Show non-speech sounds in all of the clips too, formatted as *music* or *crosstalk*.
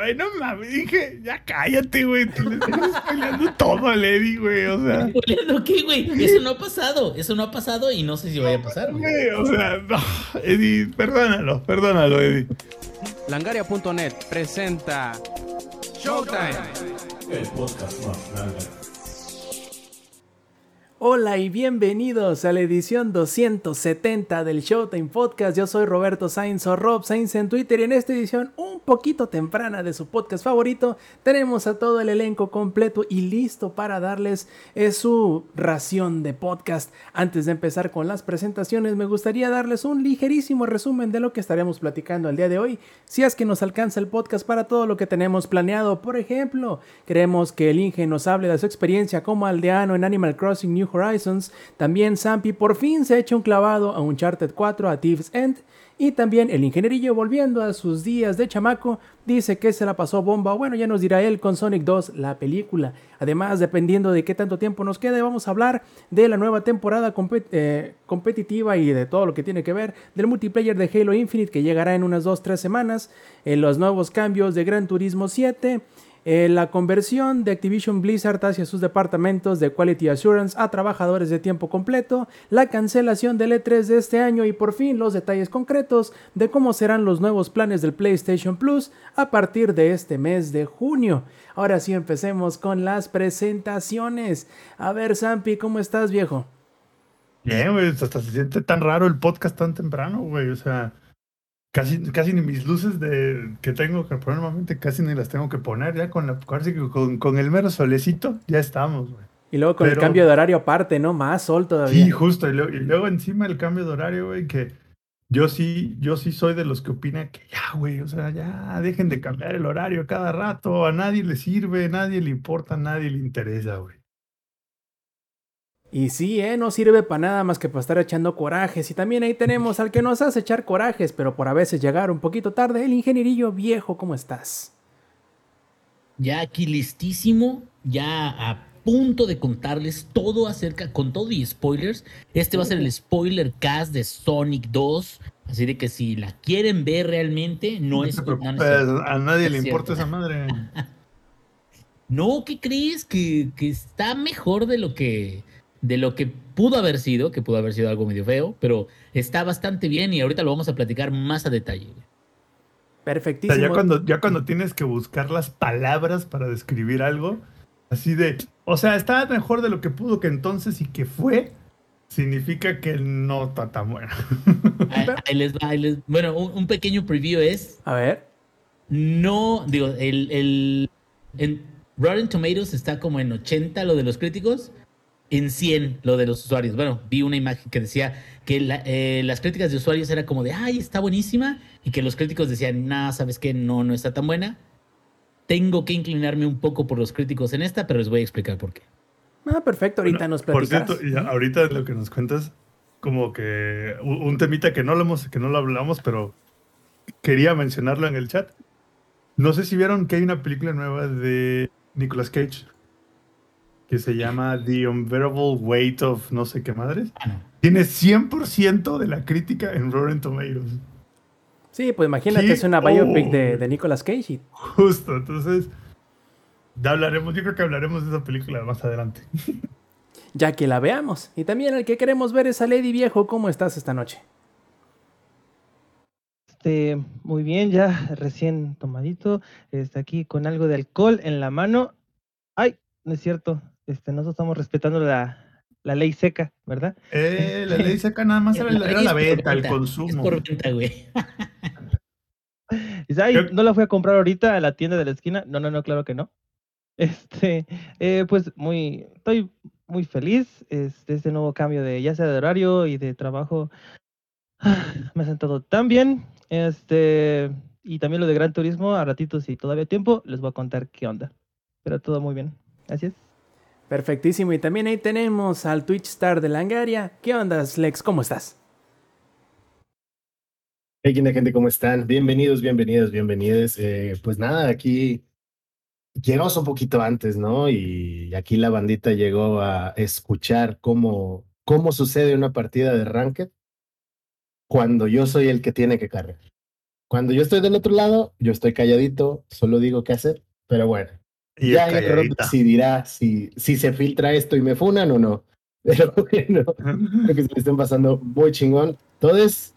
Güey, no mames, dije, ya cállate, güey. Tú le estás spoileando todo al Eddie, güey. O sea. ¿Spoileando qué, güey? Eso no ha pasado. Eso no ha pasado y no sé si vaya a pasar, güey. O sea, no. Eddie, perdónalo, perdónalo, Eddie. Langaria.net presenta Showtime. Hola y bienvenidos a la edición 270 del Showtime Podcast. Yo soy Roberto Sainz o Rob Sainz en Twitter y en esta edición un poquito temprana de su podcast favorito tenemos a todo el elenco completo y listo para darles eh, su ración de podcast. Antes de empezar con las presentaciones me gustaría darles un ligerísimo resumen de lo que estaremos platicando el día de hoy. Si es que nos alcanza el podcast para todo lo que tenemos planeado. Por ejemplo, queremos que el Inge nos hable de su experiencia como aldeano en Animal Crossing New Horizons. También Zampi por fin se ha hecho un clavado a Uncharted 4 a Thieves End. Y también el ingenierillo volviendo a sus días de chamaco dice que se la pasó bomba. Bueno, ya nos dirá él con Sonic 2, la película. Además, dependiendo de qué tanto tiempo nos quede, vamos a hablar de la nueva temporada eh, competitiva y de todo lo que tiene que ver del multiplayer de Halo Infinite que llegará en unas 2-3 semanas. En eh, los nuevos cambios de Gran Turismo 7 eh, la conversión de Activision Blizzard hacia sus departamentos de Quality Assurance a trabajadores de tiempo completo, la cancelación del E3 de este año y por fin los detalles concretos de cómo serán los nuevos planes del PlayStation Plus a partir de este mes de junio. Ahora sí empecemos con las presentaciones. A ver, Zampi, ¿cómo estás, viejo? Bien, güey, hasta se siente tan raro el podcast tan temprano, güey. O sea, Casi, casi ni mis luces de que tengo que poner normalmente casi ni las tengo que poner. Ya con, la, con, con el mero solecito ya estamos, güey. Y luego con el cambio de horario aparte, ¿no? Más sol todavía. Sí, justo. Y luego, y luego encima el cambio de horario, güey, que yo sí, yo sí soy de los que opinan que ya, güey, o sea, ya dejen de cambiar el horario cada rato. A nadie le sirve, a nadie le importa, a nadie le interesa, güey. Y sí, ¿eh? no sirve para nada más que para estar echando corajes. Y también ahí tenemos al que nos hace echar corajes, pero por a veces llegar un poquito tarde, el ingenierillo viejo, ¿cómo estás? Ya aquí listísimo, ya a punto de contarles todo acerca, con todo y spoilers. Este va a ser el spoiler cast de Sonic 2. Así de que si la quieren ver realmente, no, es... a nadie le importa esa madre. *laughs* no, ¿qué crees? Que, que está mejor de lo que de lo que pudo haber sido, que pudo haber sido algo medio feo, pero está bastante bien y ahorita lo vamos a platicar más a detalle. Perfectísimo. ya, cuando, ya cuando tienes que buscar las palabras para describir algo, así de, o sea, está mejor de lo que pudo que entonces y que fue, significa que no está tan bueno. *laughs* Ahí, les va, bueno, un, pequeño preview es... A ver. No, digo, el, el en Rotten Tomatoes está como en 80 lo de los críticos en 100 lo de los usuarios. Bueno, vi una imagen que decía que eh, las críticas de usuarios era como de, ay, está buenísima, y que los críticos decían, nada, ¿sabes qué? No, no está tan buena. Tengo que inclinarme un poco por los críticos en esta, pero les voy a explicar por qué. Ah, perfecto, ahorita nos platicas. Por cierto, ahorita lo que nos cuentas, como que un temita que no lo hemos, que no lo hablamos, pero quería mencionarlo en el chat. No sé si vieron que hay una película nueva de Nicolas Cage que se llama The Unbearable Weight of no sé qué madres. Tiene 100% de la crítica en Rotten Tomatoes. Sí, pues imagínate, es una biopic de, de, Nicolas Cage. Justo, entonces ya hablaremos, yo creo que hablaremos de esa película más adelante. *laughs* ya que la veamos. Y también el que queremos ver es a Lady Viejo, ¿cómo estás esta noche? Este, muy bien, ya recién tomadito, está aquí con algo de alcohol en la mano. Ay, no es cierto, este, nosotros estamos respetando la, ley seca, ¿verdad? Eh, la ley seca nada más era, la, venta, el consumo. Es por venta, güey. *laughs* ¿no la fui a comprar ahorita a la tienda de la esquina? No, no, no, claro que no. *laughs* Este, eh, pues muy, estoy muy feliz este, este nuevo cambio de ya sea de horario y de trabajo. *sighs* Me ha sentado tan bien. Este, y también lo de Gran Turismo, a ratitos si todavía hay tiempo, les voy a contar qué onda. Pero todo muy bien. Gracias. Perfectísimo. Y también ahí tenemos al Twitch Star de Langaria. ¿Qué onda, Lex? ¿Cómo estás? Hey, gente, ¿cómo están? Bienvenidos, bienvenidos, bienvenidos. Eh, pues nada, aquí llegamos un poquito antes, ¿no? Y aquí la bandita llegó a escuchar cómo, cómo sucede una partida de Ranked cuando yo soy el que tiene que cargar. Cuando yo estoy del otro lado, yo estoy calladito, solo digo qué hacer, pero bueno. Y ya el Rob decidirá si, si se filtra esto y me funan o no. *laughs* Pero bueno, creo que se le están pasando muy chingón. Entonces,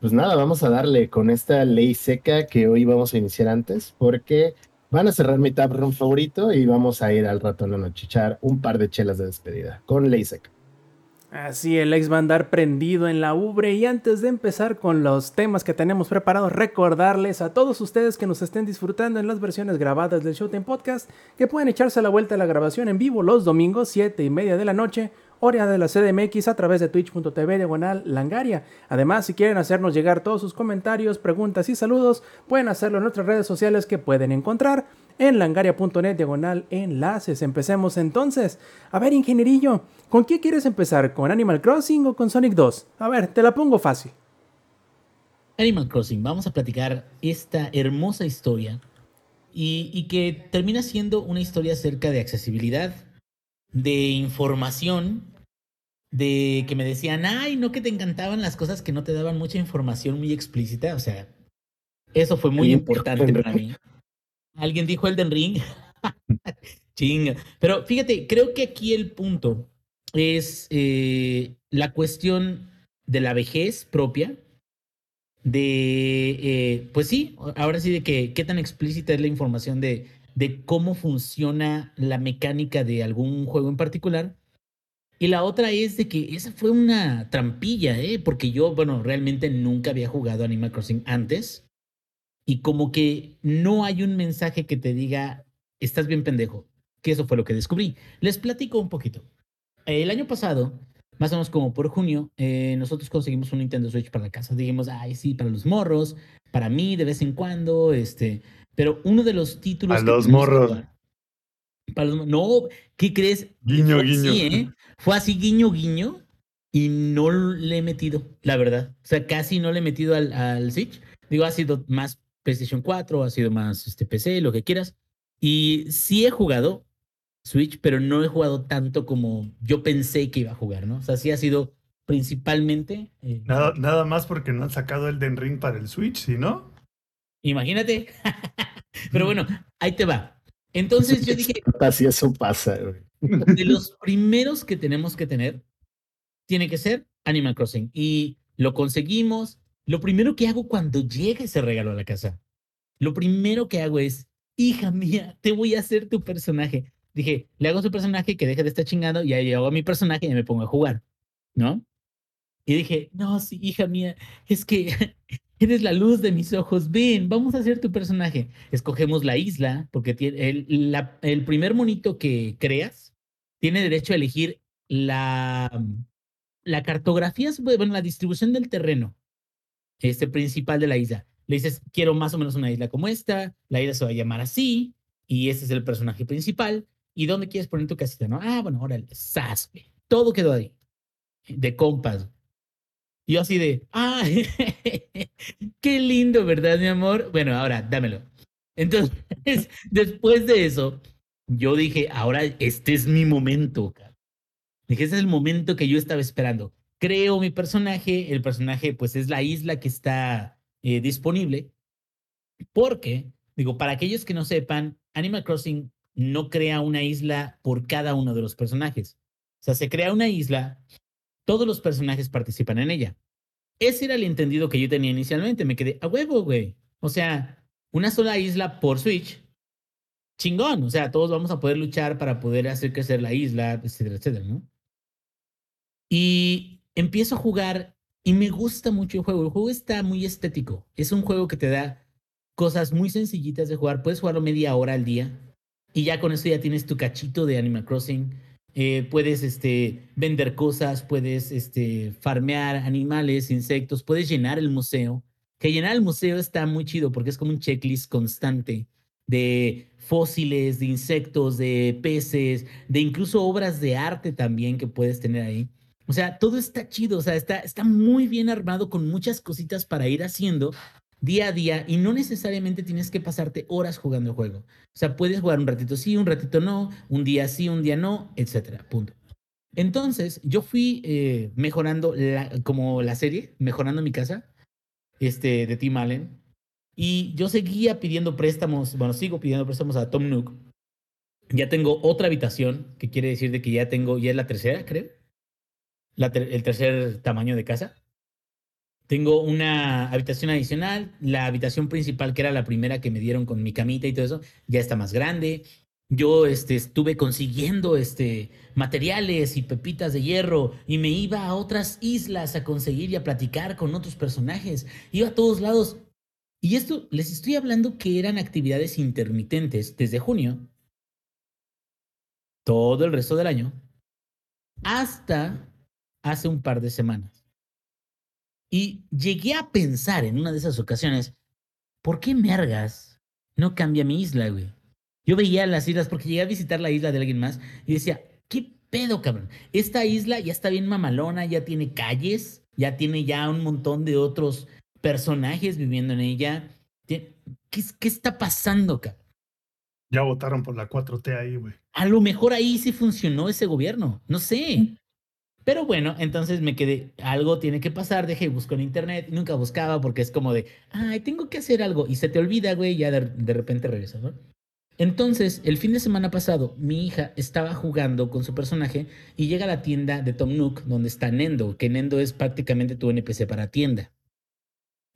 pues nada, vamos a darle con esta ley seca que hoy vamos a iniciar antes, porque van a cerrar mi tap room favorito y vamos a ir al rato a echar un par de chelas de despedida con ley seca. Así el ex va a andar prendido en la ubre y antes de empezar con los temas que tenemos preparados, recordarles a todos ustedes que nos estén disfrutando en las versiones grabadas del Showtime Podcast que pueden echarse la vuelta a la grabación en vivo los domingos 7 y media de la noche hora de la CDMX a través de twitch.tv diagonal langaria. Además, si quieren hacernos llegar todos sus comentarios, preguntas y saludos, pueden hacerlo en nuestras redes sociales que pueden encontrar en langaria.net diagonal enlaces. Empecemos entonces. A ver, ingenierillo, ¿con qué quieres empezar? ¿Con Animal Crossing o con Sonic 2? A ver, te la pongo fácil. Animal Crossing, vamos a platicar esta hermosa historia y, y que termina siendo una historia acerca de accesibilidad, de información, de que me decían, ay, no que te encantaban las cosas que no te daban mucha información muy explícita, o sea, eso fue muy importante para mí. ¿Alguien dijo Elden Ring? *laughs* Chinga. Pero fíjate, creo que aquí el punto es eh, la cuestión de la vejez propia, de, eh, pues sí, ahora sí, de que qué tan explícita es la información de, de cómo funciona la mecánica de algún juego en particular. Y la otra es de que esa fue una trampilla, ¿eh? porque yo, bueno, realmente nunca había jugado Animal Crossing antes. Y como que no hay un mensaje que te diga, estás bien pendejo, que eso fue lo que descubrí. Les platico un poquito. El año pasado, más o menos como por junio, eh, nosotros conseguimos un Nintendo Switch para la casa. Dijimos, ay, sí, para los morros, para mí de vez en cuando, este, pero uno de los títulos... A que los morros. jugar- Para los no, ¿qué crees? Guiño, Fue guiño. así, ¿eh? Fue así, guiño, guiño, y no le he metido, la verdad. O sea, casi no le he metido al, al Switch. Digo, ha sido más PlayStation 4, ha sido más este, PC, lo que quieras. Y sí he jugado Switch, pero no he jugado tanto como yo pensé que iba a jugar, ¿no? O sea, sí ha sido principalmente... eh, Nada, nada más porque no han sacado el Den Ring para el Switch, ¿sí no? Imagínate. *laughs* pero bueno, ahí te va. Entonces yo dije, *laughs* Así eso pasa, güey. de los primeros que tenemos que tener, tiene que ser Animal Crossing. Y lo conseguimos. Lo primero que hago cuando llega ese regalo a la casa, lo primero que hago es, hija mía, te voy a hacer tu personaje. Dije, le hago su personaje que deje de estar chingando y ahí hago a mi personaje y me pongo a jugar, ¿no? Y dije, no, sí, hija mía, es que *laughs* eres la luz de mis ojos, ven, vamos a hacer tu personaje. Escogemos la isla, porque el primer monito que creas tiene derecho a elegir la, la cartografía, bueno, la distribución del terreno este, principal de la isla. Le dices, quiero más o menos una isla como esta, la isla se va a llamar así, y ese es el personaje principal. ¿Y dónde quieres poner tu casita? No, ah, bueno, órale, sas, güey. Todo quedó ahí, de compas. Yo así de, ah, *laughs* qué lindo, ¿verdad, mi amor? Bueno, ahora, dámelo. Entonces, *laughs* después de eso, yo dije, ahora este es mi momento. Dije, ese es el momento que yo estaba esperando. Creo mi personaje, el personaje pues es la isla que está eh, disponible, porque, digo, para aquellos que no sepan, Animal Crossing no crea una isla por cada uno de los personajes. O sea, se crea una isla, todos los personajes participan en ella. Ese era el entendido que yo tenía inicialmente. Me quedé a huevo, güey. O sea, una sola isla por Switch. Chingón. O sea, todos vamos a poder luchar para poder hacer crecer la isla, etcétera, etcétera, ¿no? Y empiezo a jugar y me gusta mucho el juego. El juego está muy estético. Es un juego que te da cosas muy sencillitas de jugar. Puedes jugarlo media hora al día y ya con eso ya tienes tu cachito de Animal Crossing. Eh, puedes este, vender cosas, puedes este, farmear animales, insectos, puedes llenar el museo. Que llenar el museo está muy chido porque es como un checklist constante de fósiles, de insectos, de peces, de incluso obras de arte también que puedes tener ahí. O sea, todo está chido, o sea, está, está muy bien armado con muchas cositas para ir haciendo día a día y no necesariamente tienes que pasarte horas jugando el juego. O sea, puedes jugar un ratito sí, un ratito no, un día sí, un día no, etcétera. Punto. Entonces, yo fui eh, mejorando la, como la serie, mejorando mi casa, este, de Tim Allen. Y yo seguía pidiendo préstamos, bueno, sigo pidiendo préstamos a Tom Nook. Ya tengo otra habitación, que quiere decir de que ya tengo, ya es la tercera, creo. La ter- el tercer tamaño de casa. Tengo una habitación adicional, la habitación principal, que era la primera que me dieron con mi camita y todo eso, ya está más grande. Yo este, estuve consiguiendo este, materiales y pepitas de hierro y me iba a otras islas a conseguir y a platicar con otros personajes. Iba a todos lados. Y esto les estoy hablando que eran actividades intermitentes desde junio, todo el resto del año, hasta hace un par de semanas. Y llegué a pensar en una de esas ocasiones, ¿por qué mergas no cambia mi isla, güey? Yo veía las islas porque llegué a visitar la isla de alguien más y decía, ¿qué pedo, cabrón? Esta isla ya está bien mamalona, ya tiene calles, ya tiene ya un montón de otros personajes viviendo en ella. ¿Qué, qué está pasando, cabrón? Ya votaron por la 4T ahí, güey. A lo mejor ahí sí funcionó ese gobierno, no sé. Pero bueno, entonces me quedé, algo tiene que pasar, dejé, busco en internet, nunca buscaba porque es como de, ay, tengo que hacer algo y se te olvida, güey, y ya de, de repente regresas, ¿no? Entonces, el fin de semana pasado, mi hija estaba jugando con su personaje y llega a la tienda de Tom Nook, donde está Nendo, que Nendo es prácticamente tu NPC para tienda.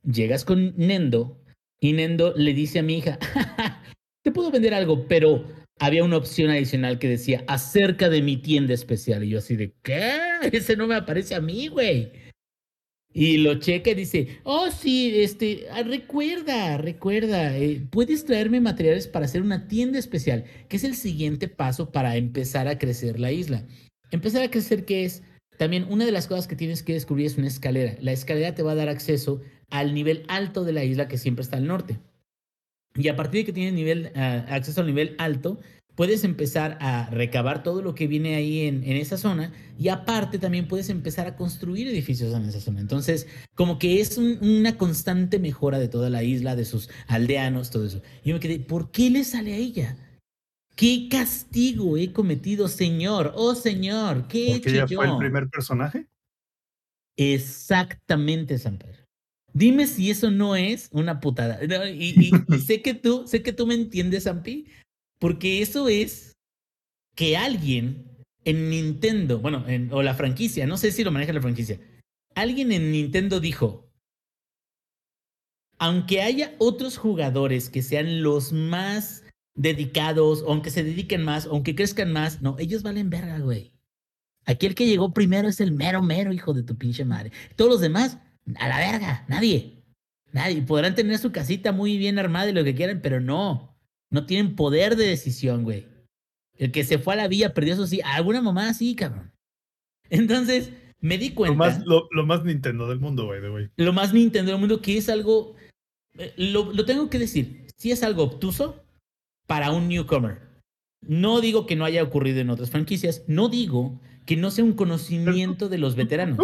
Llegas con Nendo y Nendo le dice a mi hija, *laughs* te puedo vender algo, pero había una opción adicional que decía acerca de mi tienda especial. Y yo así de, ¿qué? *laughs* Ese no me aparece a mí, güey. Y lo checa y dice, oh sí, este, ah, recuerda, recuerda, eh, puedes traerme materiales para hacer una tienda especial, que es el siguiente paso para empezar a crecer la isla. Empezar a crecer, ¿qué es? También una de las cosas que tienes que descubrir es una escalera. La escalera te va a dar acceso al nivel alto de la isla que siempre está al norte. Y a partir de que tienes nivel, ah, acceso al nivel alto, puedes empezar a recabar todo lo que viene ahí en, en esa zona y aparte también puedes empezar a construir edificios en esa zona. Entonces, como que es un- una constante mejora de toda la isla, de sus aldeanos, todo eso. Y yo me quedé, ¿por qué le sale a ella? ¿Qué castigo he cometido, señor? Oh, señor, ¿qué he hecho ella yo? fue el primer personaje. Exactamente, Samper. Dime si eso no es una putada. Y, y- y *laughs* sé que tú, sé que tú me entiendes, Sampi, porque eso es que alguien en Nintendo, bueno, en- o la franquicia, no sé si lo maneja la franquicia, alguien en Nintendo dijo, aunque haya otros jugadores que sean los más dedicados, aunque se dediquen más, aunque crezcan más, no, ellos valen verga, güey. Aquí el que llegó primero es el mero mero, hijo de tu pinche madre. Todos los demás, a la verga, nadie. Nadie. Podrán tener su casita muy bien armada y lo que quieran, pero no. No tienen poder de decisión, güey. El que se fue a la villa perdió eso sí. Alguna mamá sí, cabrón. Entonces, me di cuenta. Lo más, lo, lo más Nintendo del mundo, güey, de güey. lo más Nintendo del mundo, que es algo, eh, lo, lo tengo que decir, sí es algo obtuso para un newcomer. No digo que no haya ocurrido en otras franquicias, no digo que no sea un conocimiento de los veteranos.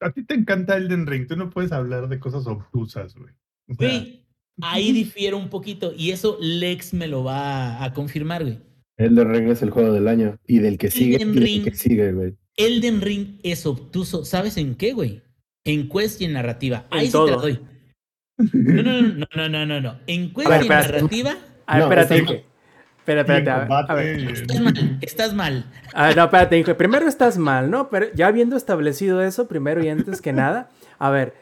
A ti te encanta Elden Ring, tú no puedes hablar de cosas obtusas, güey. O sea, Güey, ahí difiero un poquito y eso Lex me lo va a confirmar, güey. Elden Ring es el juego del año y del que sigue Elden y del Ring. que sigue, güey. Elden Ring es obtuso, ¿sabes en qué, güey? En quest y en narrativa. En Ahí sí te la doy. No, no, no, no, no, no, no. En quest ver, y en espérate. narrativa, A ver, No, espérate. Espera, espérate. A ver, a ver. combate, estás mal, estás mal. A ver, no, espérate, Inge. Primero estás mal, ¿no? Pero ya habiendo establecido eso, primero y antes que nada, a ver,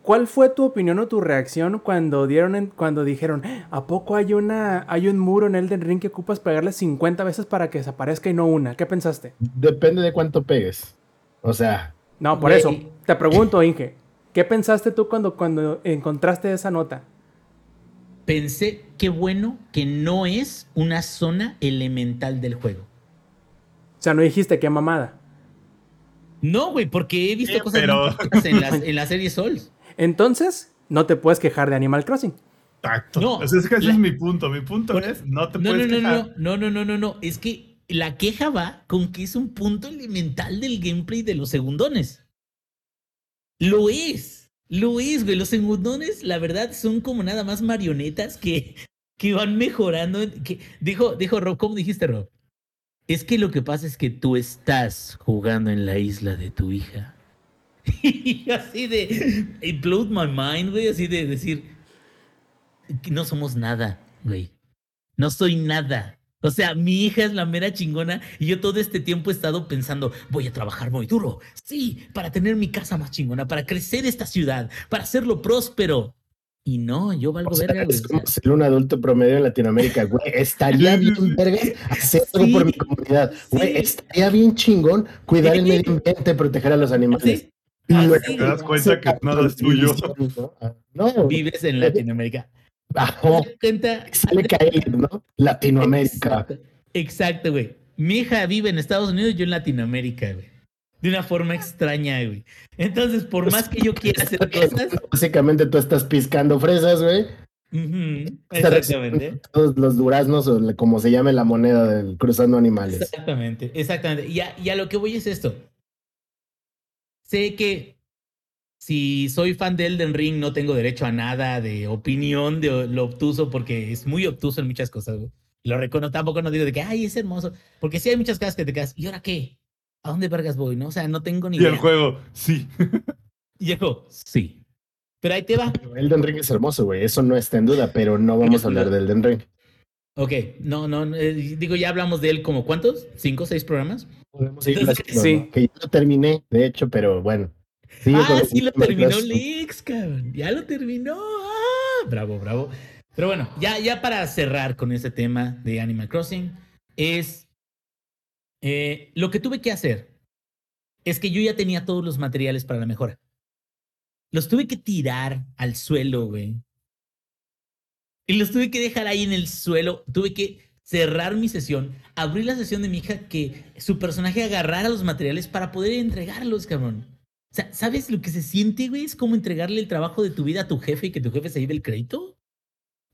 ¿cuál fue tu opinión o tu reacción cuando dieron en- cuando dijeron, ¿a poco hay una hay un muro en Elden Ring que ocupas pegarle 50 veces para que desaparezca y no una? ¿Qué pensaste? Depende de cuánto pegues. O sea, No, por Güey. eso. Te pregunto, Inge, ¿qué pensaste tú cuando, cuando encontraste esa nota? Pensé, qué bueno que no es una zona elemental del juego. O sea, no dijiste qué mamada. No, güey, porque he visto Sí, cosas pero- *laughs* en, las- en la serie Souls. Entonces, no te puedes quejar de Animal Crossing. Tacto. No, O sea, es que ese la- es mi punto. Mi punto es, no te No, no, puedes no, quejar. no, no, no, no, no, no. Es que la queja va con que es un punto elemental del gameplay de los segundones. Lo es, lo es, güey. Los segundones, la verdad, son como nada más marionetas que, que van mejorando. Dijo, dijo Rob, ¿cómo dijiste, Rob? Es que lo que pasa es que tú estás jugando en la isla de tu hija. Y *laughs* así de. It blew my mind, güey. Así de decir. no somos nada, güey. No soy nada. O sea, mi hija es la mera chingona y yo todo este tiempo he estado pensando, voy a trabajar muy duro, sí, para tener mi casa más chingona, para crecer esta ciudad, para hacerlo próspero. Y no, yo valgo O sea, verga, es como ser un adulto promedio en Latinoamérica, güey. Estaría *laughs* bien, verga, hacer algo por mi Sí, comunidad. Güey, estaría bien chingón cuidar el medio ambiente, proteger a los animales. sí, luego Te das cuenta que nada es tuyo. ¿no? No, vives en Latinoamérica. Ajá. ¿Te das cuenta? Sale caer, ¿no? Latinoamérica. Exacto, güey. Mi hija vive en Estados Unidos, yo en Latinoamérica, güey. De una forma extraña, güey. Entonces, por más que yo quiera hacer *laughs* cosas, Básicamente tú estás piscando fresas, güey. exactamente. Todos los duraznos o como se llame la moneda del cruzando animales. Exactamente, exactamente. Y a, y a lo que voy es esto. Sé que si soy fan de Elden Ring, no tengo derecho a nada de opinión de lo obtuso, porque es muy obtuso en muchas cosas, güey. Lo reconozco, tampoco no digo de que, ay, es hermoso. Porque sí hay muchas cosas que te quedas, ¿y ahora qué? ¿A dónde vergas voy? No, o sea, no tengo ni Y idea. el juego, sí. *laughs* Y el juego, sí. Pero ahí te va. Elden Ring es hermoso, güey. Eso no está en duda, pero no vamos a hablar del Elden Ring. Ok, no, no, eh, digo, ya hablamos de él como ¿cuántos? ¿Cinco, seis programas? Podemos Entonces, sí. ¿no? Que ya lo terminé, de hecho, pero bueno. Sigue ah, sí lo terminó. Lix, cabrón. Ya lo terminó. Ah, bravo, bravo. Pero bueno, ya, ya para cerrar con ese tema de Animal Crossing, es eh, lo que tuve que hacer es que yo ya tenía todos los materiales para la mejora. Los tuve que tirar al suelo, güey. Y los tuve que dejar ahí en el suelo. Tuve que cerrar mi sesión, abrir la sesión de mi hija, que su personaje agarrara los materiales para poder entregarlos, cabrón. O sea, ¿sabes lo que se siente, güey? Es como entregarle el trabajo de tu vida a tu jefe y que tu jefe se lleve el crédito.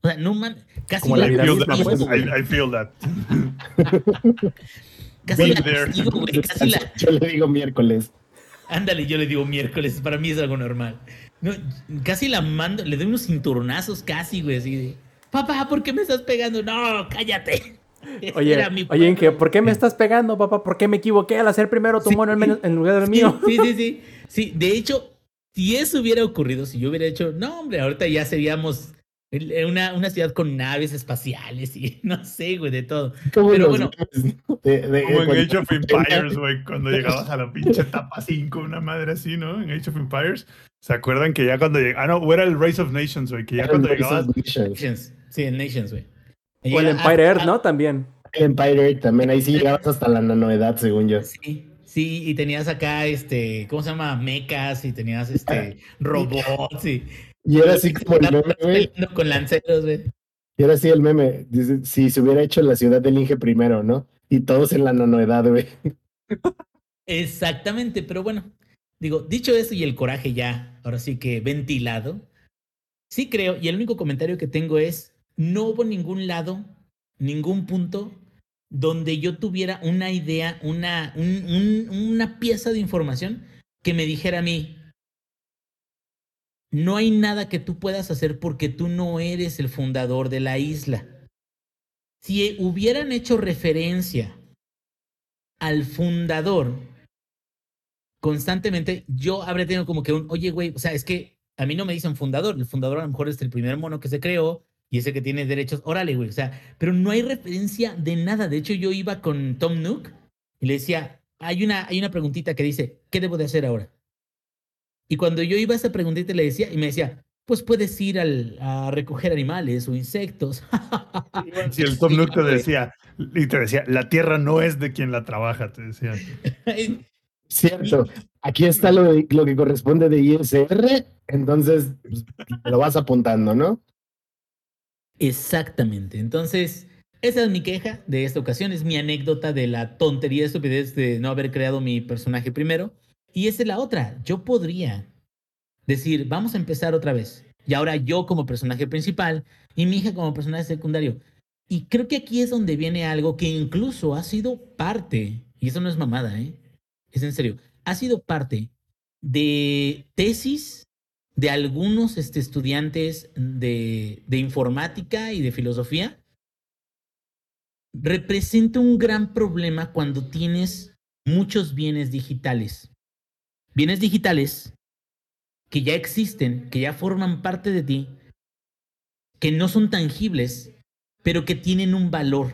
O sea, no man, casi Como la feel that. pues, I, I feel that. *laughs* casi la castigo, güey, *laughs* casi la, Yo le digo miércoles. Ándale, yo le digo miércoles, para mí es algo normal. No, casi la mando, le doy unos cinturonazos casi, güey, así de, papá, ¿por qué me estás pegando? No, cállate. *laughs* Oye, oye, ¿en qué? ¿por qué me estás pegando, papá? ¿Por qué me equivoqué al hacer primero tu Sí. mono en, lugar del Sí, mío? Sí, sí, sí. Sí, de hecho, si eso hubiera ocurrido, si yo hubiera hecho, no, hombre, ahorita ya seríamos el- una, una ciudad con naves espaciales y *laughs* no sé, güey, de todo. Pero bueno. De- de- Como en Age of Empires, güey, cuando llegabas a la pinche etapa 5, una madre así, ¿no? En Age of Empires. ¿Se acuerdan que ya cuando llegaba... Ah, no, o era el Race of Nations, güey, que ya cuando llegabas... Nations. Sí, en Nations, güey. O el Empire Earth, ah, ¿no? También. El Empire Earth también, ahí sí llegabas hasta la nanoedad, según yo. Sí, sí, y tenías acá, este, ¿cómo se llama? Mecas y tenías, este, robots y... Y era así como el meme, güey. Con lanceros, güey. Y era así el meme. Dice, si se hubiera hecho la ciudad del Inge primero, ¿no? Y todos en la nanoedad, güey. Exactamente, pero bueno, digo, dicho eso y el coraje ya, ahora sí que ventilado, sí creo, y el único comentario que tengo es, no hubo ningún lado, ningún punto donde yo tuviera una idea, una, un- un- una pieza de información que me dijera a mí, no hay nada que tú puedas hacer porque tú no eres el fundador de la isla. Si hubieran hecho referencia al fundador constantemente, yo habría tenido como que un, oye, güey, o sea, es que a mí no me dicen fundador, el fundador a lo mejor es el primer mono que se creó y ese que tiene derechos, órale, güey, o sea, pero no hay referencia de nada. De hecho, yo iba con Tom Nook y le decía, hay una, hay una preguntita que dice, ¿qué debo de hacer ahora? Y cuando yo iba a esa preguntita le decía, y me decía, pues puedes ir al, a recoger animales o insectos. Si el Tom Sí, Nook te decía, y te decía, la tierra no es de quien la trabaja, te decía. *laughs* Cierto. Aquí está lo, de- lo que corresponde de ISR, entonces pues, lo vas apuntando, ¿no? Exactamente. Entonces, esa es mi queja de esta ocasión, es mi anécdota de la tontería de estupidez de no haber creado mi personaje primero. Y esa es la otra. Yo podría decir, vamos a empezar otra vez. Y ahora yo como personaje principal y mi hija como personaje secundario. Y creo que aquí es donde viene algo que incluso ha sido parte, y eso no es mamada, ¿eh? Es en serio, ha sido parte de tesis de algunos este, estudiantes de, informática y de filosofía, representa un gran problema cuando tienes muchos bienes digitales. Bienes digitales que ya existen, que ya forman parte de ti, que no son tangibles, pero que tienen un valor.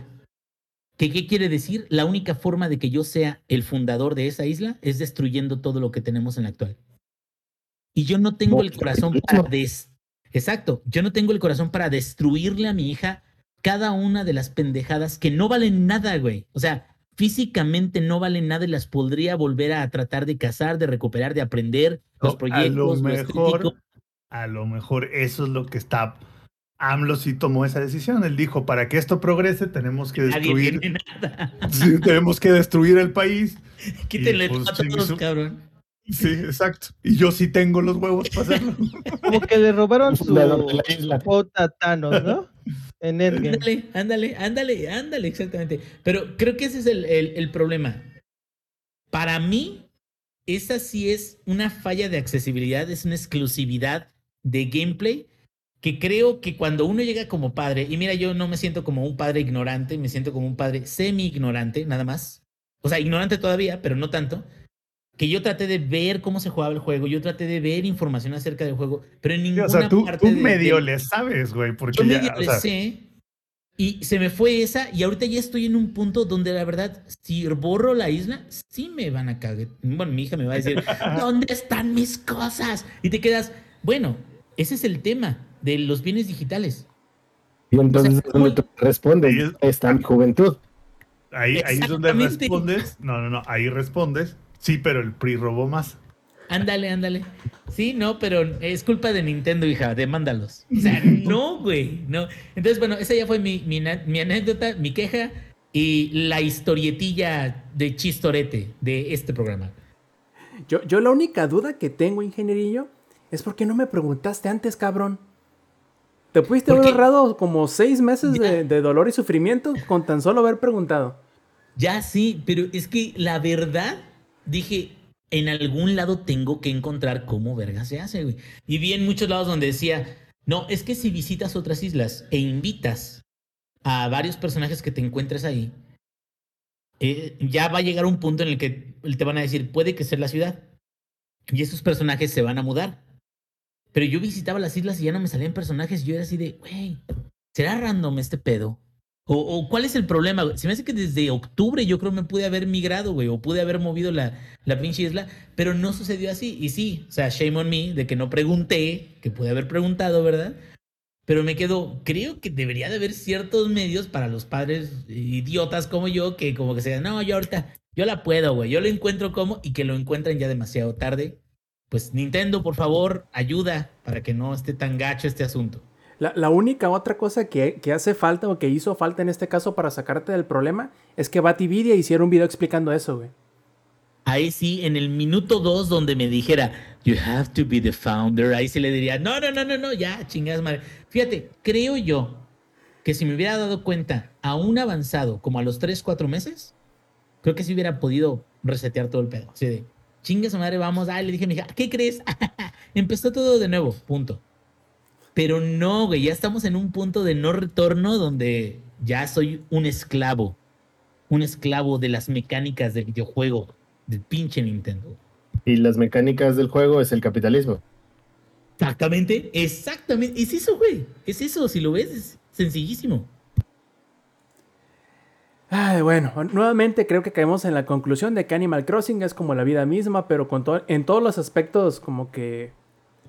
¿Qué, ¿Qué quiere decir? La única forma de que yo sea el fundador de esa isla es destruyendo todo lo que tenemos en la actual. Y yo no tengo el corazón para des Exacto, yo no tengo el corazón para destruirle a mi hija cada una de las pendejadas que no valen nada, güey. O sea, físicamente no valen nada y las podría volver a tratar de cazar, de recuperar, de aprender los proyectos. a lo mejor, a lo mejor eso es lo que está. AMLO sí tomó esa decisión. Él dijo, para que esto progrese tenemos que Nadie destruir, tiene nada. *laughs* tenemos que destruir el país. *laughs* Quítenle pues, a todos, cabrón. Sí, *laughs* exacto. Y yo sí tengo los huevos para hacerlo. *laughs* Como que le robaron *laughs* su a Thanos, ¿no? En Endgame. Ándale, ándale, ándale, ándale, exactamente. Pero creo que ese es el, el- el problema. Para mí, esa sí es una falla de accesibilidad, es una exclusividad de gameplay que creo que cuando uno llega como padre, y mira, yo no me siento como un padre ignorante, me siento como un padre semi-ignorante, nada más. O sea, ignorante todavía, pero no tanto. Que yo traté de ver cómo se jugaba el juego, yo traté de ver información acerca del juego, pero en ninguna o sea, tú, parte tú de- medio le sabes, güey, porque yo ya, medio o le sé y se me fue esa y ahorita ya estoy en un punto donde la verdad, si borro la isla, sí me van a cagar. Bueno, mi hija me va a decir, *laughs* ¿dónde están mis cosas? Y te quedas, bueno, ese es el tema de los bienes digitales. Y entonces O sea, es donde tú respondes, Y es- está mi juventud. ahí, ahí es donde respondes. No, no, no, ahí respondes. Sí, pero el PRI robó más. Ándale, ándale. Sí, no, pero es culpa de Nintendo, hija, demándalos. O sea, *laughs* no, güey, no. Entonces, bueno, esa ya fue mi, mi, na- mi anécdota, mi queja y la historietilla de chistorete de este programa. Yo, yo la única duda que tengo, ingenierillo, es por qué no me preguntaste antes, cabrón. Te pudiste haber Porque- ahorrado como seis meses de dolor y sufrimiento con tan solo haber preguntado. Ya sí, pero es que la verdad, dije, en algún lado tengo que encontrar cómo verga se hace, güey. Y vi en muchos lados donde decía, no, es que si visitas otras islas e invitas a varios personajes que te encuentres ahí, eh, ya va a llegar un punto en el que te van a decir, puede que sea la ciudad. Y esos personajes se van a mudar. Pero yo visitaba las islas y ya no me salían personajes. Yo era así de, güey, ¿será random este pedo? O, o cuál es el problema? Se me hace que desde octubre yo creo me pude haber migrado, güey, o pude haber movido la, la pinche isla, pero no sucedió así. Y sí, o sea, shame on me de que no pregunté, que pude haber preguntado, ¿verdad? Pero me quedo, creo que debería de haber ciertos medios para los padres idiotas como yo, que como que se digan, no, yo ahorita, yo la puedo, güey, yo lo encuentro como, y que lo encuentren ya demasiado tarde. Pues Nintendo, por favor, ayuda para que no esté tan gacho este asunto. La, la única otra cosa que, que hace falta o que hizo falta en este caso para sacarte del problema es que Batividia hiciera un video explicando eso, güey. Ahí sí, en el minuto dos donde me dijera, you have to be the founder, ahí sí le diría, no, no, no, no, no, ya, chingadas madre. Fíjate, creo yo que si me hubiera dado cuenta aún avanzado, como a los 3, 4 meses, creo que sí hubiera podido resetear todo el pedo. Así de, chinga su madre, vamos, ah, le dije a mi hija, ¿qué crees? *laughs* Empezó todo de nuevo, punto. Pero no, güey, ya estamos en un punto de no retorno donde ya soy un esclavo. Un esclavo de las mecánicas del videojuego, del pinche Nintendo. Y las mecánicas del juego es el capitalismo. Exactamente, exactamente. Es eso, güey. Es eso, si lo ves, es sencillísimo. Ay, bueno, nuevamente creo que caemos en la conclusión de que Animal Crossing es como la vida misma, pero con to- en todos los aspectos como que...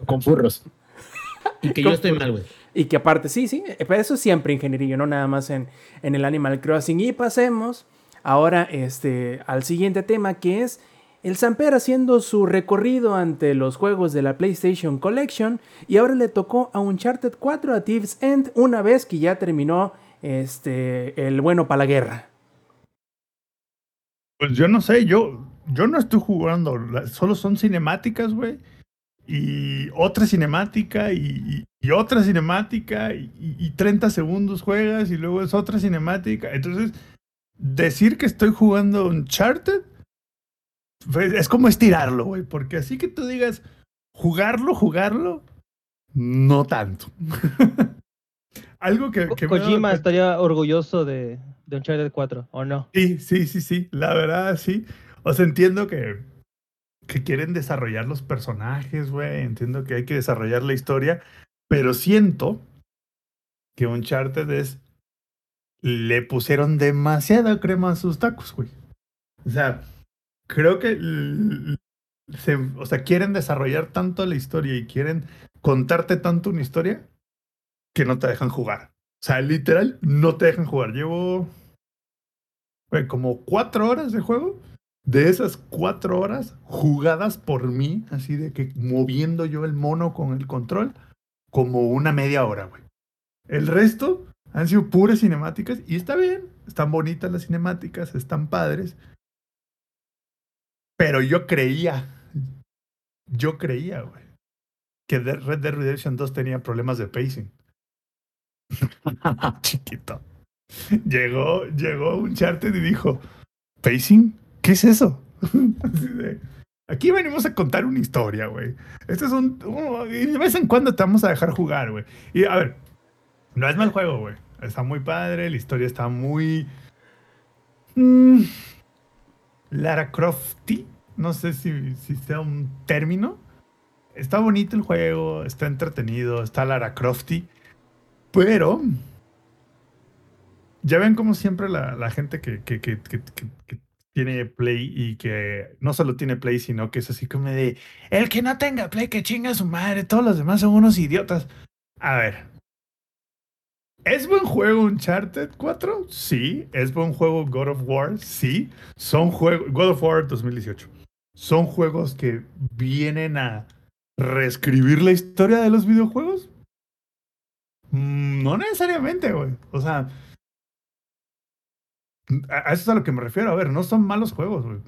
Con furros. Y que yo estoy mal, güey. Y que aparte, sí, sí, pero eso siempre ingeniería, no nada más en, en el Animal Crossing. Y pasemos ahora este, al siguiente tema que es el Samper haciendo su recorrido ante los juegos de la PlayStation Collection y ahora le tocó a Uncharted 4 a Thieves End una vez que ya terminó este, el bueno para la guerra. Pues yo no sé, yo, yo no estoy jugando, solo son cinemáticas, güey. Y otra cinemática y, y- y otra cinemática y, y- y 30 segundos juegas y luego es otra cinemática. Entonces, decir que estoy jugando Uncharted pues, es como estirarlo, güey. Porque así que tú digas, jugarlo, jugarlo, no tanto. *laughs* Algo que... que Kojima estaría orgulloso de, de Uncharted 4, ¿o no? Sí, sí, sí, sí. La verdad, sí. O sea, entiendo que, que quieren desarrollar los personajes, güey. Entiendo que hay que desarrollar la historia. Pero siento que Uncharted es. Le pusieron demasiada crema a sus tacos, güey. O sea, creo que. se- o sea, quieren desarrollar tanto la historia y quieren contarte tanto una historia que no te dejan jugar. O sea, literal, no te dejan jugar. Llevo como cuatro horas de juego. De esas cuatro horas jugadas por mí, así de que moviendo yo el mono con el control, como una media hora, güey. El resto han sido puras cinemáticas y está bien, están bonitas las cinemáticas, están padres. Pero yo creía, yo creía, güey, que Red Dead Redemption 2 tenía problemas de pacing. *laughs* Chiquito. Llegó, llegó un charter y dijo, ¿pacing? ¿Qué es eso? *laughs* Aquí venimos a contar una historia, güey. Este es un, Y de vez en cuando te vamos a dejar jugar, güey. Y a ver, no es mal juego, güey. Está muy padre, la historia está muy. mm, Lara Crofty. No sé si, sea un término. Está bonito el juego, está entretenido, está Lara Crofty. Pero. Ya ven como siempre la, la gente que, que- que- que tiene Play y que no solo tiene Play, sino que es así como de. El que no tenga Play, que chinga su madre. Todos los demás son unos idiotas. A ver. ¿Es buen juego Uncharted 4? Sí. ¿Es buen juego God of War? Sí. Son juegos. God of War 2018. Son juegos que vienen a reescribir la historia de los videojuegos. Mm, No necesariamente, güey. O sea. A eso es a lo que me refiero. A ver, no son malos juegos, güey.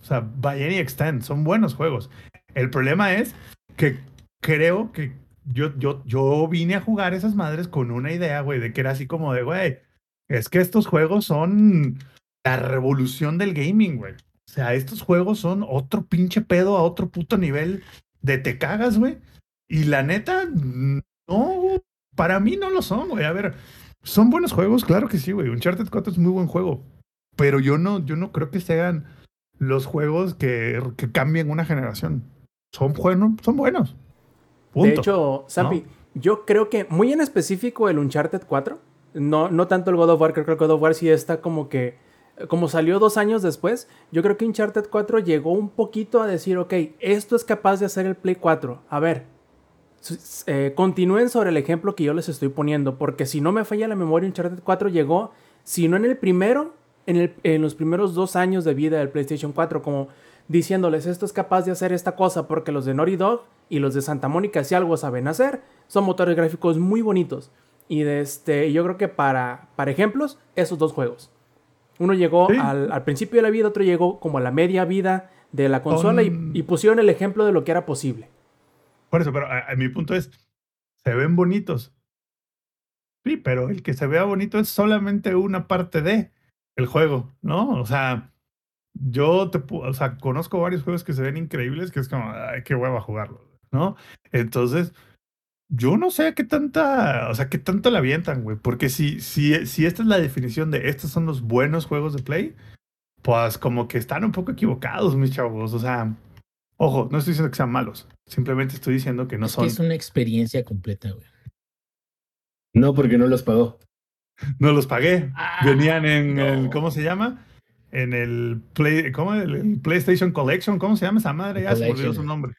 O sea, by any extent, son buenos juegos. El problema es que creo que yo, yo, yo vine a jugar esas madres con una idea, güey, de que era así como de, güey, es que estos juegos son la revolución del gaming, güey. O sea, estos juegos son otro pinche pedo a otro puto nivel de te cagas, güey. Y la neta, no, para mí no lo son, güey. A ver, son buenos juegos, claro que sí, güey. Uncharted 4 es muy buen juego. Pero yo no, yo no creo que sean los juegos que, que cambien una generación. Son buenos, son buenos. Punto. De hecho, Zampi, yo creo que muy en específico el Uncharted 4, no, no tanto el God of War, creo que el God of War sí está como que, como salió dos años después, yo creo que Uncharted 4 llegó un poquito a decir, ok, esto es capaz de hacer el Play 4. A ver, eh, continúen sobre el ejemplo que yo les estoy poniendo, porque si no me falla la memoria, Uncharted 4 llegó, si no en el primero, en, el- en los primeros dos años de vida del PlayStation 4, como diciéndoles, esto es capaz de hacer esta cosa porque los de Naughty Dog y los de Santa Mónica, si algo saben hacer, son motores gráficos muy bonitos. Y de este, yo creo que para, para ejemplos, esos dos juegos. Uno llegó Sí. al, al principio de la vida, otro llegó como a la media vida de la consola y- Son- y, pusieron el ejemplo de lo que era posible. Por eso, pero a, a mi punto es, se ven bonitos. Sí, pero el que se vea bonito es solamente una parte de el juego, ¿no? O sea, yo te, o sea, conozco varios juegos que se ven increíbles que es como, ay, qué hueva jugarlo, ¿no? Entonces, yo no sé qué tanta, o sea, qué tanto la avientan, güey, porque si, si, si esta es la definición de estos son los buenos juegos de Play, pues como que están un poco equivocados, mis chavos, o sea, ojo, no estoy diciendo que sean malos, simplemente estoy diciendo que no Es que son, es una experiencia completa, güey. No, porque no los pagó. No los pagué, venían en no. el, ¿cómo se llama? En el Play, ¿cómo? El, el PlayStation Collection, ¿cómo se llama esa madre? Ya se me olvidó su nombre.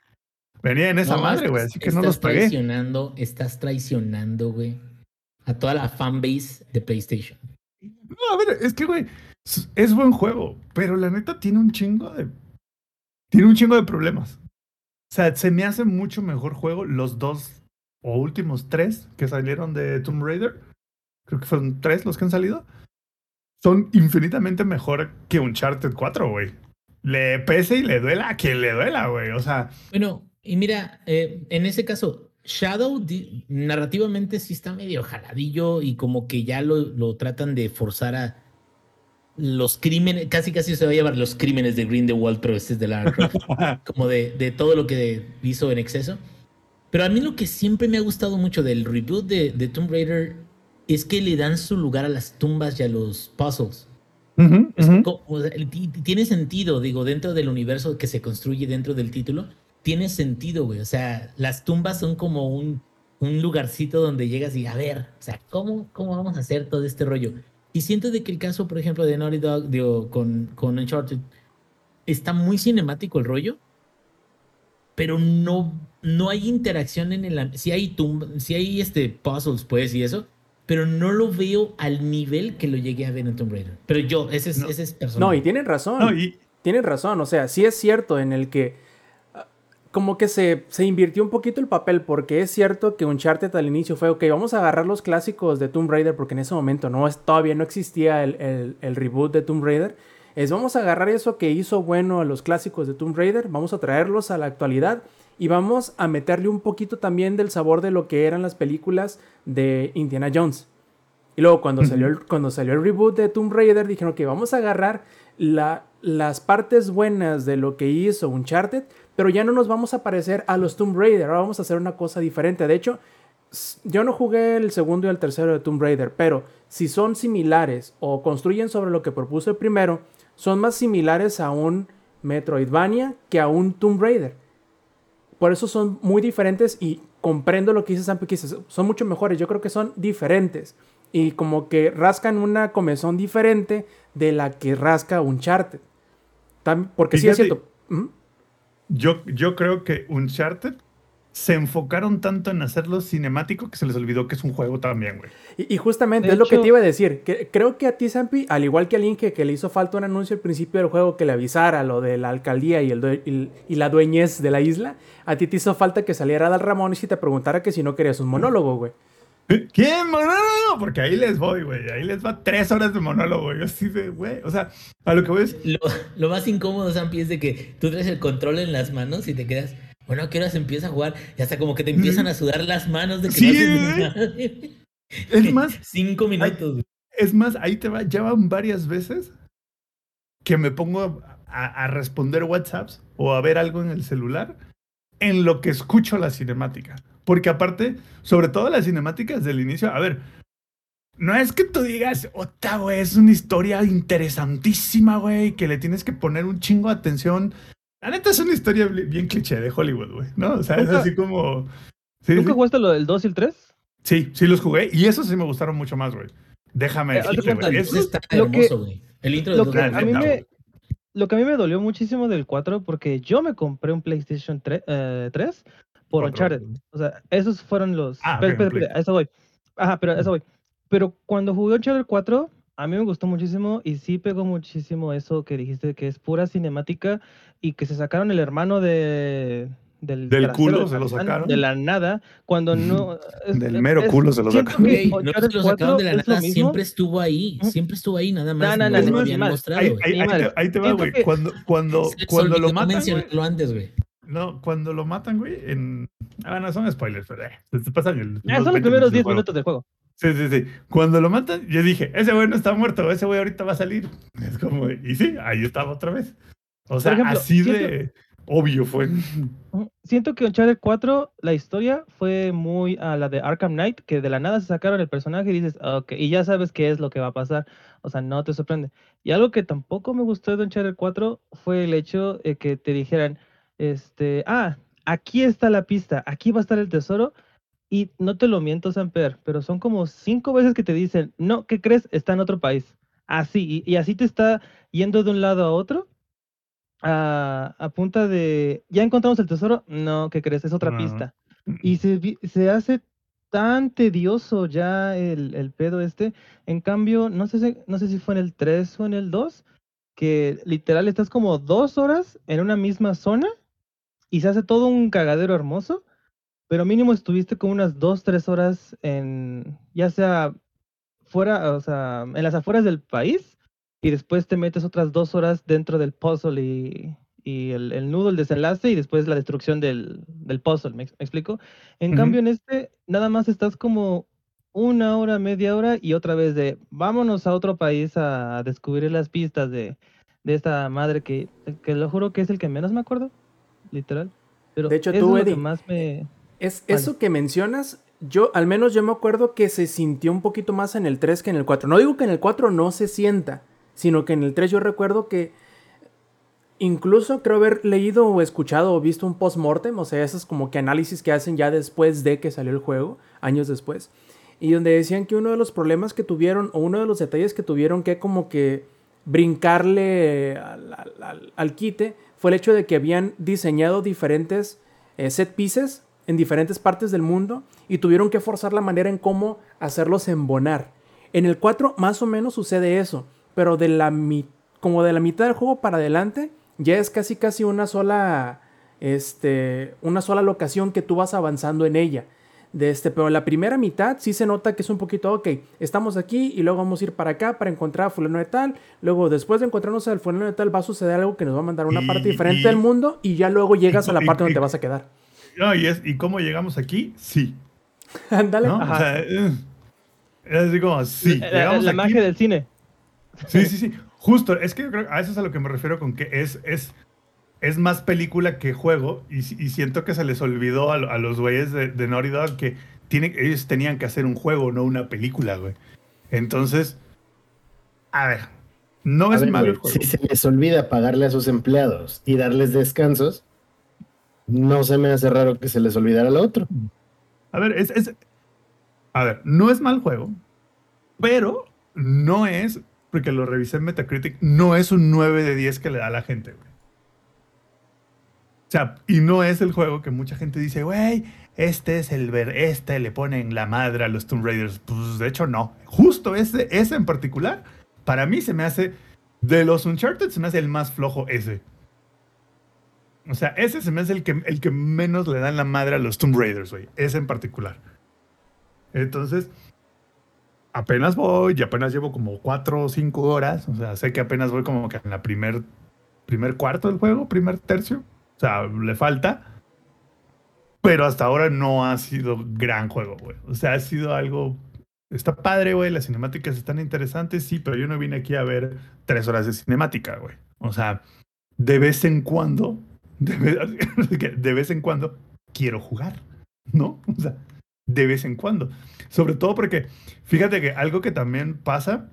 Venía en esa No, madre, güey, así que no los estás pagué. traicionando, estás traicionando, güey, a toda la fanbase de PlayStation. No, a ver, es que, güey, es, es buen juego, pero la neta tiene un chingo de. Tiene un chingo de problemas. O sea, se me hace mucho mejor juego los dos o últimos tres que salieron de Tomb Raider. Creo que fueron tres los que han salido. Son infinitamente mejor que Uncharted 4, güey. Le pese y le duela a quien le duela, güey. O sea, Bueno, y mira, eh, en ese caso, Shadow narrativamente sí está medio jaladillo y como que ya lo, lo tratan de forzar a los crímenes, casi casi se va a llamar los crímenes de Grindelwald, pero este es de Lara Croft, *laughs* como de, de todo lo que hizo en exceso. Pero a mí lo que siempre me ha gustado mucho del reboot de, de Tomb Raider es que le dan su lugar a las tumbas y a los puzzles. o sea, tiene sentido, digo, dentro del universo que se construye dentro del título, tiene sentido, güey. O sea, las tumbas son como un, un lugarcito donde llegas y a ver, o sea, ¿cómo, cómo vamos a hacer todo este rollo? Y siento de que el caso, por ejemplo, de Naughty Dog digo, con, con Uncharted, está muy cinemático el rollo, pero no, no hay interacción en el... Si hay, si hay este, puzzles, pues, y eso, pero no lo veo al nivel que lo llegué a ver en Tomb Raider. Pero yo, ese es, ese es personal. No, y tienen razón. No, y... Tienen razón, o sea, sí es cierto en el que ah, como que se, se, invirtió un poquito el papel, porque es cierto que Uncharted al inicio fue, ok, vamos a agarrar los clásicos de Tomb Raider, porque en ese momento no, todavía no existía el, el, el, reboot de Tomb Raider, es vamos a agarrar eso que hizo bueno a los clásicos de Tomb Raider, vamos a traerlos a la actualidad y vamos a meterle un poquito también del sabor de lo que eran las películas de Indiana Jones. Y luego cuando, salió, el, cuando salió el reboot de Tomb Raider dijeron que vamos a agarrar la, las partes buenas de lo que hizo Uncharted, pero ya no nos vamos a parecer a los Tomb Raider, ahora vamos a hacer una cosa diferente. De hecho, yo no jugué el segundo y el tercero de Tomb Raider, pero si son similares o construyen sobre lo que propuso el primero, son más similares a un Metroidvania que a un Tomb Raider. Por eso son muy diferentes y comprendo lo que dice Sam son mucho mejores. Yo creo que son diferentes y como que rascan una comezón diferente de la que rasca Uncharted. Porque sí es cierto. yo, yo creo que Uncharted se enfocaron tanto en hacerlo cinemático que se les olvidó que es un juego también, güey. Y, justamente es lo que te iba a decir. Que creo que a ti, Sampi, al igual que a Link, que, le hizo falta un anuncio al principio del juego que le avisara lo de la alcaldía y, el y, la dueñez de la isla, a ti te hizo falta que saliera Dal Ramón y te preguntara que si no querías un monólogo, güey. ¿Quién? Monólogo, porque ahí les voy, güey. Ahí les va tres horas de monólogo, güey. Así de, güey. O sea, a lo que voy es. Lo, más incómodo, Sampi, es de que tú traes el control en las manos y te quedas. Bueno, ¿a qué hora se empieza a jugar? Y hasta como que te empiezan a sudar las manos de que sí, Es más. *laughs* Cinco minutos, Es más, ahí te va. Ya van varias veces que me pongo a, a responder WhatsApps o a ver algo en el celular en lo que escucho la cinemática. Porque aparte, sobre todo las cinemáticas del inicio, a ver, no es que tú digas, ota, güey, es una historia interesantísima, güey, que le tienes que poner un chingo de atención. La neta es una historia bien cliché de Hollywood, güey, ¿no? O sea, es así como... ¿Sí, ¿Nunca jugaste lo del 2 y el 3? Sí, sí los jugué y esos sí me gustaron mucho más, güey. Déjame eh, decirte, güey. Eso está hermoso, güey. El intro lo que, a mí me, lo que a mí me dolió muchísimo del 4 porque yo me compré un PlayStation 3, eh, 3 por Uncharted. O sea, esos fueron los. Ah, pero, a eso voy. Ajá, pero a eso voy. Pero cuando jugué Uncharted 4, a mí me gustó muchísimo y sí pegó muchísimo eso que dijiste que es pura cinemática y que se sacaron el hermano de. Del, del culo se lo sacaron. De la nada, cuando no. del mero culo se lo sacaron. no se lo sacaron de la nada, siempre estuvo ahí, siempre estuvo ahí, nada más. No, no, no, no, habían mostrado. Ahí, ahí, ahí, te, ahí, te, va, güey. Cuando, cuando, cuando lo matan. antes, güey. No, cuando lo matan, güey, en. Ah, no, son spoilers, pero eh, se pasan el. Ah, son los primeros 10 minutos del juego. Sí, sí, sí. Cuando lo matan, yo dije, ese güey no está muerto, ese güey ahorita va a salir. Es como, y sí, ahí estaba otra vez. O sea, así de obvio fue. Siento que Uncharted 4, la historia fue muy a la de Arkham Knight, que de la nada se sacaron el personaje y dices, ok, y ya sabes qué es lo que va a pasar. O sea, no te sorprende. Y algo que tampoco me gustó de Uncharted 4 fue el hecho de que te dijeran, este, ah, aquí está la pista, aquí va a estar el tesoro. Y no te lo miento, Samper, pero son como cinco veces que te dicen, no, ¿qué crees? Está en otro país. Así, y, así te está yendo de un lado a otro. A, a, punta de, ¿ya encontramos el tesoro? No, ¿qué crees? Es otra pista. Y se, se hace tan tedioso ya el, el, pedo este. En cambio, no sé, si, no sé si fue en el 3 o en el 2, que literal estás como dos horas en una misma zona y se hace todo un cagadero hermoso, pero mínimo estuviste como unas dos, tres horas en, ya sea fuera, o sea, en las afueras del país, y después te metes otras dos horas dentro del puzzle y, y el, el, nudo, el desenlace, y después la destrucción del, del puzzle, ¿me, explico? En cambio, en este, nada más estás como una hora, media hora, y otra vez de, vámonos a otro país a descubrir las pistas de, de esta madre que, que lo juro que es el que menos me acuerdo literal. Pero de hecho, tú, Eddie, más me... es eso que mencionas, yo al menos yo me acuerdo que se sintió un poquito más en el 3 que en el 4. No digo que en el 4 no se sienta, sino que en el 3 yo recuerdo que incluso creo haber leído o escuchado o visto un post-mortem, o sea, esos como que análisis que hacen ya después de que salió el juego, años después, y donde decían que uno de los problemas que tuvieron o uno de los detalles que tuvieron que como que brincarle al, al- al quite fue el hecho de que habían diseñado diferentes eh, set pieces en diferentes partes del mundo y tuvieron que forzar la manera en cómo hacerlos embonar. En el 4 más o menos sucede eso, pero de la mi- como de la mitad del juego para adelante ya es casi casi una sola este una sola locación que tú vas avanzando en ella. De este, pero la primera mitad sí se nota que es un poquito, ok, estamos aquí y luego vamos a ir para acá para encontrar a fulano de tal. Luego, después de encontrarnos al fulano de tal, va a suceder algo que nos va a mandar a una Y- parte diferente y- del mundo y ya luego llegas y- a la *laughs* y- parte donde y- te vas a quedar. No, y, es, ¿Y cómo llegamos aquí? Sí. *laughs* Ándale. ¿no? O sea, es así como, sí. la, la- llegamos la aquí. magia del cine. Sí, sí, sí. Justo, es que yo creo a eso es a lo que me refiero con que es, es, es más película que juego y, y siento que se les olvidó a, lo- a los güeyes de, de Naughty Dog que tiene, ellos tenían que hacer un juego, no una película, güey. Entonces, a ver, no A es ver, malo el juego. si se les olvida pagarle a sus empleados y darles descansos, no se me hace raro que se les olvidara lo otro. A ver, es, es- A ver, no es mal juego, pero no es, porque lo revisé en Metacritic, no es un 9 de 10 que le da a la gente, güey. O sea, y no es el juego que mucha gente dice, güey, este es el ver, este le ponen la madre a los Tomb Raiders. Pues de hecho no. Justo ese, ese en particular, para mí se me hace, de los Uncharted, se me hace el más flojo ese. O sea, ese se me hace el que, el que menos le dan la madre a los Tomb Raiders, güey. Ese en particular. Entonces, apenas voy y apenas llevo como cuatro o cinco horas. O sea, sé que apenas voy como que en la primer, primer cuarto del juego, primer tercio. O sea, le falta. Pero hasta ahora no ha sido gran juego, güey. O sea, ha sido algo... Está padre, güey. Las cinemáticas están interesantes, sí, pero yo no vine aquí a ver tres horas de cinemática, güey. O sea, de vez en cuando, de vez, *laughs* de vez en cuando, quiero jugar, ¿no? O sea, de vez en cuando. Sobre todo porque, fíjate que algo que también pasa,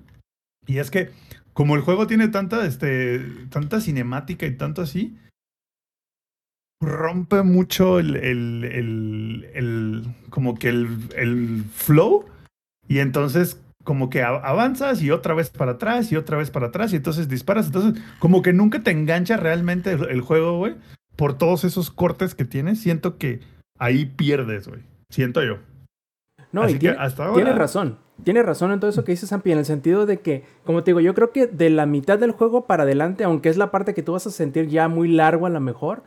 y es que como el juego tiene tanta, este, tanta cinemática y tanto así, rompe mucho el, el, el, el- como que el, flow, y entonces como que avanzas y otra vez para atrás y otra vez para atrás y entonces disparas, entonces como que nunca te engancha realmente el juego, güey, por todos esos cortes que tienes, siento que ahí pierdes, güey, siento yo. No, Así y que tiene, hasta ahora- tienes razón. Tienes razón en todo eso que dices, Zampi, en el sentido de que, como te digo, yo creo que de la mitad del juego para adelante, aunque es la parte que tú vas a sentir ya muy largo a lo mejor,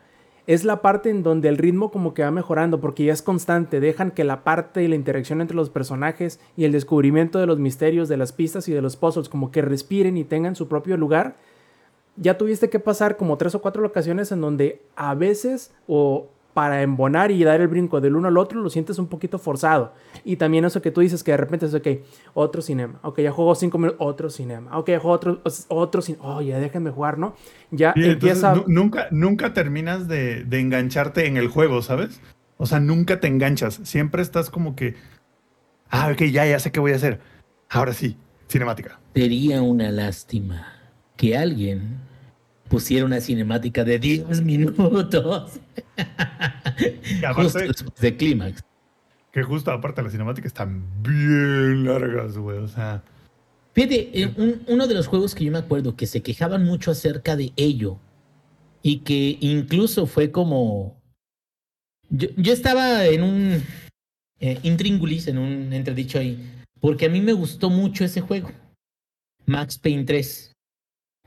es la parte en donde el ritmo como que va mejorando, porque ya es constante, dejan que la parte y la interacción entre los personajes y el descubrimiento de los misterios, de las pistas y de los puzzles como que respiren y tengan su propio lugar. Ya tuviste que pasar como tres o cuatro ocasiones en donde a veces o para embonar y dar el brinco del uno al otro lo sientes un poquito forzado. Y también eso que tú dices que de repente es, ok, otro cinema, ok, ya juego cinco minutos, otro cinema, ok, ya juego otro, otro cinema, oh, ya déjenme jugar, ¿no? Ya Sí, empieza... nu- nunca, nunca terminas de, de engancharte en el juego, ¿sabes? O sea, nunca te enganchas. Siempre estás como que. Ah, ok, ya, ya sé qué voy a hacer. Ahora sí, cinemática. Sería una lástima que alguien pusiera una cinemática de 10 minutos. *laughs* Justo después de clímax. que justo aparte las cinemáticas están bien largas, güey. O sea, Fíjate, eh, un- uno de los juegos que yo me acuerdo que se quejaban mucho acerca de ello y que incluso fue como... Yo, yo estaba en un eh, intríngulis, en un entredicho ahí, porque a mí me gustó mucho ese juego, Max Payne 3.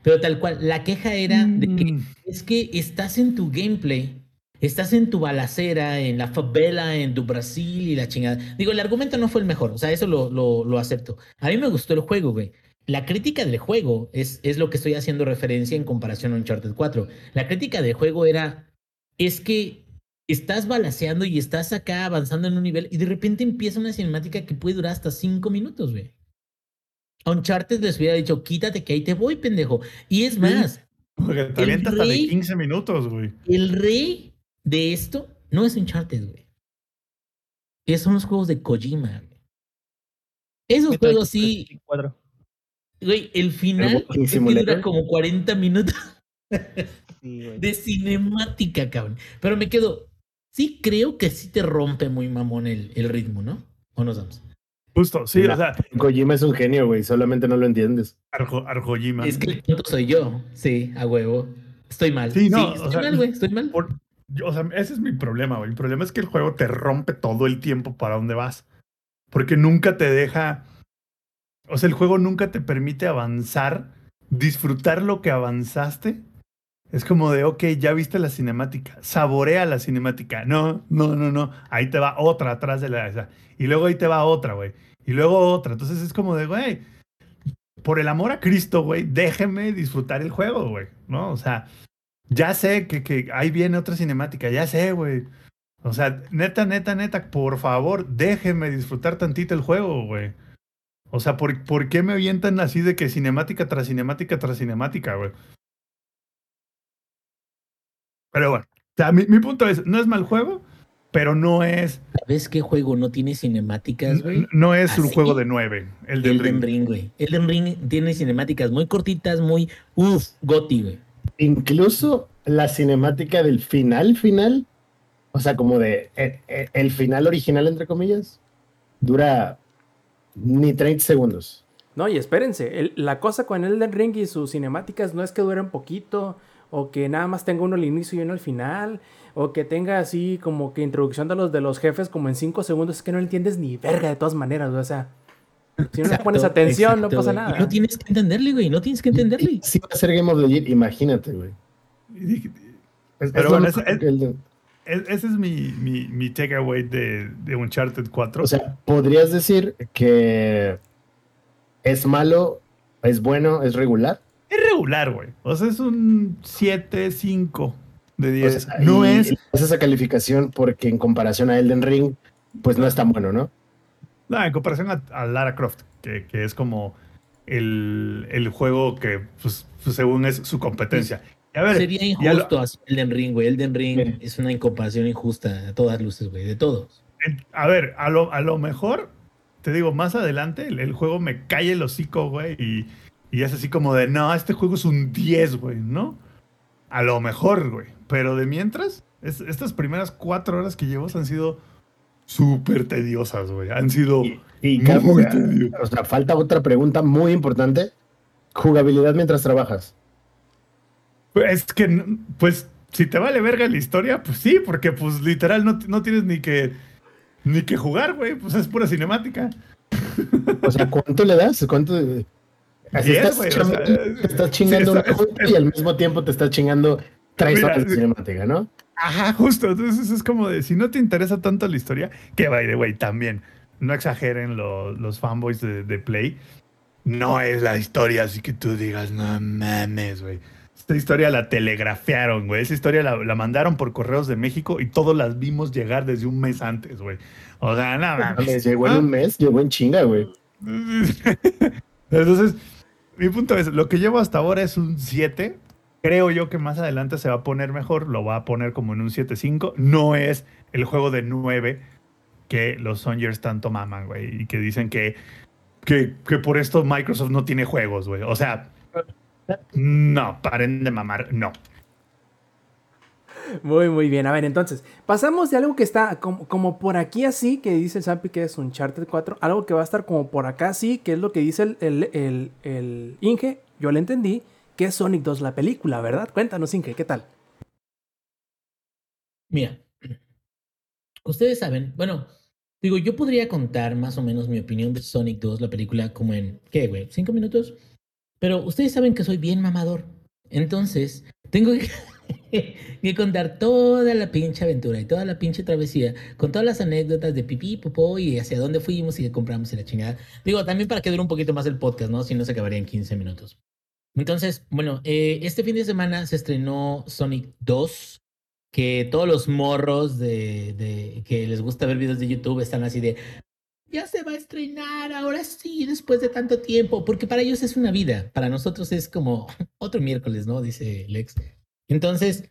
Pero tal cual, la queja era de que mm, es que estás en tu gameplay, estás en tu balacera, en la favela, en tu Brasil y la chingada. Digo, el argumento no fue el mejor, o sea, eso lo, lo, lo acepto. A mí me gustó el juego, güey. La crítica del juego es, es lo que estoy haciendo referencia en comparación a Uncharted 4. La crítica del juego era, es que estás balaceando y estás acá avanzando en un nivel y de repente empieza una cinemática que puede durar hasta cinco minutos, güey. A Uncharted les hubiera dicho, quítate que ahí te voy, pendejo. Y es más, porque te El avienta hasta de rey- 15 minutos, güey. el rey de esto no es Uncharted, güey. Esos son los juegos de Kojima, güey. Esos juegos sí, güey, el final es que dura como 40 minutos. Sí, güey. de cinemática, cabrón. Pero me quedo. Sí, creo que sí te rompe muy mamón el, el ritmo, ¿no? ¿O nos damos? Justo, sí, o sea, Kojima es un genio, güey, solamente no lo entiendes. Arjo, Arjojima. Es que el punto soy yo. Sí, a huevo. Estoy mal. Sí, no, estoy sea, mal, güey. Estoy mal. Por- yo- o sea, ese es mi problema, güey. Mi problema es que el juego te rompe todo el tiempo para dónde vas. Porque nunca te deja. O sea, el juego nunca te permite avanzar, disfrutar lo que avanzaste. Es como de, ok, ya viste la cinemática, saborea la cinemática. No, no, no, no. Ahí te va otra atrás de la esa. Y luego ahí te va otra, güey. Y luego otra. Entonces es como de, güey, por el amor a Cristo, güey, déjeme disfrutar el juego, güey. ¿No? O sea, ya sé que, que ahí viene otra cinemática, ya sé, güey. O sea, neta, neta, neta, por favor, déjenme disfrutar tantito el juego, güey. O sea, ¿por, ¿por qué me avientan así de que cinemática tras cinemática tras cinemática, güey? Pero bueno, o sea, mi, mi punto es, no es mal juego, pero no es, ¿Sabes qué juego no tiene cinemáticas, güey? no es un juego de nueve, el del Elden ring. Güey. Elden Ring tiene cinemáticas muy cortitas, muy. Uf, goti, güey. Incluso la cinemática del final, final, o sea, como de eh, eh, el final original, entre comillas, dura ni 30 segundos. No, y espérense, el- la cosa con Elden Ring y sus cinemáticas no es que duren poquito, o que nada más tenga uno al inicio y uno al final, o que tenga así como que introducción de los de los jefes como en 5 segundos, es que no entiendes ni verga de todas maneras, güey, o sea, si no le pones atención no pasa güey. nada. Y no tienes que entenderle, güey. No tienes que entenderle. Si va a ser Game of the Year, imagínate, güey. Es- Pero es bueno, es- el- Ese es mi, mi, mi takeaway de, de Uncharted 4. O sea, podrías decir que es malo, es bueno, es regular. Es regular, güey. O sea, es un 7, 5 de O 10. sea, no es es esa calificación porque en comparación a Elden Ring, pues no es tan bueno, ¿no? No, en comparación a, a Lara Croft, que, que es como el, el juego que, pues, pues, según es su competencia. Y a ver, Sería ya lo- injusto así Elden Ring, güey. Elden Ring Mira. es una incomparación injusta a todas luces, güey. De todos. en- a ver, a lo, a lo mejor, te digo, más adelante el, el juego me cae el hocico, güey, y, y es así como de, no, este juego es un 10, güey, ¿no? A lo mejor, güey. Pero de mientras, es- estas primeras cuatro horas que llevo han sido súper tediosas, güey. Han sido... Y, y Muy tedioso. o sea, falta otra pregunta muy importante. Jugabilidad mientras trabajas. Es que, pues, si te vale verga la historia, pues sí, porque, pues, literal, no, no tienes ni que, ni que jugar, güey. Pues es pura cinemática. O sea, ¿cuánto le das? ¿Cuánto? Así estás, güey, o chingando- sea, te estás chingando sí, una está- y al mismo tiempo te estás chingando tres Mira, horas de cinemática, ¿no? Ajá, justo. Entonces es como de, si no te interesa tanto la historia, que by the way, también, no exageren lo- los fanboys de, de Play. No es la historia así que tú digas, no mames, güey. Esta historia la telegrafiaron, güey. Esa historia la, la mandaron por correos de México y todos las vimos llegar desde un mes antes, güey. O sea, no mames. Llegó en un mes, llegó en chinga, güey. *laughs* Entonces, mi punto es, lo que llevo hasta ahora es un 7. Creo yo que más adelante se va a poner mejor, lo va a poner como en un 7.5. No es el juego de 9 que los Songers tanto maman, güey, y que dicen que, que, que por esto Microsoft no tiene juegos, güey. O sea, no, paren de mamar, no. Muy, muy bien. A ver, entonces, pasamos de algo que está como, como por aquí así, que dice el Zampi que es un Charter 4, algo que va a estar como por acá así, que es lo que dice el, el, el, el Inge, yo le entendí, que es Sonic 2 la película, ¿verdad? Cuéntanos, Inge, ¿qué tal? Mira, ustedes saben, bueno, digo, yo podría contar más o menos mi opinión de Sonic 2, la película, como en, ¿qué, güey? ¿Cinco minutos? Pero ustedes saben que soy bien mamador. Entonces, tengo que, *laughs* que contar toda la pinche aventura y toda la pinche travesía, con todas las anécdotas de pipí, popó y hacia dónde fuimos y qué compramos y la chingada. Digo, también para que dure un poquito más el podcast, ¿no? Si no se acabaría en 15 minutos. Entonces, bueno, eh, este fin de semana se estrenó Sonic 2, que todos los morros de, de que les gusta ver videos de YouTube están así de ya se va a estrenar, ahora sí, después de tanto tiempo, porque para ellos es una vida, para nosotros es como *laughs* otro miércoles, ¿no? Dice Lex. Entonces,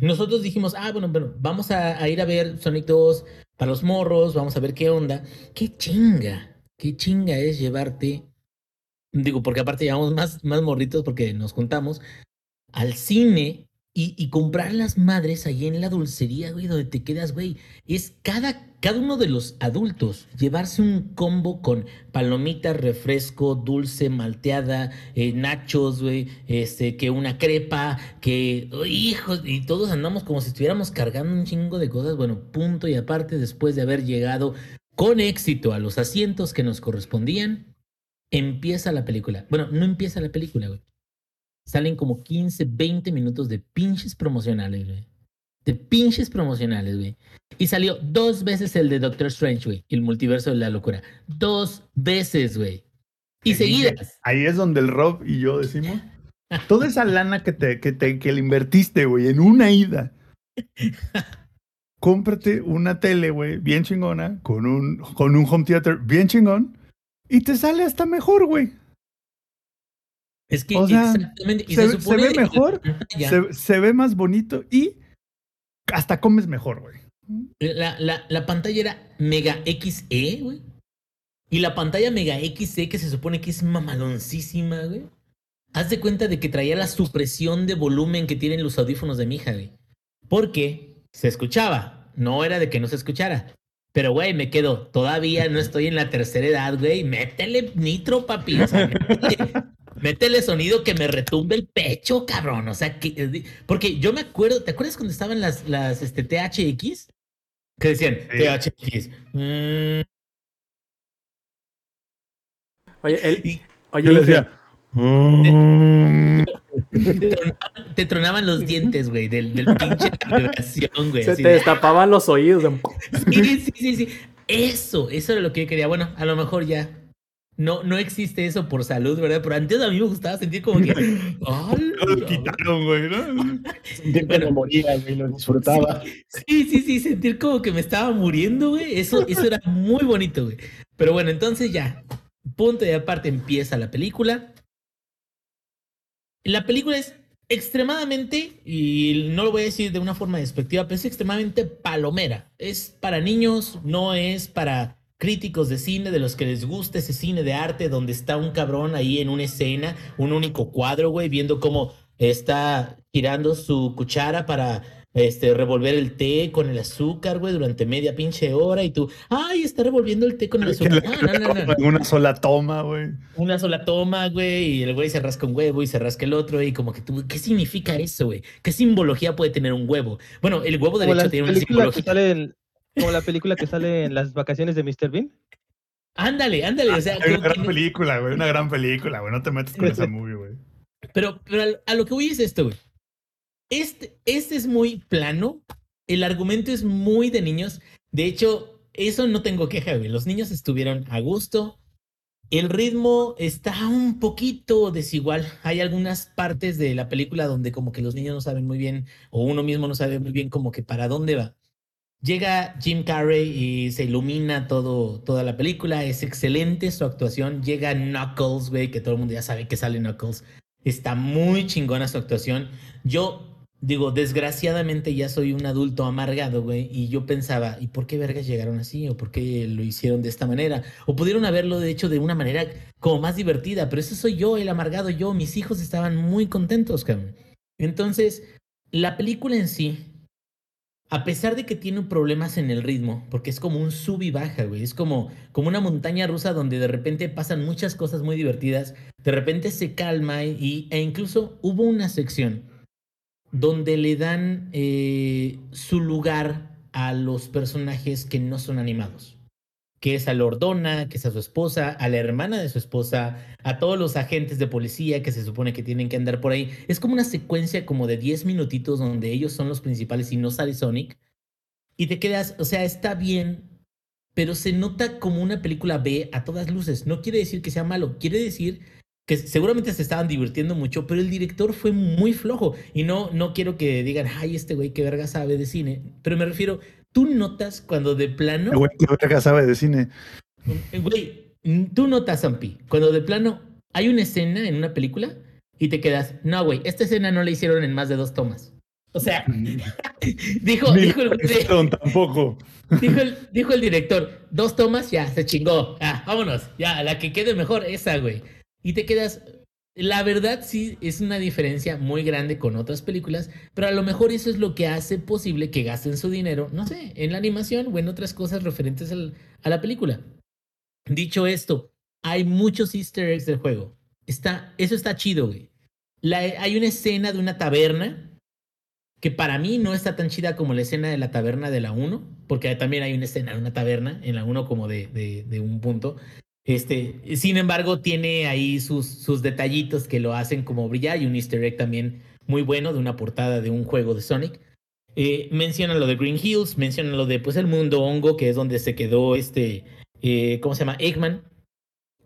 nosotros dijimos, ah, bueno, bueno, vamos a, ir a ver Sonic 2 para los morros, vamos a ver qué onda. Qué chinga, qué chinga es llevarte, digo, porque aparte llevamos más, más morritos porque nos juntamos al cine y, y comprar las madres ahí en la dulcería, güey, donde te quedas, güey. Es cada, cada uno de los adultos llevarse un combo con palomitas, refresco, dulce, malteada, eh, nachos, güey, este, que una crepa, que, oh, hijos, y todos andamos como si estuviéramos cargando un chingo de cosas. Bueno, punto y aparte, después de haber llegado con éxito a los asientos que nos correspondían, empieza la película. Bueno, no empieza la película, güey. Salen como 15, 20 minutos de pinches promocionales, güey. De pinches promocionales, güey. Y salió dos veces el de Doctor Strange, güey. El multiverso de la locura. Dos veces, güey. Y seguidas. Ahí es donde el Rob y yo decimos. *laughs* Toda esa lana que te, que te que le invertiste, güey, en una ida. *laughs* Cómprate una tele, güey, bien chingona, con un, con un home theater bien chingón, y te sale hasta mejor, güey. Es que O sea, exactamente. y se, se se supone ve mejor, se, se ve más bonito y hasta comes mejor, güey. La, la, la pantalla era Mega XE, güey. Y la pantalla Mega XE, que se supone que es mamaloncísima, güey. Haz de cuenta de que traía la supresión de volumen que tienen los audífonos de mi hija, güey. Porque se escuchaba. No era de que no se escuchara. Pero, güey, me quedo. Todavía no estoy en la tercera edad, güey. Métele nitro, papi. O sea, *laughs* métele, métele sonido que me retumbe el pecho, cabrón. O sea, que. Porque yo me acuerdo. ¿Te acuerdas cuando estaban las, las este, THX? Que decían Sí. THX. mm, Oye, el, y oye, Yo le decía, te, tronaban, te tronaban los dientes, güey, del, del pinche *laughs* vibración, güey. se te de- destapaban los oídos. de- Sí, sí, sí, sí. Eso, eso era lo que yo quería. Bueno, a lo mejor ya. No, no existe eso por salud, ¿verdad? Pero antes a mí me gustaba sentir como que. *laughs* ¡Ay, Lo quitaron, güey, ¿no? *laughs* Sentí que me moría, güey, lo disfrutaba. Sí, sí, sí, sentir como que me estaba muriendo, güey. Eso, eso era muy bonito, güey. Pero bueno, entonces ya. Punto y aparte empieza la película. La película es extremadamente, y no lo voy a decir de una forma despectiva, pero es extremadamente palomera. Es para niños, no es para críticos de cine, de los que les gusta ese cine de arte, donde está un cabrón ahí en una escena, un único cuadro, güey, viendo cómo está girando su cuchara para este, revolver el té con el azúcar, güey, durante media pinche hora y tú, ay, está revolviendo el té con el *laughs* azúcar. le- No, no, no, no. En una sola toma, güey. Una sola toma, güey, y el güey se rasca un huevo y se rasca el otro, y como que tú, ¿qué significa eso, güey? ¿Qué simbología puede tener un huevo? Bueno, el huevo de hecho tiene una película que simbología. Como la película que sale en las vacaciones de Mr. Bean. Ándale, ándale, o sea, Hay una gran que- película, güey. Una gran película, güey. No te metas con esa *laughs* movie, güey. Pero, pero a lo que voy es esto, güey. Este, este es muy plano. El argumento es muy de niños. De hecho, eso no tengo queja, güey. Los niños estuvieron a gusto. El ritmo está un poquito desigual. Hay algunas partes de la película donde como que los niños no saben muy bien, o uno mismo no sabe muy bien como que para dónde va. Llega Jim Carrey y se ilumina todo, toda la película. Es excelente su actuación. Llega Knuckles, güey, que todo el mundo ya sabe que sale Knuckles. Está muy chingona su actuación. Yo digo, desgraciadamente ya soy un adulto amargado, güey, y yo pensaba, ¿y por qué vergas llegaron así? ¿O por qué lo hicieron de esta manera? O pudieron haberlo hecho de una manera como más divertida, pero eso soy yo, el amargado yo. Mis hijos estaban muy contentos, cabrón. Entonces, la película en sí, a pesar de que tiene problemas en el ritmo, porque es como un sub y baja, güey, es como, como una montaña rusa donde de repente pasan muchas cosas muy divertidas, de repente se calma y, e incluso hubo una sección donde le dan eh, su lugar a los personajes que no son animados. Que es a Lordona, que es a su esposa, a la hermana de su esposa, a todos los agentes de policía que se supone que tienen que andar por ahí. Es como una secuencia como de 10 minutitos donde ellos son los principales y no sale Sonic. Y te quedas, o sea, está bien, pero se nota como una película B a todas luces. No quiere decir que sea malo, quiere decir que seguramente se estaban divirtiendo mucho, pero el director fue muy flojo. Y no, no quiero que digan, ay, este güey qué verga sabe de cine. Pero me refiero, tú notas cuando de plano. El güey que sabe de cine. Eh, Güey, tú notas, Zampi, cuando de plano hay una escena en una película y te quedas, no, güey, esta escena no la hicieron en más de dos tomas. O sea, *laughs* dijo, dijo, el, tampoco. *laughs* dijo, el, dijo el director, dos tomas, ya, se chingó. Ah, vámonos, ya, la que quede mejor, esa, güey. Y te quedas, La verdad sí es una diferencia muy grande con otras películas, pero a lo mejor eso es lo que hace posible que gasten su dinero, no sé, en la animación o en otras cosas referentes a la película. Dicho esto, hay muchos easter eggs del juego. Está, eso está chido, güey. Hay una escena de una taberna que para mí no está tan chida como la escena de la taberna de la 1, porque también hay una escena de una taberna en la 1 como de, de- de un punto. Este, sin embargo, tiene ahí sus, sus detallitos que lo hacen como brillar y un easter egg también muy bueno de una portada de un juego de Sonic. Eh, mencionan lo de Green Hills, mencionan lo de pues el mundo hongo, que es donde se quedó este, eh, ¿cómo se llama? Eggman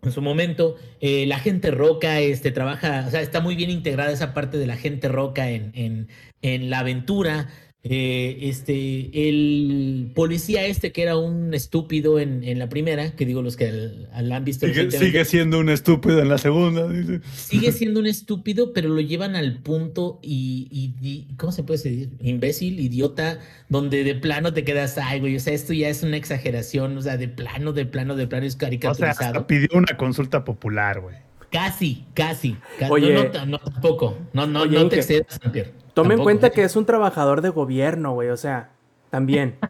en su momento. Eh, la gente roca este, trabaja, o sea, está muy bien integrada esa parte de la gente roca en, en, en la aventura. Eh, este, el policía este que era un estúpido en, en la primera, que digo los que al- al han visto Sigue, sigue siendo un estúpido en la segunda, dice. sigue *laughs* siendo un estúpido, pero lo llevan al punto y, y- y- ¿cómo se puede decir? Imbécil, idiota, donde de plano te quedas, ay, güey, o sea, esto ya es una exageración, o sea, de plano, de plano, de plano es O sea, caricaturizado. hasta pidió una consulta popular, güey. Casi, casi. ca- Oye. no, no, no, tampoco. No, no, Oye, no te excedas, Sampier. Tome en cuenta que es un trabajador de gobierno, güey, o sea, también. *laughs*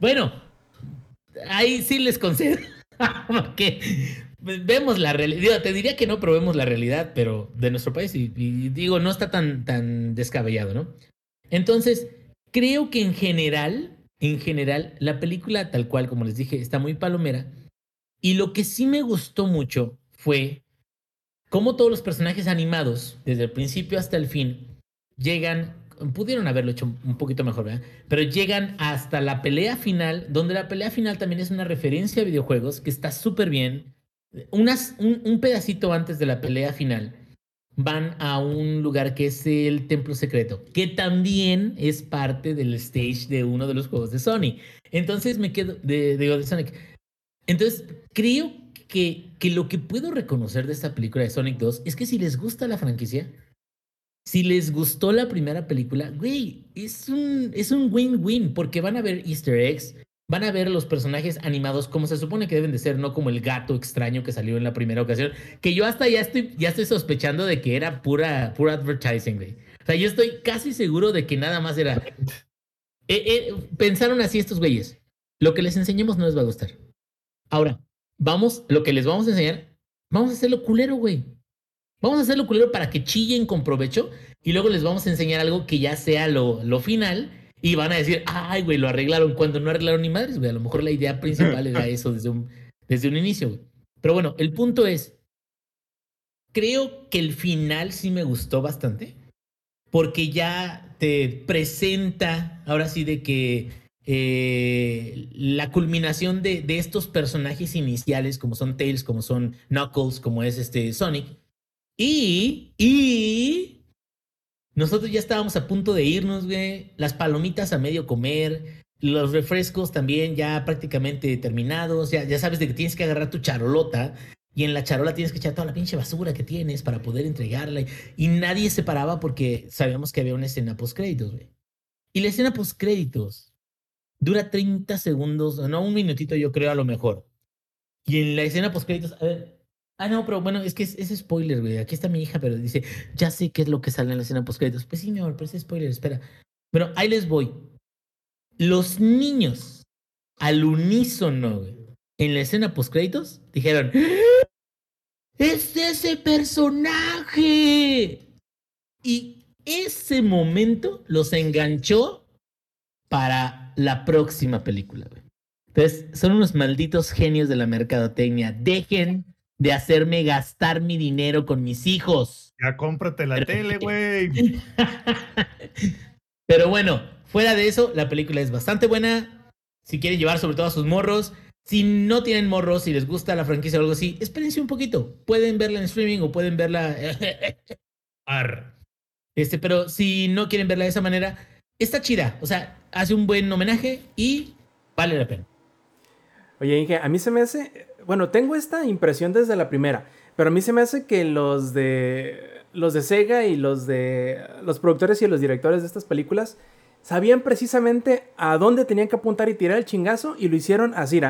Bueno, ahí sí les concedo. *laughs* Porque vemos la realidad. Te diría que no, pero vemos la realidad, pero de nuestro país. Y, y digo, no está tan, tan descabellado, ¿no? Entonces, creo que en general, en general, la película, tal cual, como les dije, está muy palomera. Y lo que sí me gustó mucho fue cómo todos los personajes animados, desde el principio hasta el fin, llegan, pudieron haberlo hecho un poquito mejor, ¿verdad? Pero llegan hasta la pelea final, donde la pelea final también es una referencia a videojuegos que está súper bien. Unas, un, un pedacito antes de la pelea final van a un lugar que es el Templo Secreto, que también es parte del stage de uno de los juegos de Sony. Entonces me quedo, de, digo, de Sonic. Entonces creo que, que lo que puedo reconocer de esta película de Sonic 2 es que si les gusta la franquicia, si les gustó la primera película, güey, es un es un win-win porque van a ver easter eggs, van a ver los personajes animados como se supone que deben de ser, no como el gato extraño que salió en la primera ocasión, que yo hasta ya estoy ya estoy sospechando de que era pura pura advertising, güey. O sea, yo estoy casi seguro de que nada más era Eh, eh, pensaron así estos güeyes. Lo que les enseñemos no les va a gustar. Ahora, vamos, lo que les vamos a enseñar, vamos a hacerlo culero, güey. Vamos a hacerlo culero para que chillen con provecho y luego les vamos a enseñar algo que ya sea lo, lo final y van a decir, ay, güey, lo arreglaron cuando no arreglaron ni madres, güey. A lo mejor la idea principal era *laughs* eso desde un, desde un inicio, güey. Pero bueno, el punto es, creo que el final sí me gustó bastante porque ya te presenta, ahora sí, de que eh, la culminación de, de estos personajes iniciales, como son Tails, como son Knuckles, como es este Sonic, y, y nosotros ya estábamos a punto de irnos, güey. Las palomitas a medio comer, los refrescos también ya prácticamente terminados. Ya, ya sabes de que tienes que agarrar tu charolota y en la charola tienes que echar toda la pinche basura que tienes para poder entregarla. Y nadie se paraba porque sabíamos que había una escena post-créditos, güey. Y la escena post-créditos dura 30 segundos, no un minutito, yo creo, a lo mejor. Y en la escena post-créditos, a ver, Ah, no, pero bueno, es que es, spoiler, güey. Aquí está mi hija, pero dice, ya sé qué es lo que sale en la escena postcréditos. Pues amor, pero es spoiler, espera. Bueno, ahí les voy. Los niños, al unísono, en la escena postcréditos, dijeron. ¡Es ese personaje! Y ese momento los enganchó para la próxima película, güey. Entonces, son unos malditos genios de la mercadotecnia. Dejen de hacerme gastar mi dinero con mis hijos. Ya cómprate la Pero- tele, güey. *laughs* Pero bueno, fuera de eso, la película es bastante buena. Si quieren llevar sobre todo a sus morros. Si no tienen morros, si les gusta la franquicia o algo así, espérense un poquito. Pueden verla en streaming o pueden verla. *laughs* Ar. Este, pero si no quieren verla de esa manera, está chida. O sea, hace un buen homenaje y vale la pena. Oye, Inge, a mí se me hace. Bueno, tengo esta impresión desde la primera, pero a mí se me hace que los de. Los de Sega y los de. Los productores y los directores de estas películas sabían precisamente a dónde tenían que apuntar y tirar el chingazo y lo hicieron así,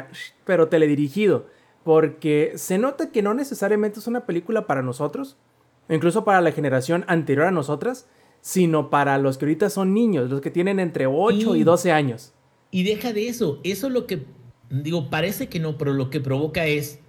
pero teledirigido. Porque se nota que no necesariamente es una película para nosotros. incluso para la generación anterior a nosotras, sino para los que ahorita son niños, los que tienen entre 8 y Sí. 12 años. Y deja de eso. Eso lo que, digo, parece que no, pero lo que provoca es,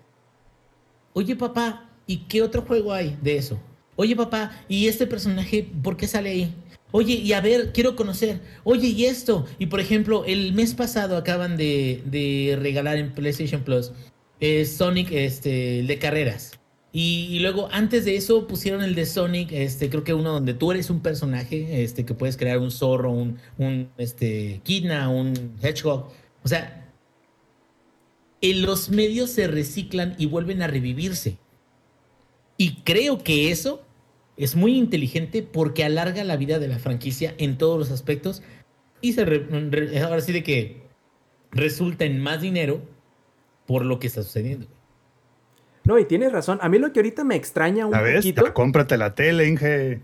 oye papá, ¿y qué otro juego hay de eso? Oye papá, ¿y este personaje por qué sale ahí? Oye, y a ver, quiero conocer. Oye, ¿y esto? Y por ejemplo, el mes pasado acaban de, de regalar en PlayStation Plus eh, Sonic este, de carreras. Y, y luego, antes de eso, pusieron el de Sonic, este, creo que uno donde tú eres un personaje, este, que puedes crear un zorro, un, un este, Kidna, un Hedgehog. O sea, en los medios se reciclan y vuelven a revivirse. Y creo que eso es muy inteligente porque alarga la vida de la franquicia en todos los aspectos y se re- re- ahora sí de que resulta en más dinero por lo que está sucediendo. No, y tienes razón. A mí lo que ahorita me extraña un ¿La ves? poquito. Cómprate la tele, Inge.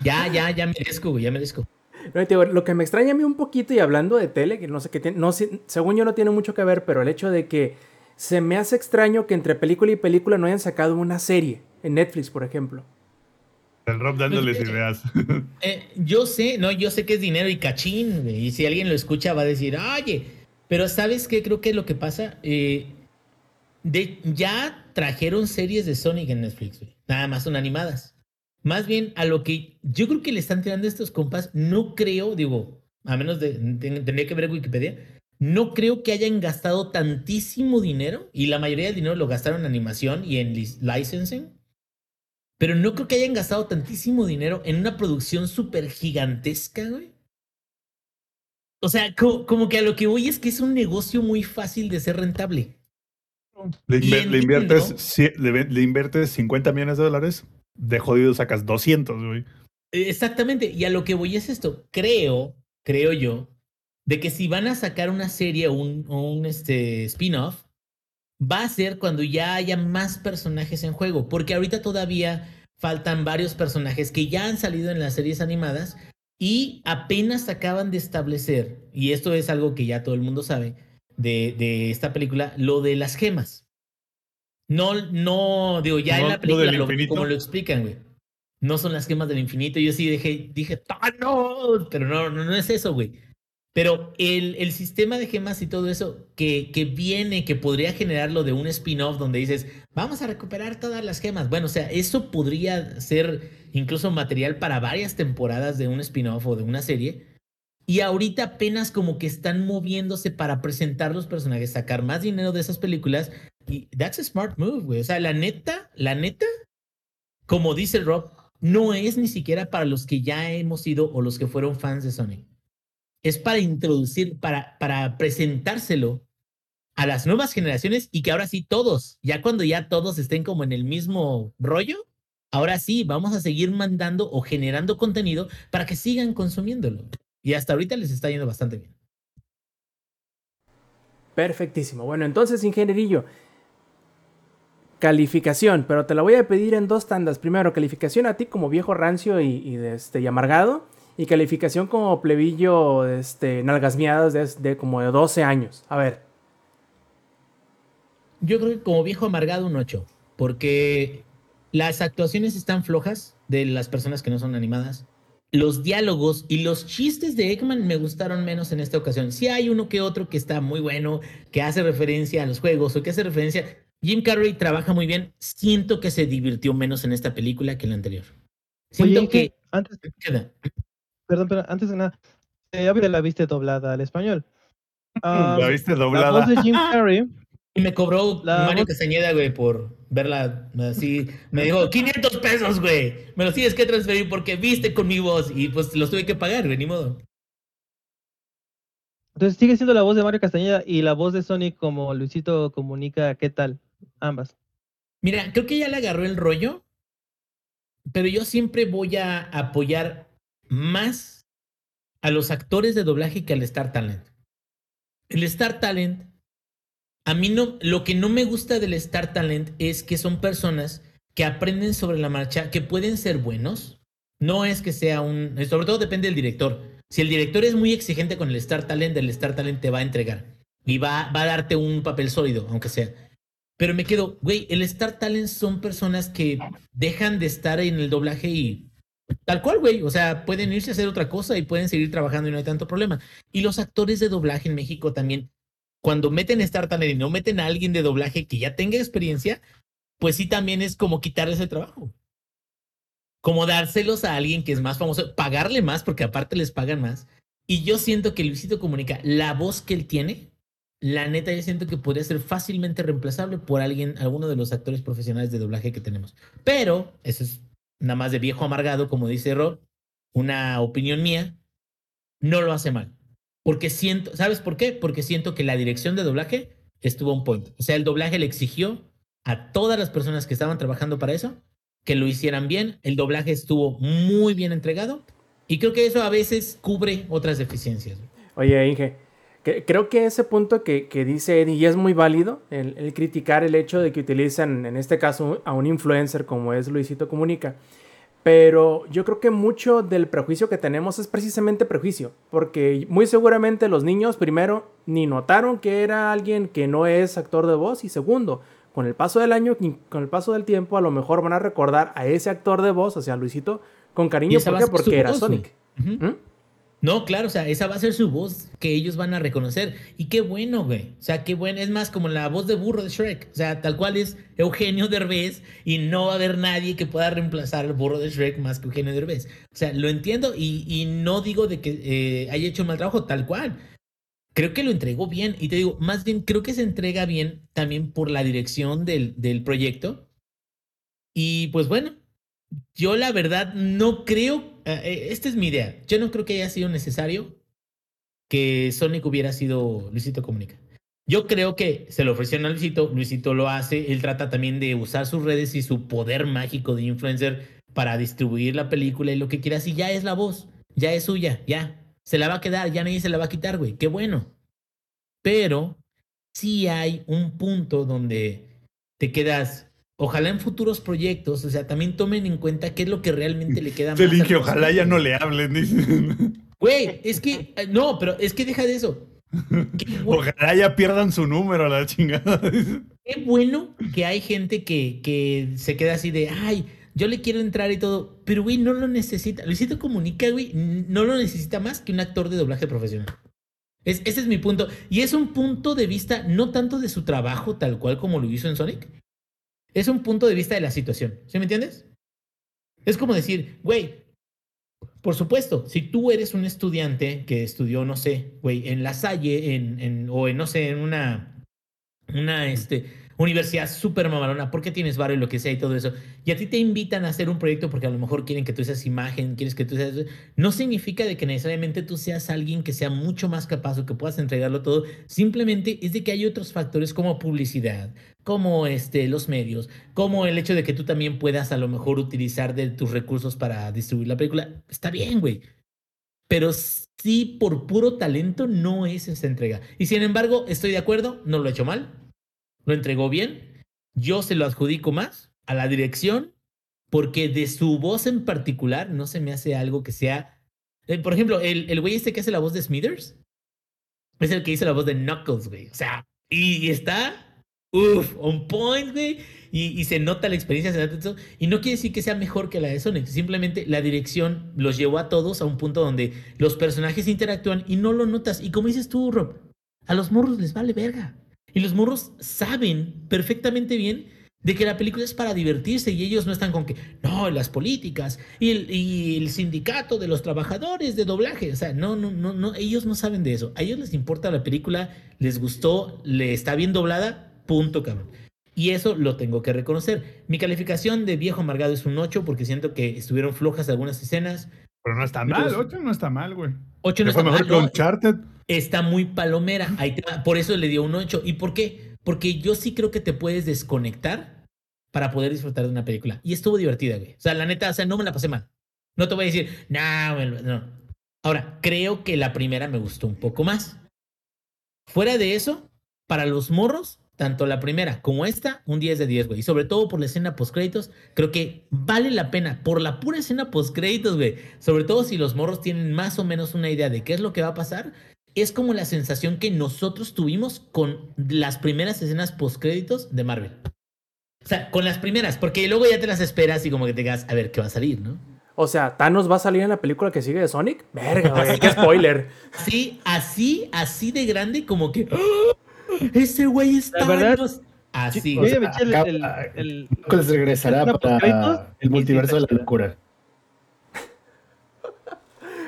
Ya, ya, ya merezco, güey, ya merezco. No, lo que me extraña a mí un poquito, y hablando de tele, que no sé qué tiene, no, según yo no tiene mucho que ver, pero el hecho de que se me hace extraño que entre película y película no hayan sacado una serie, en Netflix, por ejemplo. El Rob dándoles Pues, eh, ideas. Eh, yo sé, no, yo sé que es dinero y cachín, y si alguien lo escucha va a decir, oye, pero ¿sabes qué? Creo que es lo que pasa. Eh, de, ya trajeron series de Sonic en Netflix, güey. Nada más son animadas. Más bien a lo que yo creo que le están tirando estos compas, no creo, digo, a menos de, ten- tendría que ver Wikipedia, no creo que hayan gastado tantísimo dinero, y la mayoría del dinero lo gastaron en animación y en licensing, pero no creo que hayan gastado tantísimo dinero en una producción súper gigantesca, güey. O sea, co- como, que a lo que voy es que es un negocio muy fácil de ser rentable. Le, Y inver- le inviertes, ci- le, le inviertes 50 millones de dólares, de jodido sacas 200, güey. Exactamente, y a lo que voy es esto. Creo, creo yo, de que si van a sacar una serie o un, un este, spin-off, va a ser cuando ya haya más personajes en juego, porque ahorita todavía faltan varios personajes que ya han salido en las series animadas y apenas acaban de establecer, y esto es algo que ya todo el mundo sabe de, de esta película, lo de las gemas. No, no, digo, ya No- en la película, lo- como lo explican, güey. No son las gemas del infinito. Yo sí dije, dije, ¡ah, no! Pero no, no, no es eso, güey. Pero el, el sistema de gemas y todo eso que, que viene, que podría generarlo de un spin-off donde dices, vamos a recuperar todas las gemas. Bueno, o sea, eso podría ser incluso material para varias temporadas de un spin-off o de una serie. Y ahorita apenas como que están moviéndose para presentar los personajes, sacar más dinero de esas películas. Y that's a smart move, güey. O sea, la neta, la neta, como dice el Rob, no es ni siquiera para los que ya hemos sido o los que fueron fans de Sonic. Es para introducir, para, para presentárselo a las nuevas generaciones y que ahora sí todos, ya cuando ya todos estén como en el mismo rollo, ahora sí vamos a seguir mandando o generando contenido para que sigan consumiéndolo. Y hasta ahorita les está yendo bastante bien. Perfectísimo. Bueno, entonces, ingenierillo. Calificación, pero te la voy a pedir en dos tandas. Primero, calificación a ti como viejo rancio y, este, amargado. Y calificación como plebillo, este, nalgas miadas de, de como de 12 años. A ver. Yo creo que como viejo amargado un 8, porque las actuaciones están flojas de las personas que no son animadas. Los diálogos y los chistes de Eggman me gustaron menos en esta ocasión. Sí hay uno que otro que está muy bueno, que hace referencia a los juegos o que hace referencia... Jim Carrey trabaja muy bien. Siento que se divirtió menos en esta película que en la anterior. Siento Oye, que... Antes, Queda. perdón, pero antes de nada, eh, ya la viste doblada al español. *laughs* ¿La Ah, viste la doblada? voz de Jim *laughs* Carrey, Y me cobró La Mario voz- Castañeda, güey, por verla así. Me dijo, 500 pesos, güey. Me los tienes que transferir porque viste con mi voz. Y pues los tuve que pagar, güey, ni modo. entonces sigue siendo la voz de Mario Castañeda y la voz de Sonic como Luisito comunica, ¿qué tal? Ambas. Mira, creo que ya le agarró el rollo. Pero yo siempre voy a apoyar más a los actores de doblaje que al Star Talent. El Star Talent, a mí no, lo que no me gusta del Star Talent es que son personas que aprenden sobre la marcha, que pueden ser buenos. No es que sea un, sobre todo depende del director. Si el director es muy exigente con el Star Talent, el Star Talent te va a entregar y va, va a darte un papel sólido, aunque sea. Pero me quedo, güey, el Star Talent son personas que dejan de estar en el doblaje y tal cual, güey. O sea, pueden irse a hacer otra cosa y pueden seguir trabajando y no hay tanto problema. Y los actores de doblaje en México también, cuando meten Star Talent y no meten a alguien de doblaje que ya tenga experiencia, pues sí también es como quitarles el trabajo. Como dárselos a alguien que es más famoso, pagarle más, porque aparte les pagan más. Y yo siento que Luisito Comunica, la voz que él tiene, la neta, yo siento que podría ser fácilmente reemplazable por alguien, alguno de los actores profesionales de doblaje que tenemos. Pero, eso es nada más de viejo amargado, como dice Rob, una opinión mía, no lo hace mal. Porque siento, ¿sabes por qué? Porque siento que la dirección de doblaje estuvo un point. O sea, el doblaje le exigió a todas las personas que estaban trabajando para eso que lo hicieran bien. El doblaje estuvo muy bien entregado y creo que eso a veces cubre otras deficiencias. Oye, Inge, creo que ese punto que, dice Eddie y es muy válido, el, criticar el hecho de que utilizan, en este caso, a un influencer como es Luisito Comunica. Pero yo creo que mucho del prejuicio que tenemos es precisamente prejuicio, porque muy seguramente los niños, primero, ni notaron que era alguien que no es actor de voz, y segundo, con el paso del año, con el paso del tiempo, a lo mejor van a recordar a ese actor de voz, o sea, Luisito, con cariño. ¿Por qué? Porque era Sonic. No, claro, o sea, esa va a ser su voz que ellos van a reconocer. Y qué bueno, güey. O sea, qué bueno. Es más como la voz de burro de Shrek. O sea, tal cual es Eugenio Derbez y no va a haber nadie que pueda reemplazar al burro de Shrek más que Eugenio Derbez. O sea, lo entiendo y, no digo de que eh, haya hecho un mal trabajo, tal cual. Creo que lo entregó bien. Y te digo, más bien creo que se entrega bien también por la dirección del, del proyecto. Y pues bueno, yo la verdad no creo eh, eh, esta es mi idea. Yo no creo que haya sido necesario que Sonic hubiera sido Luisito Comunica. Yo creo que se lo ofrecieron a Luisito, Luisito lo hace, él trata también de usar sus redes y su poder mágico de influencer para distribuir la película y lo que quieras y ya es la voz, ya es suya, ya. Se la va a quedar, ya nadie se la va a quitar, güey. Qué bueno. Pero sí hay un punto donde te quedas, Ojalá en futuros proyectos, o sea, también tomen en cuenta qué es lo que realmente le queda más. que ojalá ya no le hablen. Güey, es que, eh, no, pero es que deja de eso. *laughs* Ojalá ya pierdan su número, la chingada. Qué bueno que hay gente que, que se queda así de, ay, yo le quiero entrar y todo, pero güey, no lo necesita. Luisito Comunica, güey, no lo necesita más que un actor de doblaje profesional. Es, ese es mi punto. Y es un punto de vista no tanto de su trabajo tal cual como lo hizo en Sonic, es un punto de vista de la situación. ¿Sí me entiendes? Es como decir, güey, por supuesto, si tú eres un estudiante que estudió, no sé, güey, en la Salle, en, en, o en, no sé, en una, una, este, universidad súper mamalona, porque tienes barrio y lo que sea y todo eso, y a ti te invitan a hacer un proyecto porque a lo mejor quieren que tú seas imagen, quieres que tú seas... No significa de que necesariamente tú seas alguien que sea mucho más capaz o que puedas entregarlo todo, simplemente es de que hay otros factores como publicidad, como este, los medios, como el hecho de que tú también puedas a lo mejor utilizar de tus recursos para distribuir la película. Está bien, güey. Pero sí, por puro talento no es esa entrega. Y sin embargo, estoy de acuerdo, no lo he hecho mal, lo entregó bien. Yo se lo adjudico más a la dirección porque de su voz en particular no se me hace algo que sea... Eh, por ejemplo, el, el güey este que hace la voz de Smithers es el que hizo la voz de Knuckles, güey. O sea, y, está, uff, on point, güey. Y, y, se nota la experiencia, se nota Y no quiere decir que sea mejor que la de Sonic. Simplemente la dirección los llevó a todos a un punto donde los personajes interactúan y no lo notas. Y como dices tú, Rob, a los morros les vale verga. Y los morros saben perfectamente bien de que la película es para divertirse y ellos no están con que, no, las políticas y el, sindicato de los trabajadores de doblaje. O sea, no, no, no, no, ellos no saben de eso. A ellos les importa la película, les gustó, le está bien doblada, punto, cabrón. Y eso lo tengo que reconocer. Mi calificación de viejo amargado es un 8 porque siento que estuvieron flojas algunas escenas. Pero no está mal, 8 no está mal, güey. 8 no está mal. No, está muy palomera. Por eso le dio un 8. ¿Y por qué? Porque yo sí creo que te puedes desconectar para poder disfrutar de una película. Y estuvo divertida, güey. O sea, la neta, o sea, no me la pasé mal. No te voy a decir, no, no. Ahora, creo que la primera me gustó un poco más. Fuera de eso, para los morros, tanto la primera como esta, un 10 de 10, güey. Y sobre todo por la escena post-créditos, creo que vale la pena. Por la pura escena post-créditos, güey. Sobre todo si los morros tienen más o menos una idea de qué es lo que va a pasar es como la sensación que nosotros tuvimos con las primeras escenas postcréditos de Marvel. O sea, con las primeras, porque luego ya te las esperas y como que te digas, a ver qué va a salir, ¿no? O sea, ¿Thanos va a salir en la película que sigue de Sonic? Verga, güey, qué spoiler. *laughs* Sí, así, así de grande, como que. Ese güey está. La verdad, Así. Yo güey. ya me eché el, el, el- regresará ¿Una para el multiverso de la locura.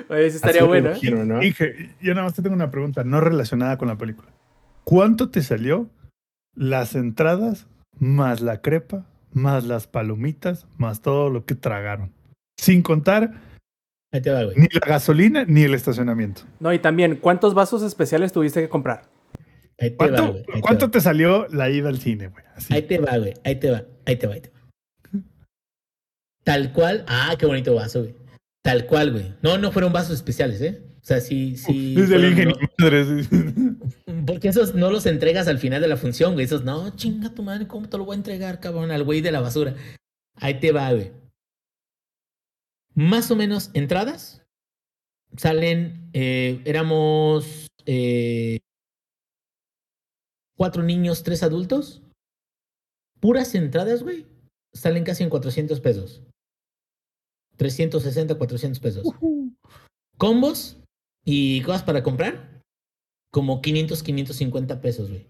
Oye, sí estaría Así bueno, ¿eh? giro, ¿no? Inge, yo nada más te tengo una pregunta no relacionada con la película. ¿Cuánto te salió las entradas más la crepa, más las palomitas, más todo lo que tragaron? Sin contar Ahí te va, güey. ni la gasolina ni el estacionamiento. No, y también, ¿cuántos vasos especiales tuviste que comprar? Ahí te va, ¿Cuánto, güey. Ahí te cuánto va. te salió la ida al cine, güey? Así. Ahí te va, güey. Ahí te va. Ahí te va, ahí te va. Tal cual. Ah, qué bonito vaso, güey. Tal cual, güey. No, no fueron vasos especiales, ¿eh? O sea, sí, sí. Desde el ingenio. madre, sí. ¿no? *laughs* Porque esos no los entregas al final de la función, güey. Esos, no, chinga tu madre, ¿cómo te lo voy a entregar, cabrón? Al güey de la basura. Ahí te va, güey. Más o menos entradas. Salen, eh, éramos eh, cuatro niños, tres adultos. Puras entradas, güey. Salen casi en 400 pesos. 360, 400 pesos. Combos y cosas para comprar. Como 500, 550 pesos, güey.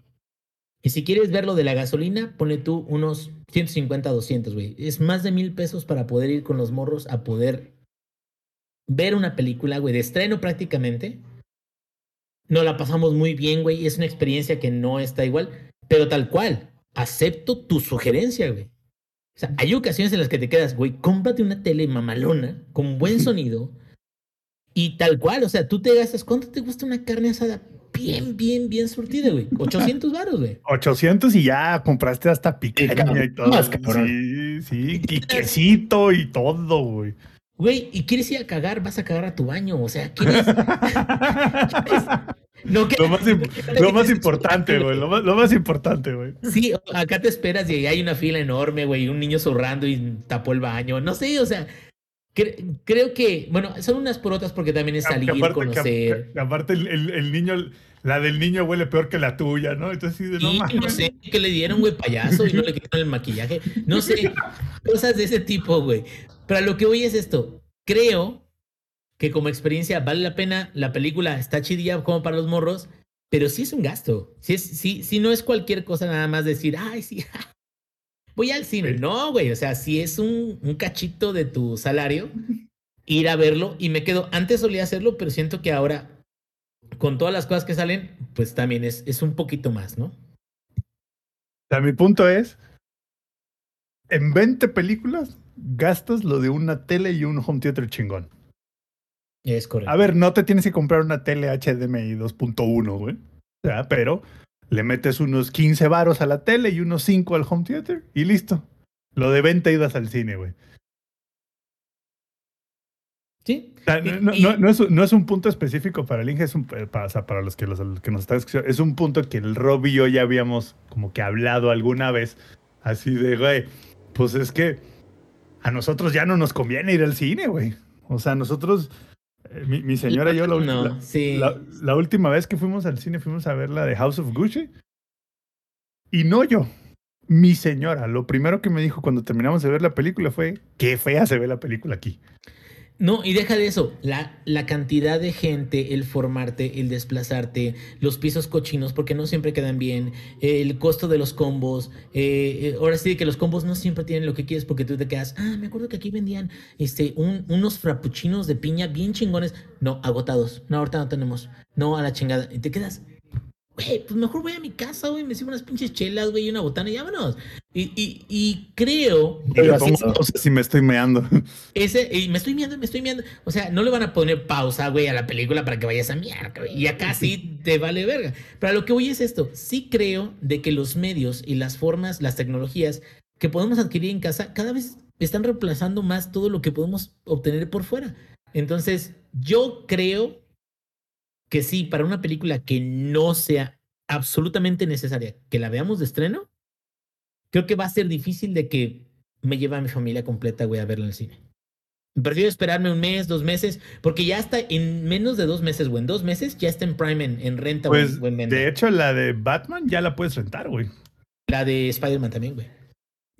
Y si quieres ver lo de la gasolina, pone tú unos 150, 200, güey. Es más de mil pesos para poder ir con los morros a poder ver una película, güey, de estreno prácticamente. No la pasamos muy bien, güey. Es una experiencia que no está igual, pero tal cual. Acepto tu sugerencia, güey. O sea, hay ocasiones en las que te quedas, güey, cómprate una tele mamalona con buen *laughs* sonido y tal cual. O sea, tú te gastas, ¿cuánto te cuesta una carne asada bien, bien, bien surtida, güey? *laughs* 800 varos, güey. 800 y ya compraste hasta picaña cabrón, y todo. más cabrón. Sí, sí, y *laughs* quesito y todo, güey. Güey, y quieres ir a cagar, vas a cagar a tu baño. O sea, quieres. *laughs* no, que- Lo más, lo más importante, güey. Lo más, lo más importante, güey. Sí, acá te esperas y hay una fila enorme, güey, un niño zurrando y tapó el baño. No sé, o sea, cre- creo que, bueno, son unas por otras porque también es Que salir, aparte, que- conocer. que aparte el, el- el niño, la del niño huele peor que la tuya, ¿no? Entonces, sí, de, no mames. no sé qué le dieron, güey, payaso, y no le quitaron el maquillaje. No sé, cosas de ese tipo, güey. Pero a lo que voy es esto. Creo que como experiencia vale la pena. La película está chidilla como para los morros, pero sí es un gasto. Sí, es, sí, sí no es cualquier cosa nada más decir, ay, sí, *laughs* voy al cine. Sí. No, güey, o sea, sí es un, un cachito de tu salario ir a verlo y me quedo. Antes solía hacerlo, pero siento que ahora, con todas las cosas que salen, pues también es, es un poquito más, ¿no? O sea, mi punto es, en 20 películas gastas lo de una tele y un home theater chingón. Es correcto. A ver, no te tienes que comprar una tele HDMI 2.1, güey. O sea, pero le metes unos 15 varos a la tele y unos 5 al home theater y listo. Lo de 20 idas al cine, güey. Sí. O sea, no, Y- no- y- no- no es, un- no es un punto específico para el Inge, es un, para, o sea, para los que, los, los que nos están escuchando, es un punto que el Rob y yo ya habíamos como que hablado alguna vez, así de, güey, pues es que a nosotros ya no nos conviene ir al cine, güey. O sea, nosotros, eh, mi, mi señora y yo, la, No, la- sí. la, la última vez que fuimos al cine fuimos a ver la de House of Gucci. Y no yo, mi señora. Lo primero que me dijo cuando terminamos de ver la película fue, qué fea se ve la película aquí. No, y deja de eso, la, la cantidad de gente, el formarte, el desplazarte, los pisos cochinos, porque no siempre quedan bien, el costo de los combos, eh, eh, ahora sí que los combos no siempre tienen lo que quieres porque tú te quedas, ah, me acuerdo que aquí vendían este, un- unos frappuccinos de piña bien chingones, no, agotados, no, ahorita no tenemos, no, a la chingada, y te quedas, güey, pues mejor voy a mi casa, güey, me sirvo unas pinches chelas, güey, y una botana y vámonos. Y, y, y creo... Pero así- pausa si me estoy meando. *laughs* Ese, y me estoy mirando, me estoy mirando. O sea, no le van a poner pausa, güey, a la película para que vayas a miar, güey. Y acá sí te vale verga. Pero a lo que voy es esto. Sí creo de que los medios y las formas, las tecnologías que podemos adquirir en casa, cada vez están reemplazando más todo lo que podemos obtener por fuera. Entonces, yo creo que sí, para una película que no sea absolutamente necesaria que la veamos de estreno, creo que va a ser difícil de que me lleve a mi familia completa, güey, a verla en el cine. Prefiero esperarme un mes, dos meses, porque ya está en menos de dos meses, güey. En dos meses ya está en Prime en, en renta Pues, o en de hecho, la de Batman ya la puedes rentar, güey. La de Spider-Man también, güey.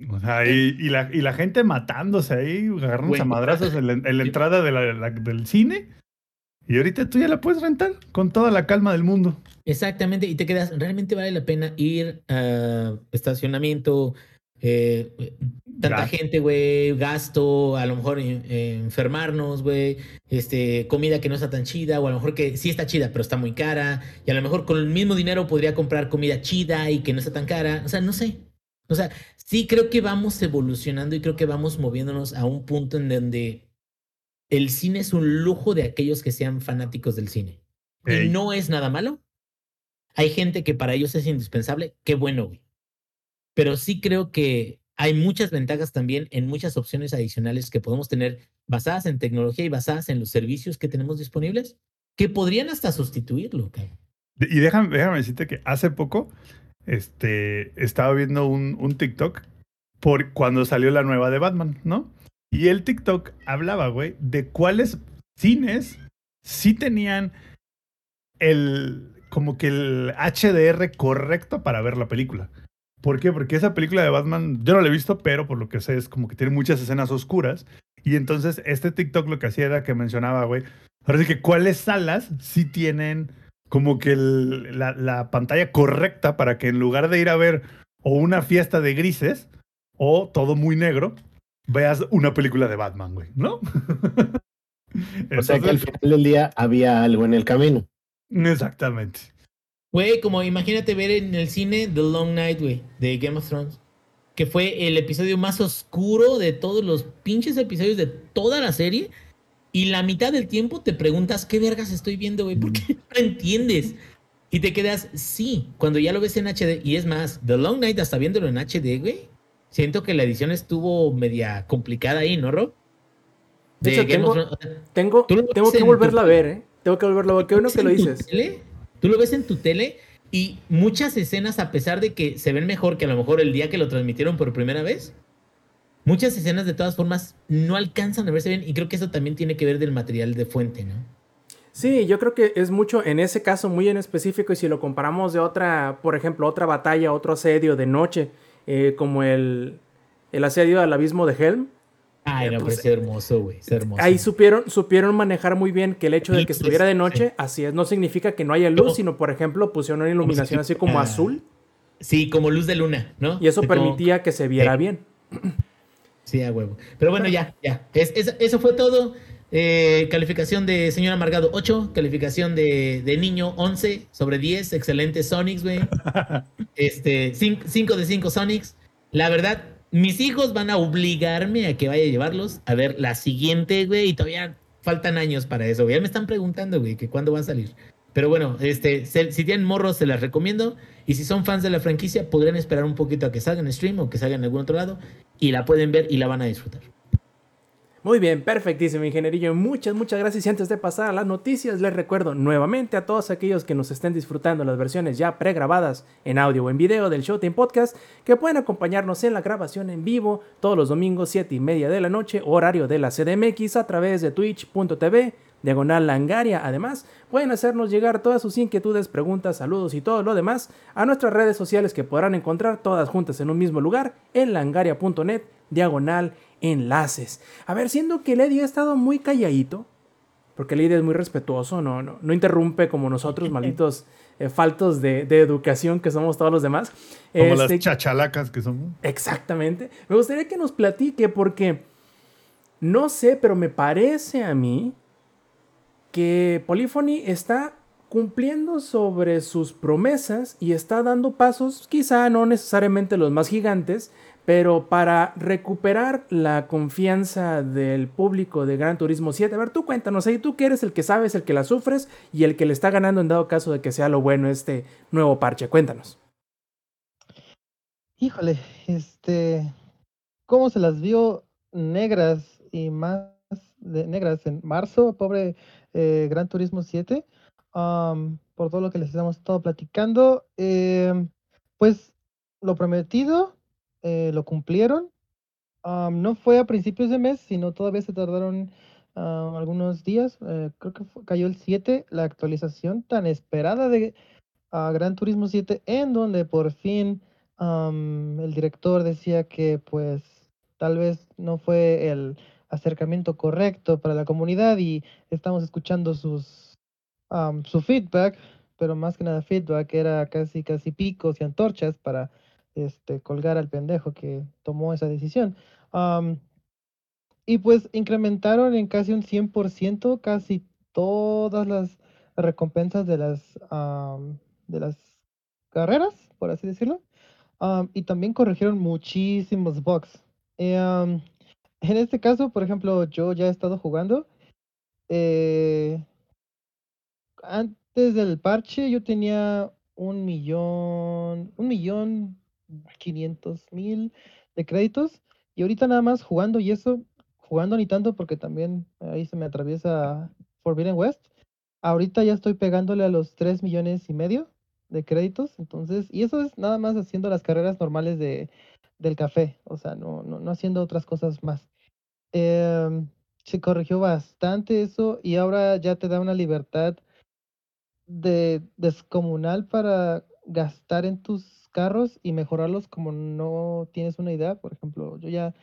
O sea, y, y la, y la gente matándose ahí, agarrándose Güey. a madrazos en la, en la entrada de la- la- del cine. Y ahorita tú ya la puedes rentar con toda la calma del mundo. Exactamente, y te quedas, ¿realmente vale la pena ir a estacionamiento? eh, tanta gente, güey, gasto, a lo mejor eh, enfermarnos, güey, este, comida que no está tan chida, o a lo mejor que sí está chida, pero está muy cara, y a lo mejor con el mismo dinero podría comprar comida chida y que no está tan cara, o sea, no sé. O sea, sí creo que vamos evolucionando y creo que vamos moviéndonos a un punto en donde el cine es un lujo de aquellos que sean fanáticos del cine. Y no es nada malo. Hay gente que para ellos es indispensable. Qué bueno, güey. Pero sí creo que hay muchas ventajas también en muchas opciones adicionales que podemos tener basadas en tecnología y basadas en los servicios que tenemos disponibles que podrían hasta sustituirlo. Y déjame, déjame decirte que hace poco este, estaba viendo un, un TikTok por cuando salió la nueva de Batman, ¿no? Y el TikTok hablaba, güey, de cuáles cines sí tenían el como que el HDR correcto para ver la película. ¿Por qué? Porque esa película de Batman, yo no la he visto, pero por lo que sé es como que tiene muchas escenas oscuras. Y entonces este TikTok lo que hacía era que mencionaba, güey, ahora sí que cuáles salas sí tienen como que la pantalla correcta para que en lugar de ir a ver o una fiesta de grises o todo muy negro, veas una película de Batman, güey, ¿no? *laughs* O sea que al final del día había algo en el camino. Exactamente. Güey, como imagínate ver en el cine The Long Night, güey, de Game of Thrones. Que fue el episodio más oscuro de todos los pinches episodios de toda la serie. Y la mitad del tiempo te preguntas, ¿qué vergas estoy viendo, güey? ¿Por qué no entiendes? Y te quedas, sí, cuando ya lo ves en HD. Y es más, The Long Night, hasta viéndolo en HD, güey. Siento que la edición estuvo media complicada ahí, ¿no, Rob? De hecho, tengo- Tengo, que volverla a ver, ¿eh? Tengo que volverla a ver. Qué bueno que lo dices. tele, tú lo ves en tu tele y muchas escenas, a pesar de que se ven mejor que a lo mejor el día que lo transmitieron por primera vez, muchas escenas de todas formas no alcanzan a verse bien y creo que eso también tiene que ver del material de fuente, ¿no? Sí, yo creo que es mucho en ese caso muy en específico y si lo comparamos de otra, por ejemplo, otra batalla, otro asedio de noche, eh, como el, el asedio al abismo de Helm, Ay, no, Pues, pero es hermoso, güey, hermoso. ahí supieron, supieron manejar muy bien que el hecho de que estuviera de sí. noche, así es, no significa que no haya luz, No. sino por ejemplo pusieron una iluminación así como Ah. azul Sí, como luz de luna, ¿no? y eso De como- permitía que se viera Sí. bien. Sí, a huevo. Pero bueno, ya, ya. Es- es- eso fue todo. Eh, calificación de señor Amargado 8, calificación de, de niño 11 sobre 10, excelente Sonics, güey. *laughs* Este, 5 de 5 Sonics. La verdad, mis hijos van a obligarme a que vaya a llevarlos a ver la siguiente, güey, y todavía faltan años para eso, güey. Ya me están preguntando, güey, que cuándo va a salir. Pero bueno, este, se- si tienen morros, se las recomiendo. Y si son fans de la franquicia, podrían esperar un poquito a que salga en stream o que salga en algún otro lado. Y la pueden ver y la van a disfrutar. Muy bien, perfectísimo, ingenierillo. Muchas, muchas gracias. Y antes de pasar a las noticias, les recuerdo nuevamente a todos aquellos que nos estén disfrutando las versiones ya pregrabadas en audio o en video del Showtime Podcast, que pueden acompañarnos en la grabación en vivo todos los domingos, 7 y media de la noche, horario de la CDMX, a través de twitch.tv, diagonal langaria. Además, pueden hacernos llegar todas sus inquietudes, preguntas, saludos y todo lo demás a nuestras redes sociales que podrán encontrar todas juntas en un mismo lugar en langaria.net, diagonal enlaces. A ver, siendo que Lady ha estado muy calladito, porque Lady es muy respetuoso, no, no, no interrumpe como nosotros, *laughs* malditos eh, faltos de, de educación que somos todos los demás. Como Este, las chachalacas que son. Exactamente. Me gustaría que nos platique porque no sé, pero me parece a mí que Polyphony está cumpliendo sobre sus promesas y está dando pasos, quizá no necesariamente los más gigantes, pero para recuperar la confianza del público de Gran Turismo 7. A ver, tú cuéntanos ahí, tú que eres el que sabes, el que la sufres y el que le está ganando en dado caso de que sea lo bueno este nuevo parche. Cuéntanos. Híjole, este, ¿cómo se las vio negras y más de negras en marzo, pobre eh, Gran Turismo 7? Am, por todo lo que les hemos estado platicando, em, pues lo prometido eh, lo cumplieron. No fue a principios de mes, sino todavía se tardaron algunos días. eh, creo que cayó el 7, la actualización tan esperada de Gran Turismo 7, en donde por fin el director decía que pues tal vez no fue el acercamiento correcto para la comunidad y estamos escuchando sus am, su feedback, pero más que nada feedback era casi casi picos y antorchas para este colgar al pendejo que tomó esa decisión. Y pues incrementaron en casi un 100% casi todas las recompensas de las am, de las carreras, por así decirlo. Y también corrigieron muchísimos bugs. Eh, *laughs* en este caso, por ejemplo, yo ya he estado jugando. eh, antes del parche yo tenía un millón, un millón quinientos mil de créditos. Y ahorita nada más jugando y eso, jugando ni tanto porque también ahí se me atraviesa Forbidden West. Ahorita ya estoy pegándole a los 3 millones y medio de créditos. Entonces, y eso es nada más haciendo las carreras normales de, del café. O sea, no, no, no haciendo otras cosas más. Em, se corrigió bastante eso y ahora ya te da una libertad de descomunal para gastar en tus carros y mejorarlos como no tienes una idea. Por ejemplo, yo ya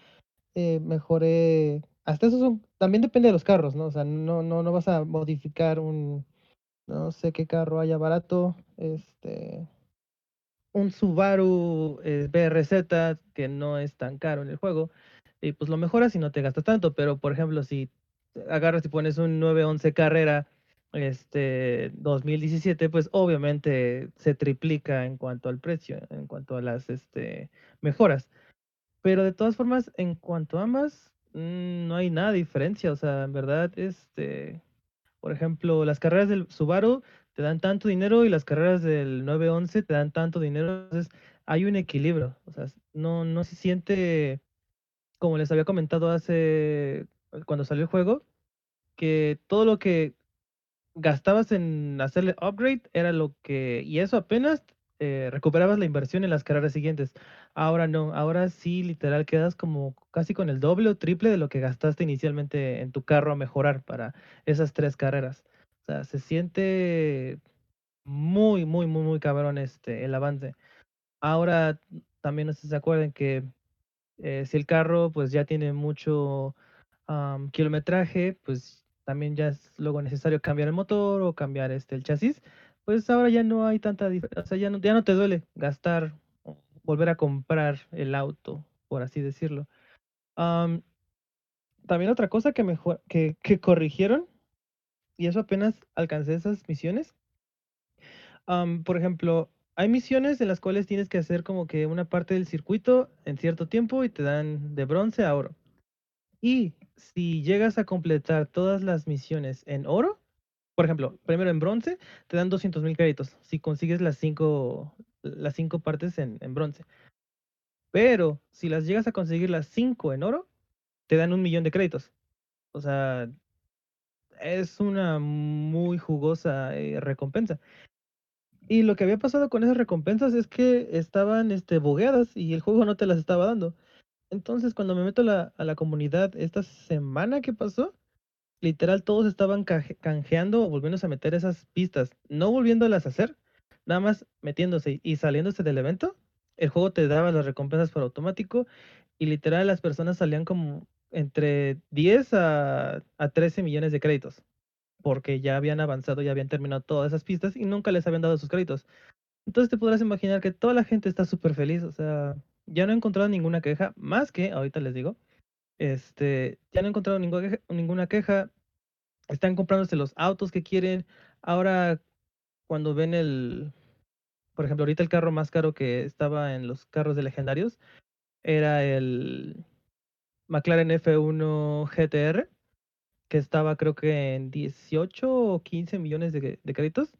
eh, mejoré, hasta eso también depende de los carros, ¿no? O sea, no, no, no vas a modificar un, no sé qué carro haya barato, este, un Subaru eh, BRZ que no es tan caro en el juego, y pues lo mejoras y no te gastas tanto, pero por ejemplo, si agarras y pones un 911 Carrera este 2017, pues obviamente se triplica en cuanto al precio, en cuanto a las este, mejoras. Pero de todas formas, en cuanto a ambas, mm, no hay nada de diferencia. O sea, en verdad, este, por ejemplo, las carreras del Subaru te dan tanto dinero y las carreras del 911 te dan tanto dinero. Entonces, hay un equilibrio. O sea, no, no se siente, como les había comentado hace, cuando salió el juego, que todo lo que gastabas en hacerle upgrade era lo que, y eso apenas eh, recuperabas la inversión en las carreras siguientes. Ahora no, ahora sí literal quedas como casi con el doble o triple de lo que gastaste inicialmente en tu carro a mejorar para esas tres carreras. O sea, se siente muy, muy, muy, muy cabrón este, el avance. Ahora también no sé si se acuerdan que eh, si el carro pues ya tiene mucho am, kilometraje, pues también ya es luego necesario cambiar el motor o cambiar este el chasis, pues ahora ya no hay tanta diferencia, o sea, ya no, ya no te duele gastar volver a comprar el auto, por así decirlo. Am, también otra cosa que mejor que, que corrigieron, y eso apenas alcancé esas misiones. am, por ejemplo, hay misiones en las cuales tienes que hacer como que una parte del circuito en cierto tiempo y te dan de bronce a oro. Y si llegas a completar todas las misiones en oro, por ejemplo, primero en bronce, te dan 200 mil créditos si consigues las cinco, las cinco partes en, bronce. Pero si las llegas a conseguir las cinco en oro, te dan un millón de créditos. O sea, es una muy jugosa eh, recompensa. Y lo que había pasado con esas recompensas es que estaban este, bugueadas y el juego no te las estaba dando. Entonces, cuando me meto a la, comunidad esta semana que pasó, literal todos estaban canjeando o volviéndose a meter esas pistas, no volviéndolas a hacer, nada más metiéndose y saliéndose del evento. El juego te daba las recompensas por automático y literal las personas salían como entre 10 a, a 13 millones de créditos, porque ya habían avanzado, ya habían terminado todas esas pistas y nunca les habían dado sus créditos. Entonces te podrás imaginar que toda la gente está súper feliz, o sea, ya no he encontrado ninguna queja, más que, ahorita les digo, este, ya no he encontrado ninguna queja, ninguna queja, están comprándose los autos que quieren, ahora cuando ven el, por ejemplo, ahorita el carro más caro que estaba en los carros de legendarios era el McLaren F1 GTR, que estaba creo que en 18 o 15 millones de, de créditos.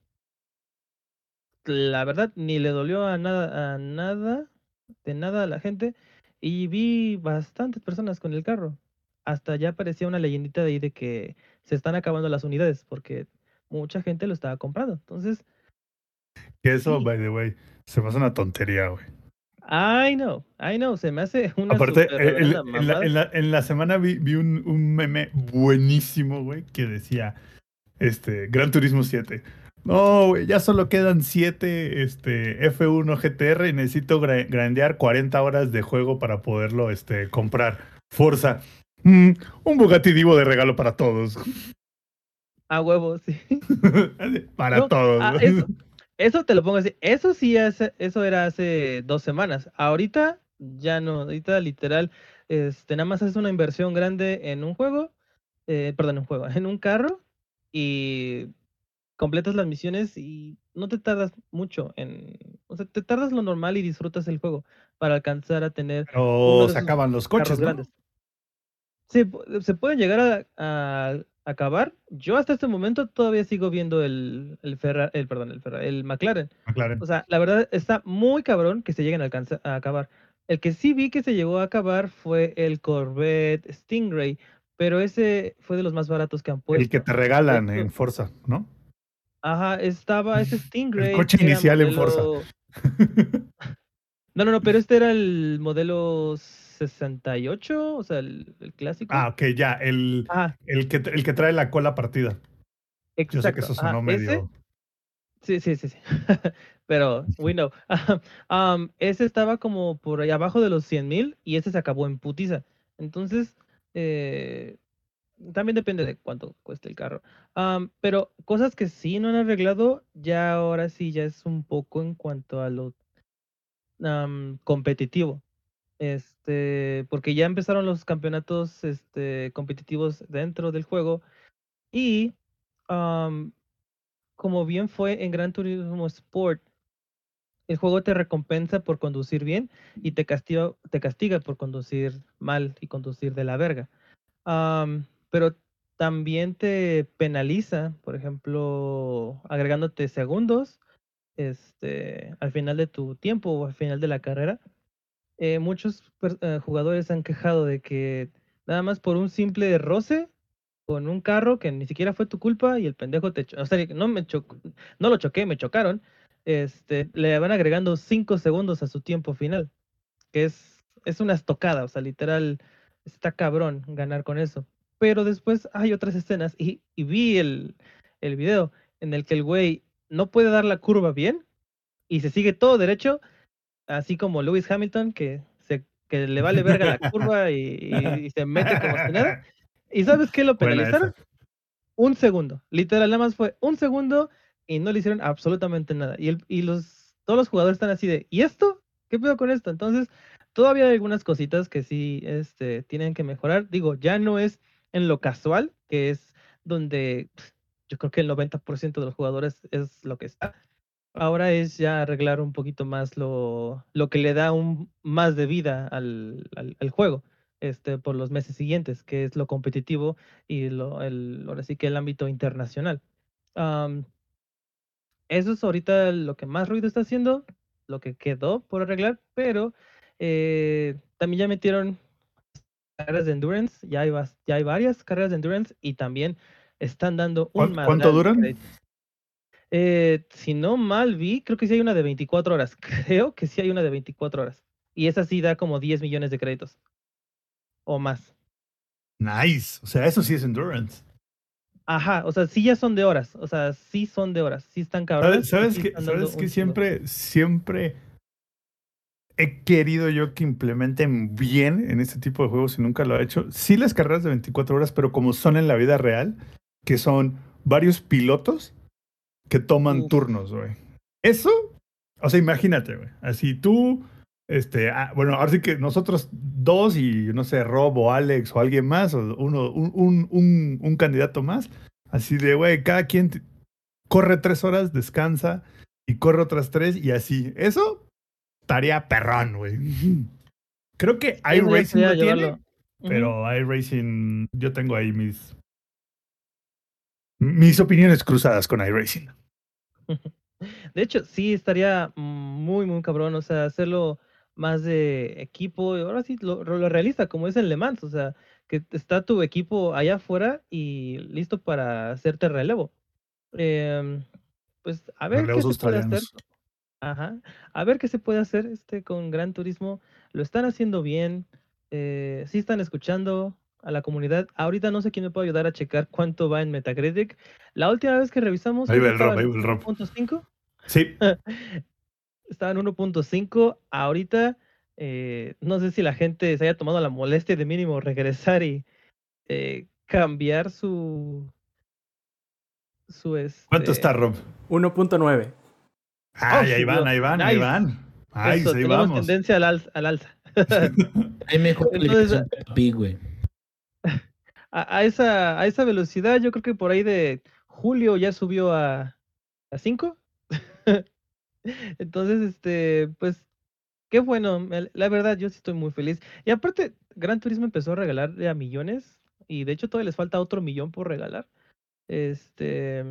La verdad, ni le dolió a nada, a nada, de nada a la gente. Y vi bastantes personas con el carro. Hasta ya parecía una leyendita de ahí de que se están acabando las unidades, porque mucha gente lo estaba comprando. Entonces, Que eso, Sí. by the way, se me hace una tontería, güey. I know, I know, se me hace *laughs* una Aparte, la, en la- en la semana vi, vi un, un meme buenísimo, güey, que decía, este, Gran Turismo 7. No, güey, ya solo quedan 7 este, F1 GTR y necesito gra- grandear 40 horas de juego para poderlo este, comprar. Forza. Mm, un Bugatti Divo de regalo para todos. A huevo, sí. *laughs* para No, todos. ah, eso, eso te lo pongo así. Eso sí, hace- eso era hace dos semanas. Ahorita ya no. Ahorita literal, este, nada más haces una inversión grande en un juego, eh, perdón, en un juego, *laughs* en un carro y completas las misiones y no te tardas mucho en, o sea, te tardas lo normal y disfrutas el juego para alcanzar a tener Pero se acaban los coches, ¿no? grandes. Sí, se pueden llegar a, a acabar. Yo hasta este momento todavía sigo viendo el, el Ferra- el, perdón, el Ferra- el McLaren. McLaren. O sea, la verdad está muy cabrón que se lleguen a, alcanzar, a acabar. El que sí vi que se llegó a acabar fue el Corvette Stingray, pero ese fue de los más baratos que han puesto. El que te regalan en Forza, ¿no? Ajá, estaba ese *laughs* Stingray. coche era inicial en Forza. *laughs* No, no, no, pero este era el modelo 68, o sea, el, el clásico. ah, ok, ya. El, Ah, el, que, el que trae la cola partida. exacto. Yo sé que eso sonó ese- medio. Sí, sí, sí, sí. *laughs* Pero, we know. Am, ese estaba como por ahí abajo de los 100 mil y ese se acabó en putiza. Entonces, eh, también depende de cuánto cueste el carro. Pero cosas que sí no han arreglado, ya ahora sí ya es un poco en cuanto a lo am, competitivo. Este, porque ya empezaron los campeonatos este, competitivos dentro del juego y como bien fue en Gran Turismo Sport, el juego te recompensa por conducir bien y te castiga, te castiga por conducir mal y conducir de la verga. Pero también te penaliza, por ejemplo, agregándote segundos este, al final de tu tiempo o al final de la carrera. Eh, muchos eh, jugadores han quejado de que nada más por un simple roce con un carro que ni siquiera fue tu culpa y el pendejo te cho- o sea, no me chocó, no lo choqué, me chocaron, este, le van agregando 5 segundos a su tiempo final, que es, es una estocada, o sea, literal, está cabrón ganar con eso. Pero después hay otras escenas y, y vi el, el video en el que el güey no puede dar la curva bien y se sigue todo derecho, así como Lewis Hamilton, que, se, que le vale verga la curva y, y- y se mete como si nada. ¿Y sabes qué lo penalizaron? Un segundo. Literal, nada más fue un segundo y no le hicieron absolutamente nada. Y, el, y los, todos los jugadores están así de, ¿y esto? ¿Qué pedo con esto? Entonces, todavía hay algunas cositas que sí este, tienen que mejorar. Digo, ya no es en lo casual, que es donde pf, yo creo que el 90% de los jugadores es lo que está. Ahora es ya arreglar un poquito más lo, lo que le da un más de vida al, al- juego este, por los meses siguientes, que es lo competitivo y lo, el, ahora sí que el ámbito internacional. Eso es ahorita lo que más ruido está haciendo, lo que quedó por arreglar, pero eh, también ya metieron carreras de endurance, ya hay, ya hay varias carreras de endurance y también están dando un ¿Cuán- cuánto de duran? Eh, si no mal vi, creo que sí hay una de 24 horas. *laughs* Creo que sí hay una de 24 horas. Y esa sí da como 10 millones de créditos. O más. Nice. O sea, eso sí es endurance. Ajá, o sea, sí ya son de horas. O sea, sí son de horas. Sí están cabrones. ¿Sabes, sí sabes que, sabes que siempre, siempre he querido yo que implementen bien en este tipo de juegos y nunca lo he hecho? Sí las carreras de 24 horas, pero como son en la vida real, que son varios pilotos que toman turnos, güey. Eso, o sea, imagínate, güey. Así tú, este, ah, bueno, ahora sí que nosotros dos y, no sé, Rob o Alex o alguien más, o uno, un, un, un, un candidato más, así de, güey, cada quien corre tres horas, descansa y corre otras tres y así. Eso estaría perrón, güey. Creo que iRacing lo tiene, llevarlo. Pero iRacing, yo tengo ahí mis mis opiniones cruzadas con iRacing. *laughs* De hecho, sí estaría muy, muy cabrón. O sea, hacerlo más de equipo. Y ahora sí, lo, lo realista, como es en Le Mans. O sea, que está tu equipo allá afuera y listo para hacerte relevo. Em, pues a ver qué Relevos se puede hacer. Ajá. A ver qué se puede hacer este con Gran Turismo. Lo están haciendo bien. Eh, sí están escuchando a la comunidad. Ahorita no sé quién me puede ayudar a checar cuánto va en Metacritic. La última vez que revisamos Ahí va el Rob, estaba ahí en va el Rob. 1.5. Sí, *laughs* Estaba en 1.5. Ahorita eh, no sé si la gente se haya tomado la molestia de mínimo regresar y eh, cambiar su su ¿cuánto este, está, Rob? 1.9. Ay, sí, ahí van, ahí van, ahí van. Ay, eso, ahí vamos. tendencia al, alza- al alza. *laughs* Hay mejor Entonces, Pig, güey. *laughs* a, a esa, a esa velocidad, yo creo que por ahí de julio ya subió a, a 5. *laughs* Entonces, este, pues, qué bueno. La verdad, yo sí estoy muy feliz. Y aparte, Gran Turismo empezó a regalar a millones. Y de hecho, todavía les falta otro millón por regalar. Este,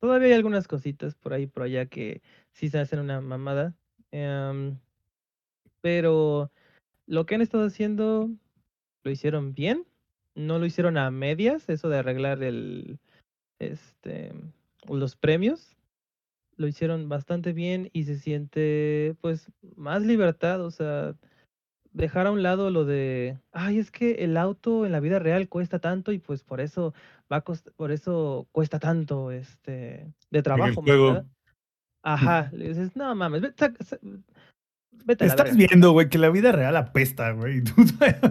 todavía hay algunas cositas por ahí, por allá que sí se hacen una mamada. em, pero lo que han estado haciendo lo hicieron bien. No lo hicieron a medias, eso de arreglar el, este, los premios. Lo hicieron bastante bien y se siente, pues, más libertad. O sea, dejar a un lado lo de, ay, es que el auto en la vida real cuesta tanto y pues por eso va a cost- por eso cuesta tanto, este, de trabajo. más juego. Nada". Ajá, le dices, no mames, vete, vete a la Estás verga". viendo, güey, que la vida real apesta, güey. *laughs* Tú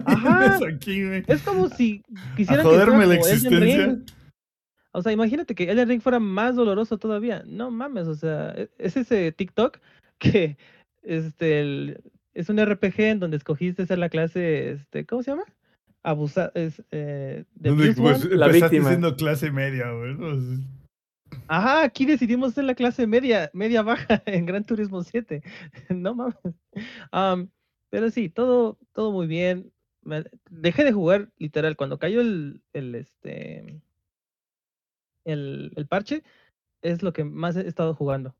Ajá. vienes aquí, güey. Es como si A quisieran que fuera joderme la como Elden existencia. Ring. O sea, imagínate que Elden Ring fuera más doloroso todavía. No mames, o sea, e- es ese TikTok *laughs* que este el- es un RPG en donde escogiste ser la clase, este, ¿cómo se llama? Abusa, es, eh, de pues. La víctima. siendo clase media, güey. Ajá, aquí decidimos ser la clase media, media baja *laughs* en Gran Turismo 7. *laughs* No mames. Am, pero sí, todo, todo muy bien. Me- dejé de jugar, literal, cuando cayó el, el este el, el parche, es lo que más he estado jugando.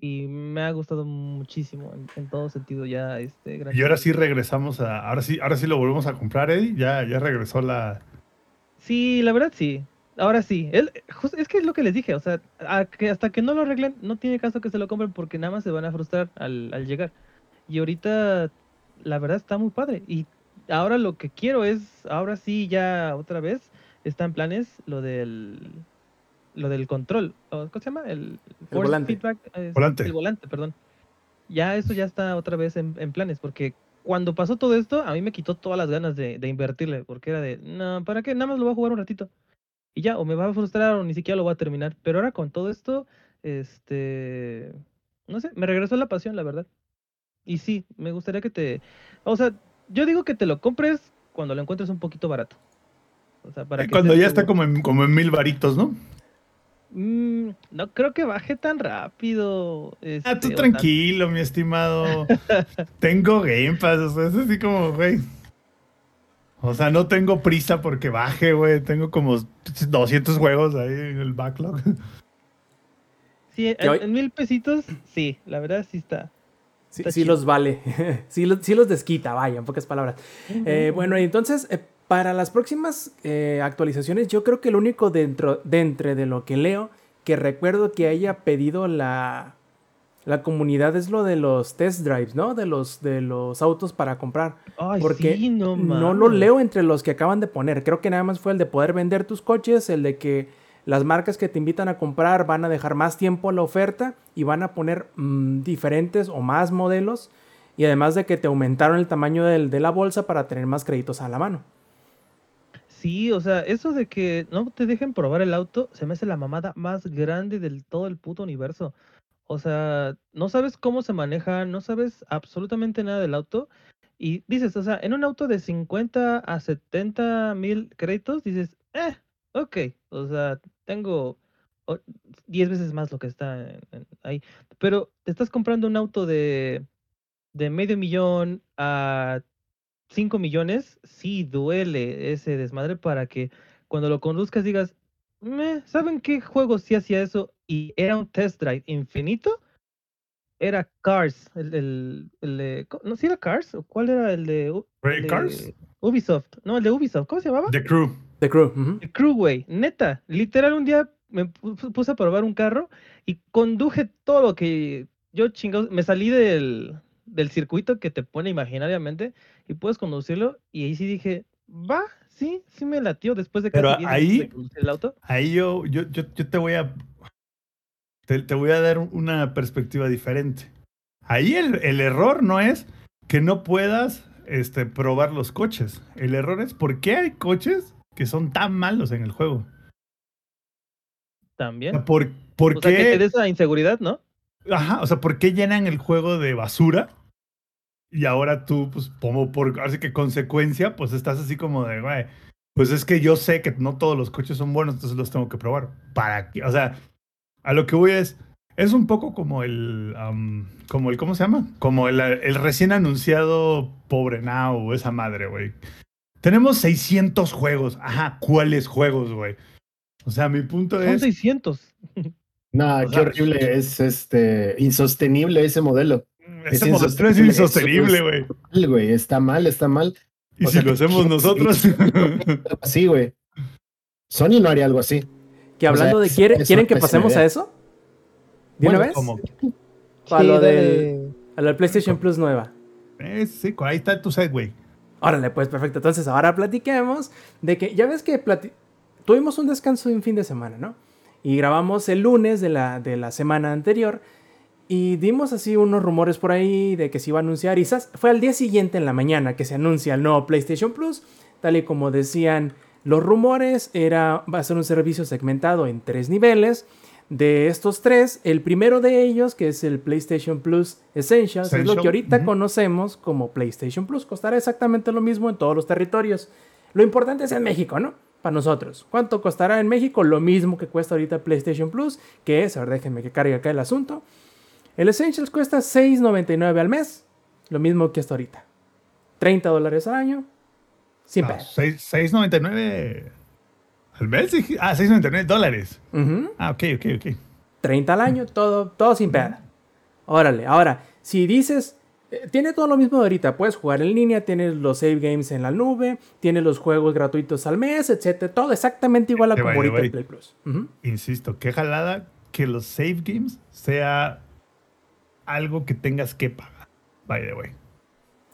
Y me ha gustado muchísimo en, en todo sentido ya este Gran Y ahora sí regresamos a. Ahora sí, ahora sí lo volvemos a comprar, Eddie. Ya, ya regresó la. Sí, la verdad sí. Ahora sí. Él, es que es lo que les dije. O sea, a que hasta que no lo arreglen, no tiene caso que se lo compren porque nada más se van a frustrar al, al llegar. Y ahorita, la verdad está muy padre. Y ahora lo que quiero es, ahora sí, ya otra vez, está en planes lo del lo del control. ¿Cómo se llama? El, force volante. feedback, es- Volante. El volante, perdón. Ya eso ya está otra vez en, en planes porque cuando pasó todo esto, a mí me quitó todas las ganas de, de invertirle, porque era de, no, ¿para qué? Nada más lo voy a jugar un ratito. Y ya, o me va a frustrar o ni siquiera lo voy a terminar. Pero ahora con todo esto, este, no sé, me regresó la pasión, la verdad. Y sí, me gustaría que te, o sea, yo digo que te lo compres cuando lo encuentres un poquito barato. O sea, para que Cuando ya está como en, como en mil varitos, ¿no? Mm, no creo que baje tan rápido. Ah, este, tú sea, tranquilo, mi estimado. *laughs* tengo Game Pass, o sea, es así como, güey. O sea, no tengo prisa porque baje, güey. Tengo como 200 juegos ahí en el backlog. Sí, en, mil pesitos, sí, la verdad sí está. Sí, sí los vale. *laughs* sí, los, sí los desquita, vaya, en pocas palabras. Eh, bueno, y entonces, eh, para las próximas eh, actualizaciones, yo creo que lo único dentro, dentro de lo que leo, que recuerdo que haya pedido la, la comunidad es lo de los test drives, ¿no? De los, de los autos para comprar. Ay, Porque sí, no, no lo leo entre los que acaban de poner. Creo que nada más fue el de poder vender tus coches, el de que las marcas que te invitan a comprar van a dejar más tiempo la oferta y van a poner mm, diferentes o más modelos. Y además de que te aumentaron el tamaño del- de la bolsa para tener más créditos a la mano. Sí, o sea, eso de que no te dejen probar el auto se me hace la mamada más grande del todo el puto universo. O sea, no sabes cómo se maneja, no sabes absolutamente nada del auto. Y dices, o sea, en un auto de 50 a 70 mil créditos, dices, eh, ok, o sea, tengo o- 10 veces más lo que está ahí. Pero te estás comprando un auto de, de medio millón a 5 millones, sí duele ese desmadre para que cuando lo conduzcas digas, "Meh, ¿saben qué juego sí hacía eso? Y era un test drive infinito. Era Cars, el, el, el de, no, ¿sí era Cars? ¿O cuál era el de, U- ¿Ray el de Cars? Ubisoft? No, el de Ubisoft, ¿cómo se llamaba? The Crew. The Crew. ujú. El Crew, güey, neta, literal un día me pu- pu- puse a probar un carro y conduje todo lo que yo chingados, me salí del, del circuito que te pone imaginariamente y puedes conducirlo. Y ahí sí dije, va, sí, sí me latió después de Pero 10 minutos ahí- el auto. Ahí yo, yo, yo, yo te voy a. Te, te voy a dar una perspectiva diferente. Ahí el, el error no es que no puedas este, probar los coches. El error es por qué hay coches que son tan malos en el juego. También. ¿Por, por O sea, que te qué? esa inseguridad, ¿no? Ajá, o sea, ¿por qué llenan el juego de basura? Y ahora tú, pues, como por así que consecuencia, pues estás así como de, güey, pues es que yo sé que no todos los coches son buenos, entonces los tengo que probar. ¿Para qué? O sea, a lo que voy es, es un poco como el, am, como el, ¿cómo se llama? Como el, el recién anunciado Pobre Now, esa madre, güey. Tenemos 600 juegos. Ajá, ¿cuáles juegos, güey? O sea, mi punto Son es... 600. No, qué sea, horrible, es este insostenible ese modelo. Ese es modelo es insostenible, güey. Está mal, está mal. Y O si sea, lo hacemos nosotros. *laughs* Algo Así, güey. Sony no haría algo así. Que O hablando sea, de ¿quieren una que pasemos a eso? ¿De una Bueno, vez? como- A lo Sí, del, dale. a lo del PlayStation Plus nueva. Eh, sí, ahí está tu set, güey. Órale, pues perfecto. Entonces ahora platiquemos de que ya ves que plati- tuvimos un descanso de un fin de semana, ¿no? Y grabamos el lunes de la, de la semana anterior y dimos así unos rumores por ahí de que se iba a anunciar y fue al día siguiente en la mañana que se anuncia el nuevo PlayStation Plus, tal y como decían los rumores, era, va a ser un servicio segmentado en tres niveles. De estos tres, el primero de ellos, que es el PlayStation Plus Essentials, es lo que ahorita conocemos como PlayStation Plus. Costará exactamente lo mismo en todos los territorios. Lo importante es en México, ¿no? Para nosotros. ¿Cuánto costará en México? Lo mismo que cuesta ahorita PlayStation Plus, que es, a ver, déjenme que cargue acá el asunto. El Essentials cuesta $6.99 al mes, lo mismo que hasta ahorita. 30 dólares al año, sin No, pedo. seis- 6.99 al mes. Ah, 6.99 dólares. Ujú. Ah, ok, ok, ok. 30 al año, todo, todo sin pedo. Órale, ahora, si dices, eh, tiene todo lo mismo de ahorita, puedes jugar en línea, tienes los save games en la nube, tienes los juegos gratuitos al mes, etcétera, todo exactamente igual a como ahorita Play Plus. Ujú. Insisto, qué jalada que los save games sea algo que tengas que pagar. By the way.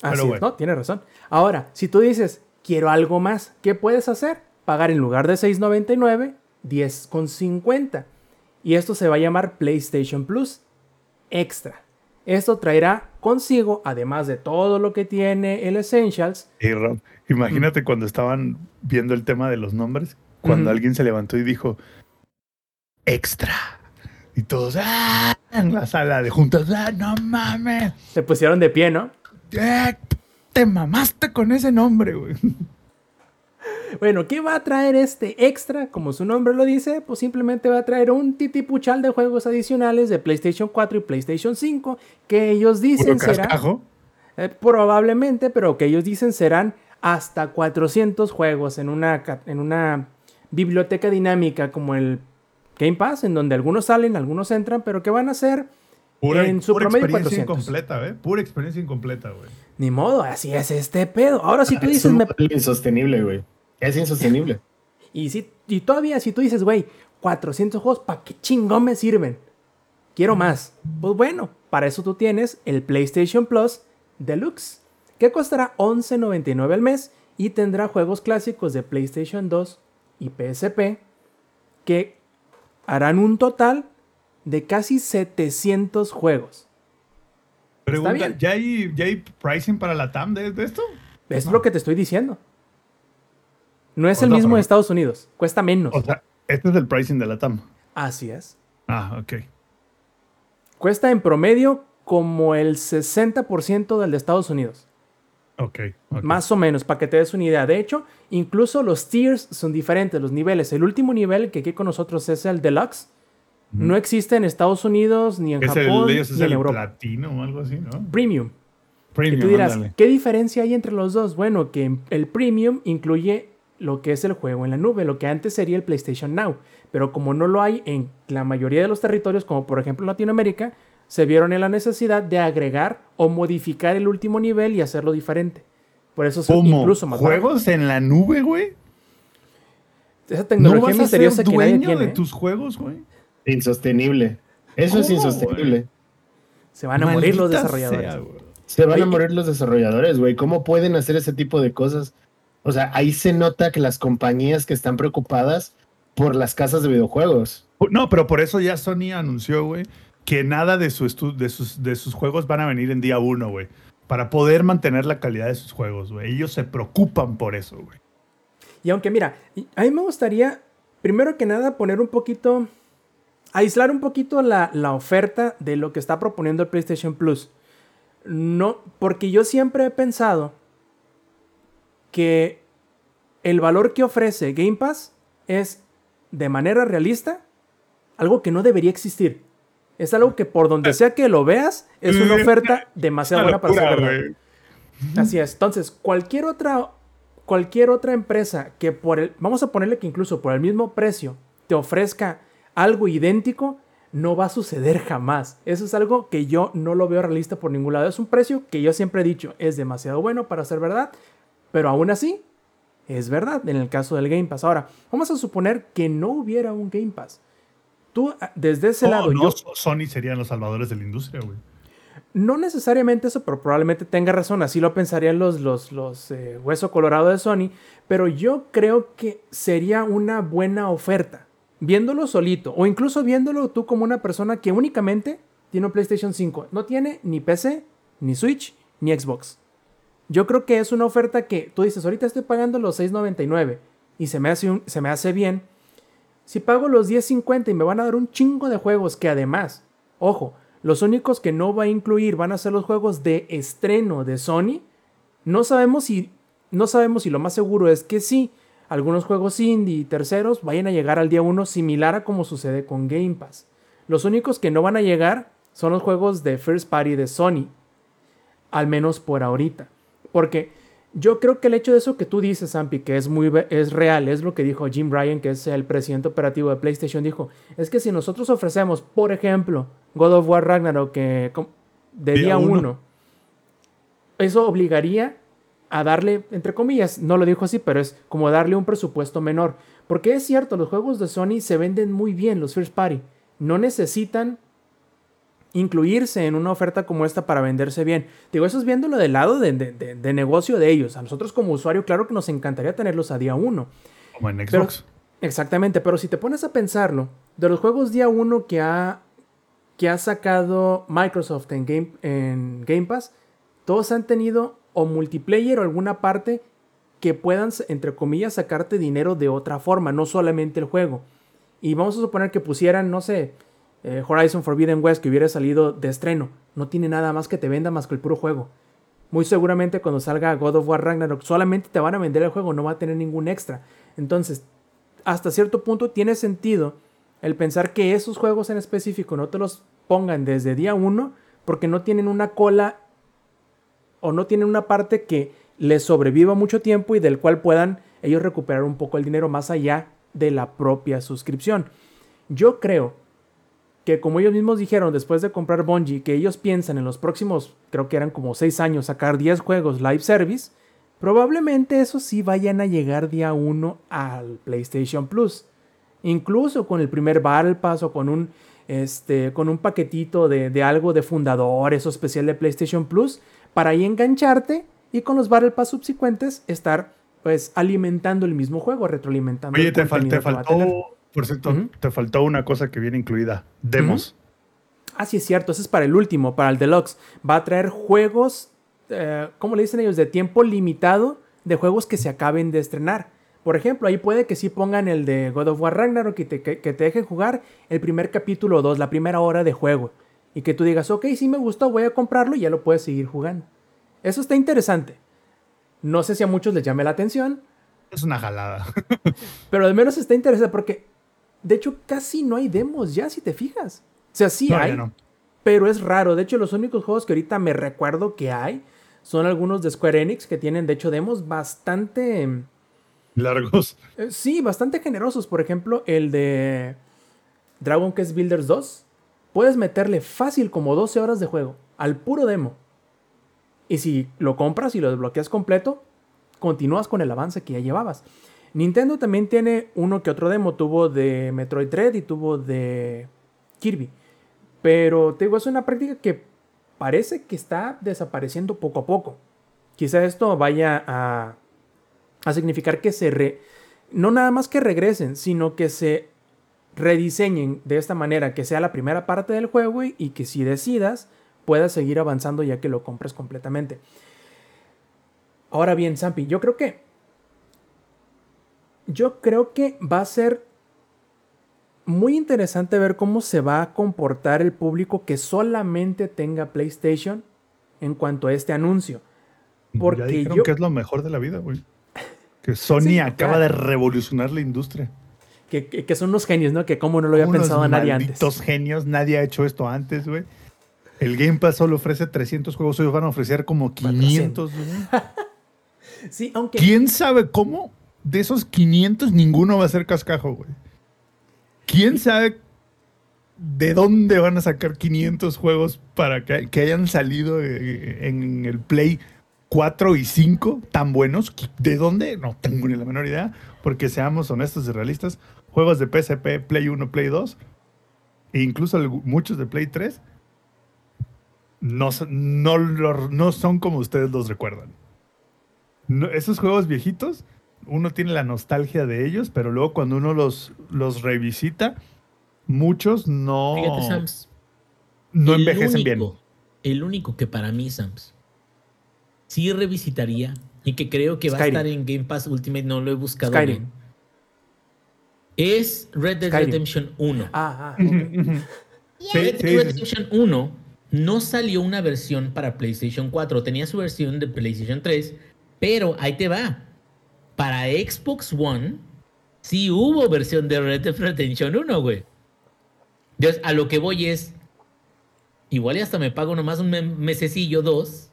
Así Pero es, bueno. ¿no? Tienes razón. Ahora, si tú dices, quiero algo más, ¿qué puedes hacer? Pagar en lugar de 6.99, 10.50. Y esto se va a llamar PlayStation Plus Extra. Esto traerá consigo, además de todo lo que tiene el Essentials, Y Rob, imagínate cuando estaban viendo el tema de los nombres, cuando alguien se levantó y dijo extra. Y todos ¡ah! en la sala de juntas, ¡ah, no mames! se pusieron de pie, ¿no? Eh, te mamaste con ese nombre, güey. Bueno, ¿qué va a traer este extra? Como su nombre lo dice, pues simplemente va a traer un titipuchal de juegos adicionales de PlayStation 4 y PlayStation 5 que ellos dicen será cascajo. Eh, probablemente, pero que ellos dicen serán hasta 400 juegos en una, en una biblioteca dinámica como el Game Pass, en donde algunos salen, algunos entran, pero que van a ser Pura, en su pura promedio experiencia 400. incompleta, ¿eh? Pura experiencia incompleta, güey. Ni modo, así es este pedo. Ahora si tú es dices, un me- modelo insostenible, güey. Es insostenible. y, si, y todavía si tú dices, güey, 400 juegos, ¿para qué chingón me sirven? Quiero más. Pues bueno, para eso tú tienes el PlayStation Plus Deluxe, que costará $11.99 al mes y tendrá juegos clásicos de PlayStation 2 y PSP que harán un total de casi 700 juegos. Pregunta, bien. ¿ya hay, ¿ya hay pricing para la TAM de, de esto? Es lo que te estoy diciendo. No es O el mismo de Estados Unidos, cuesta menos. O sea, este es el pricing de la TAM. Así es. Ah, ok. Cuesta en promedio como el 60% del de Estados Unidos. Ok. ok. Más o menos, para que te des una idea. De hecho, incluso los tiers son diferentes, los niveles. El último nivel que aquí con nosotros es el deluxe. No existe en Estados Unidos, ni en Es el, Japón, ellos es ni en el Europa. platino o algo así, ¿no? Premium. Y Premium, tú dirás, ándale. ¿qué diferencia hay entre los dos? Bueno, que el Premium incluye lo que es el juego en la nube, lo que antes sería el PlayStation Now. Pero como no lo hay en la mayoría de los territorios, como por ejemplo Latinoamérica, se vieron en la necesidad de agregar o modificar el último nivel y hacerlo diferente. Por eso es ¿Cómo? incluso más barato. ¿Juegos en la nube, güey? Esa ¿No tecnología vas a ser misteriosa que nadie dueño tiene. de ¿eh? tus juegos, güey? Insostenible. Eso es ¿Cómo, insostenible. Se van a morir los desarrolladores. sea. Se van a morir los desarrolladores, güey. ¿Cómo pueden hacer ese tipo de cosas? O sea, ahí se nota que las compañías que están preocupadas por las casas de videojuegos. No, pero por eso ya Sony anunció, güey, que nada de, su estu- de, sus, de sus juegos van a venir en día uno, güey. Para poder mantener la calidad de sus juegos, güey. Ellos se preocupan por eso, güey. Y aunque mira, a mí me gustaría, primero que nada, poner un poquito, aislar un poquito la, la oferta de lo que está proponiendo el PlayStation Plus. No, porque yo siempre he pensado que el valor que ofrece Game Pass es de manera realista algo que no debería existir. Es algo que por donde sea que lo veas, es una oferta demasiado buena para ser verdad. Así es. Entonces, cualquier otra, cualquier otra empresa que por el, vamos a ponerle que incluso por el mismo precio te ofrezca algo idéntico, no va a suceder jamás. Eso es algo que yo no lo veo realista por ningún lado. Es un precio que yo siempre he dicho es demasiado bueno para ser verdad, pero aún así es verdad en el caso del Game Pass. Ahora, vamos a suponer que no hubiera un Game Pass. Tú, ah, desde ese No, lado, no, yo, Sony serían los salvadores de la industria, güey. no necesariamente eso, pero probablemente tenga razón. Así lo pensarían los, los, los eh, Hueso Colorado de Sony. Pero yo creo que sería una buena oferta. Viéndolo solito. O incluso viéndolo tú como una persona que únicamente tiene un PlayStation 5. No tiene ni PC, ni Switch, ni Xbox. Yo creo que es una oferta que tú dices, ahorita estoy pagando los 6.99 y se me hace, se me hace bien. Si pago los 10.50 y me van a dar un chingo de juegos que además, ojo, los únicos que no va a incluir van a ser los juegos de estreno de Sony. No sabemos si no sabemos si lo más seguro es que sí, algunos juegos indie y terceros vayan a llegar al día 1 similar a como sucede con Game Pass. Los únicos que no van a llegar son los juegos de First Party de Sony, al menos por ahorita. Porque yo creo que el hecho de eso que tú dices, Zampi, que es muy es real, es lo que dijo Jim Ryan, que es el presidente operativo de PlayStation, dijo, es que si nosotros ofrecemos, por ejemplo, God of War Ragnarok que de Día día uno. 1, eso obligaría a darle, entre comillas, no lo dijo así, pero es como darle un presupuesto menor. Porque es cierto, los juegos de Sony se venden muy bien, los First Party. No necesitan incluirse en una oferta como esta para venderse bien. Digo, eso es viéndolo del lado de, de- de- de negocio de ellos. A nosotros como usuario, claro que nos encantaría tenerlos a día uno. Como en Pero- Xbox. Exactamente, pero si te pones a pensarlo, de los juegos día uno que ha, que ha sacado Microsoft en Game, en Game Pass, todos han tenido o multiplayer o alguna parte que puedan, entre comillas, sacarte dinero de otra forma, no solamente el juego. Y vamos a suponer que pusieran, no sé, eh, Horizon Forbidden West que hubiera salido de estreno. No tiene nada más que te venda más que el puro juego. Muy seguramente cuando salga God of War Ragnarok solamente te van a vender el juego, no va a tener ningún extra. Entonces, hasta cierto punto tiene sentido el pensar que esos juegos en específico no te los pongan desde día 1 porque no tienen una cola o no tienen una parte que les sobreviva mucho tiempo y del cual puedan ellos recuperar un poco el dinero más allá de la propia suscripción. Yo creo que como ellos mismos dijeron después de comprar Bungie, que ellos piensan en los próximos, creo que eran como 6 años, sacar 10 juegos live service, probablemente esos sí vayan a llegar día 1 al PlayStation Plus. Incluso con el primer Battle Pass o con un, este, con un paquetito de, de algo de fundadores o especial de PlayStation Plus, para ahí engancharte y con los Battle Pass subsecuentes estar pues alimentando el mismo juego, retroalimentando. Oye, el te, fal- te faltó, por cierto, te faltó una cosa que viene incluida. Demos. Ah, sí, es cierto. Ese es para el último, para el deluxe. Va a traer juegos, eh, ¿cómo le dicen ellos? De tiempo limitado de juegos que se acaben de estrenar. Por ejemplo, ahí puede que sí pongan el de God of War Ragnarok que te, que, que te dejen jugar el primer capítulo o dos, la primera hora de juego. Y que tú digas, ok, sí me gustó, voy a comprarlo y ya lo puedes seguir jugando. Eso está interesante. No sé si a muchos les llame la atención, Es una jalada. *laughs* pero al menos está interesante porque, de hecho, casi no hay demos ya, si te fijas. O sea, sí No, hay, no. pero es raro. De hecho, los únicos juegos que ahorita me recuerdo que hay son algunos de Square Enix que tienen, de hecho, demos bastante. eh, Largos. sí, bastante generosos. Por ejemplo, el de Dragon Quest Builders 2. Puedes meterle fácil como 12 horas de juego al puro demo. Y si lo compras y lo desbloqueas completo, continúas con el avance que ya llevabas. Nintendo también tiene uno que otro demo. Tuvo de Metroid Dread y tuvo de Kirby. Pero te digo, es una práctica que parece que está desapareciendo poco a poco. Quizá esto vaya a, a significar que se re, no nada más que regresen, sino que se rediseñen de esta manera, que sea la primera parte del juego y, que si decidas puedas seguir avanzando ya que lo compres completamente. Ahora bien, Zampi, yo creo que yo creo que va a ser muy interesante ver cómo se va a comportar el público que solamente tenga PlayStation en cuanto a este anuncio. Porque ya dijeron yo... que es lo mejor de la vida, güey. *laughs* Que Sony sí, acaba claro. de revolucionar la industria. Que, son unos genios, ¿no? Que como no lo había Unos pensado nadie antes. Malditos genios, nadie ha hecho esto antes, güey. El Game Pass solo ofrece 300 juegos, ellos van a ofrecer como 500, güey. *laughs* sí, aunque... ¿Quién sabe cómo de esos 500 ninguno va a ser cascajo, güey? ¿Quién sabe de dónde van a sacar 500 juegos para que, que hayan salido eh, en el Play 4 y 5 tan buenos? ¿De dónde? No tengo ni la menor idea, porque seamos honestos y realistas, juegos de PSP, Play 1, Play 2, e incluso muchos de Play 3, no, no, no son como ustedes los recuerdan. No, esos juegos viejitos, uno tiene la nostalgia de ellos, pero luego cuando uno los, los revisita, muchos no, Fíjate, Sams, no envejecen único, bien. El único que para mí, Sams, sí revisitaría y que creo que va a estar en Game Pass Ultimate, no lo he buscado Skyrim. bien, es Red Dead Skyrim. Redemption 1. Ah, ah, Red Dead. Redemption 1 no salió una versión para PlayStation 4, tenía su versión de PlayStation 3, pero ahí te va. Para Xbox One sí hubo versión de Red Dead Redemption 1, güey. Entonces, a lo que voy es, igual y hasta me pago nomás un me- mesecillo, dos,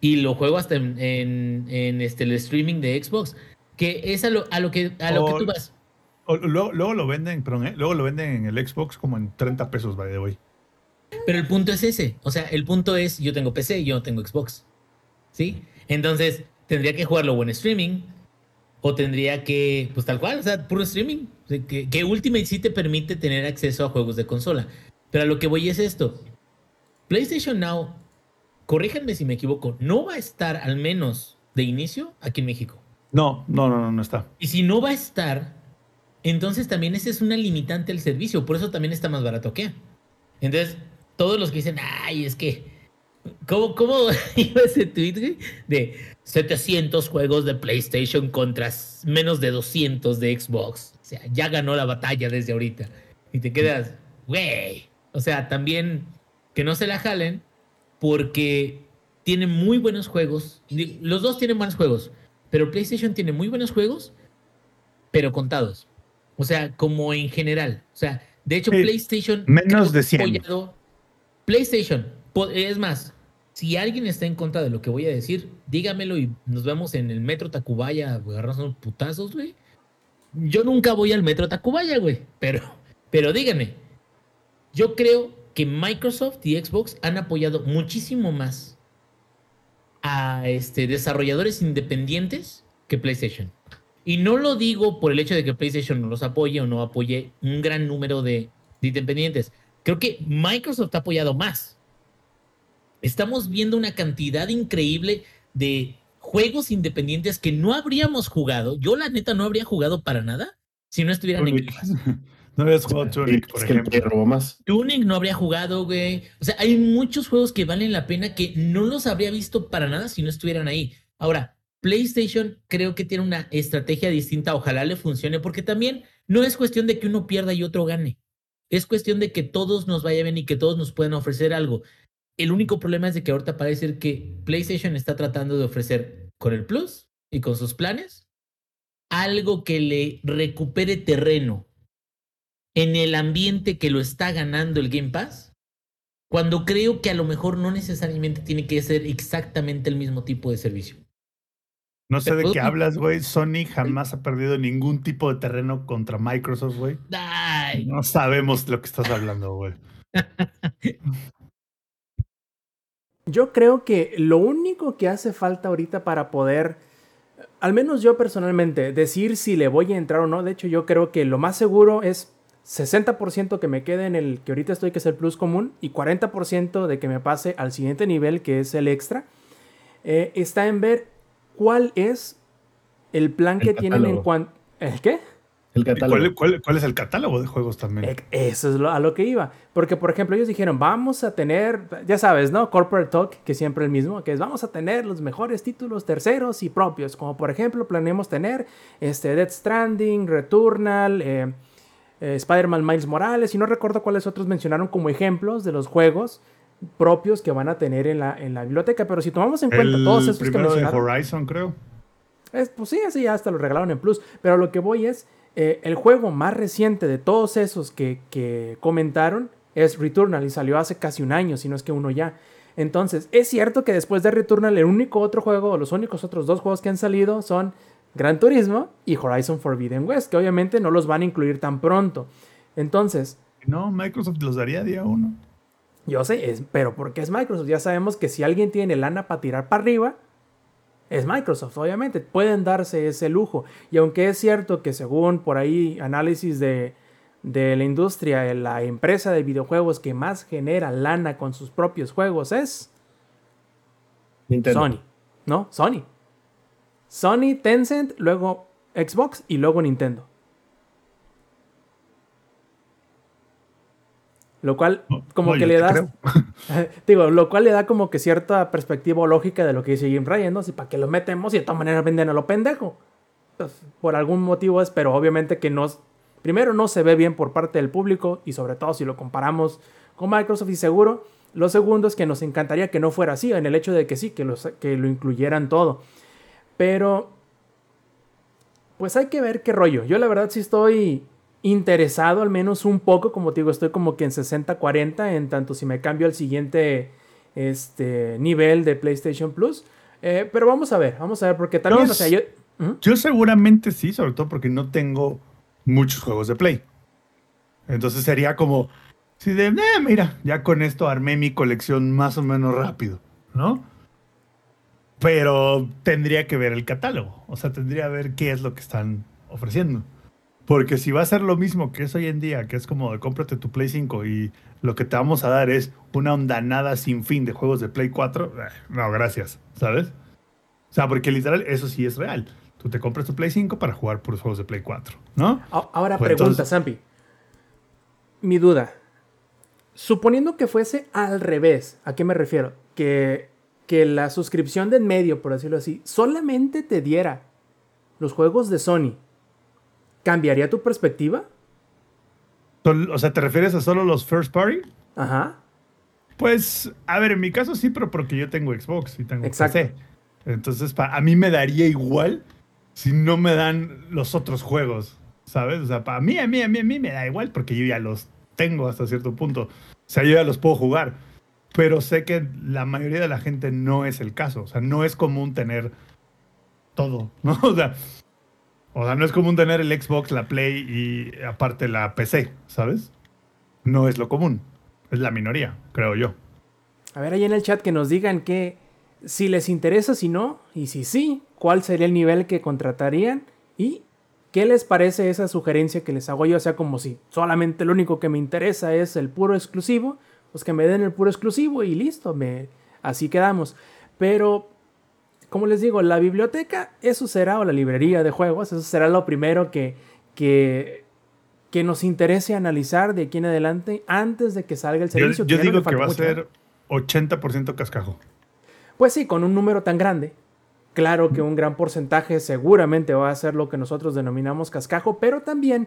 y lo juego hasta en, en- en, este, el streaming de Xbox, que es a lo, a lo que, a lo que tú vas. Luego, luego lo venden, perdón, ¿eh? luego lo venden en el Xbox como en 30 pesos, by the way. Pero el punto es ese. O sea, el punto es, yo tengo PC, yo no tengo Xbox. ¿Sí? Entonces, tendría que jugarlo o en streaming, o tendría que, pues tal cual, o sea, puro streaming. O sea, que, que Ultimate sí te permite tener acceso a juegos de consola. Pero a lo que voy es esto. PlayStation Now, corríjanme si me equivoco, no va a estar al menos de inicio aquí en México. No, no, no, no, no está. Y si no va a estar, entonces también esa es una limitante al servicio. Por eso también está más barato que. Entonces, todos los que dicen, ay, es que. ¿Cómo, cómo *laughs* iba ese tweet? De 700 juegos de PlayStation contra menos de 200 de Xbox. O sea, ya ganó la batalla desde ahorita. Y te quedas, güey. O sea, también que no se la jalen porque tiene muy buenos juegos. Los dos tienen buenos juegos, pero PlayStation tiene muy buenos juegos, pero contados. O sea, como en general. O sea, de hecho, Sí, PlayStation. menos de que ha 100. apoyado- PlayStation. Es más, si alguien está en contra de lo que voy a decir, dígamelo y nos vemos en el metro Tacubaya, agarrarnos unos putazos, güey. Yo nunca voy al metro Tacubaya, güey. Pero, pero díganme. Yo creo que Microsoft y Xbox han apoyado muchísimo más a este, desarrolladores independientes que PlayStation. Y no lo digo por el hecho de que PlayStation no los apoye o no apoye un gran número de, de independientes. Creo que Microsoft ha apoyado más. Estamos viendo una cantidad increíble de juegos independientes que no habríamos jugado. Yo, la neta, no habría jugado para nada si no estuvieran en Game Pass. *laughs* No habías jugado Tunic, Es por que ejemplo. robó más. Tunic no habría jugado, güey. O sea, hay muchos juegos que valen la pena que no los habría visto para nada si no estuvieran ahí. Ahora, PlayStation creo que tiene una estrategia distinta. Ojalá le funcione, porque también no es cuestión de que uno pierda y otro gane. Es cuestión de que todos nos vaya bien y que todos nos puedan ofrecer algo. El único problema es de que ahorita parece que PlayStation está tratando de ofrecer con el Plus y con sus planes algo que le recupere terreno en el ambiente que lo está ganando el Game Pass, cuando creo que a lo mejor no necesariamente tiene que ser exactamente el mismo tipo de servicio. No sé de qué hablas, güey. Sony jamás ha perdido ningún tipo de terreno contra Microsoft, güey. No sabemos de lo que estás hablando, güey. *laughs* Yo creo que lo único que hace falta ahorita para poder, al menos yo personalmente, decir si le voy a entrar o no, de hecho yo creo que lo más seguro es 60% que me quede en el que ahorita estoy, que es el plus común, y 40% de que me pase al siguiente nivel, que es el extra, eh, está en ver cuál es el plan El que tienen en cuanto... ¿El qué? El ¿Y catálogo. ¿Cuál, cuál, cuál es el catálogo de juegos también? Eso es lo- a lo que iba. Porque, por ejemplo, ellos dijeron, vamos a tener, ya sabes, ¿no? Corporate Talk, que siempre el mismo, que es, vamos a tener los mejores títulos terceros y propios. Como, por ejemplo, planeamos tener este, Death Stranding, Returnal, eh, eh, Spider-Man Miles Morales, y no recuerdo cuáles otros mencionaron como ejemplos de los juegos propios que van a tener en la, en la biblioteca. Pero si tomamos en cuenta el todos estos que mencionaron... Horizon, creo. Es, pues sí, así hasta lo regalaron en Plus. Pero lo que voy es, eh, el juego más reciente de todos esos que, que comentaron es Returnal y salió hace casi un año, si no es que uno ya. Entonces, es cierto que después de Returnal, el único otro juego, o los únicos otros dos juegos que han salido son Gran Turismo y Horizon Forbidden West, que obviamente no los van a incluir tan pronto. Entonces, No, Microsoft los daría día uno. Yo sé, es, pero porque es Microsoft, ya sabemos que si alguien tiene lana para tirar para arriba, es Microsoft, obviamente. Pueden darse ese lujo. Y aunque es cierto que según por ahí análisis de, de la industria, la empresa de videojuegos que más genera lana con sus propios juegos es Nintendo. Sony. ¿No? Sony. Sony, Tencent, luego Xbox y luego Nintendo. Lo cual, como no, que le creo. *laughs* Digo, lo cual le da como que cierta perspectiva o lógica de lo que dice Jim Ryan, ¿no? Si para qué lo metemos y de todas maneras venden a lo pendejo. Pues, por algún motivo es, pero obviamente que no. Primero, no se ve bien por parte del público y sobre todo si lo comparamos con Microsoft y seguro. Lo segundo es que nos encantaría que no fuera así, en el hecho de que sí, que, los- que lo incluyeran todo. Pero, pues hay que ver qué rollo. Yo la verdad sí estoy interesado al menos un poco, como te digo, estoy como que en 60-40 en tanto si me cambio al siguiente este, nivel de PlayStation Plus. Eh, pero vamos a ver, vamos a ver, porque también, Yo o sea, yo... Ujú. Yo seguramente sí, sobre todo porque no tengo muchos juegos de Play. Entonces sería como, si de, "Eh, mira, ya con esto armé mi colección más o menos rápido, ¿no? Pero tendría que ver el catálogo, o sea, tendría que ver qué es lo que están ofreciendo. Porque si va a ser lo mismo que es hoy en día, que es como de cómprate tu Play 5 y lo que te vamos a dar es una ondanada sin fin de juegos de Play 4, eh, no, gracias, ¿sabes? O sea, porque literal, eso sí es real. Tú te compras tu Play 5 para jugar puros juegos de Play 4, ¿no? Ahora Pues pregunta, entonces- Zampi. Mi duda. Suponiendo que fuese al revés, ¿a qué me refiero? Que, que la suscripción de en medio, por decirlo así, solamente te diera los juegos de Sony, ¿cambiaría tu perspectiva? O sea, ¿te refieres a solo los first party? Ajá. Pues, a ver, en mi caso sí, pero porque yo tengo Xbox y tengo Exacto. PC. Entonces, a mí me daría igual si no me dan los otros juegos, ¿sabes? O sea, para mí, a mí, a mí, a mí me da igual porque yo ya los tengo hasta cierto punto. O sea, yo ya los puedo jugar. Pero sé que la mayoría de la gente no es el caso. O sea, no es común tener todo, *laughs* ¿no? O sea, o sea, no es común tener el Xbox, la Play y aparte la PC, ¿sabes? No es lo común. Es la minoría, creo yo. A ver, ahí en el chat que nos digan que si les interesa, si no, y si sí, cuál sería el nivel que contratarían y qué les parece esa sugerencia que les hago yo. O sea, como si solamente lo único que me interesa es el puro exclusivo, pues que me den el puro exclusivo y listo, me, así quedamos. Pero, como les digo, la biblioteca, eso será, o la librería de juegos, eso será lo primero que, que, que nos interese analizar de aquí en adelante antes de que salga el servicio. yo digo que va a ser 80% cascajo. Pues sí, con un número tan grande. Claro que un gran porcentaje seguramente va a ser lo que nosotros denominamos cascajo, pero también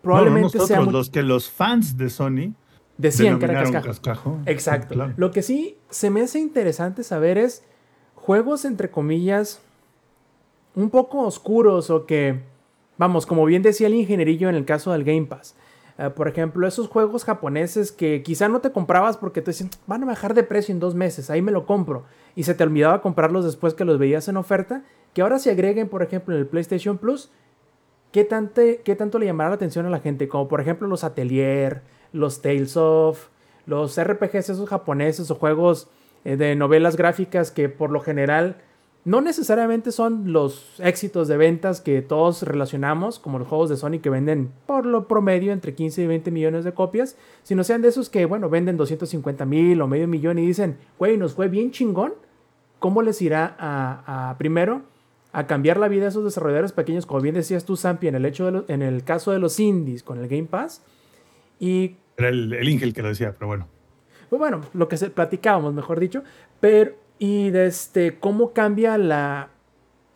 probablemente no, no los que los fans de Sony decían que era cascajo. cascajo. Exacto. Claro. Lo que sí se me hace interesante saber es juegos entre comillas un poco oscuros o que, vamos, como bien decía el ingenierillo en el caso del Game Pass. Eh, por ejemplo, esos juegos japoneses que quizá no te comprabas porque te decían, van a bajar de precio en dos meses, ahí me lo compro. Y se te olvidaba comprarlos después que los veías en oferta. Que ahora se agreguen, por ejemplo, en el PlayStation Plus. ¿Qué, tante- ¿Qué tanto le llamará la atención a la gente? Como por ejemplo los Atelier, los Tales of, los RPGs esos japoneses o juegos de novelas gráficas que por lo general no necesariamente son los éxitos de ventas que todos relacionamos, como los juegos de Sony que venden por lo promedio entre 15 y 20 millones de copias, sino sean de esos que, bueno, venden 250 mil o medio millón y dicen, güey, nos fue bien chingón. ¿Cómo les irá a, primero a cambiar la vida a esos desarrolladores pequeños, como bien decías tú, Sampi, en el, hecho de en el caso de los indies con el Game Pass? Y era el, el Ingel que lo decía, pero bueno. Pues bueno, lo que se, platicábamos, mejor dicho. Pero, y de este, cómo cambia la,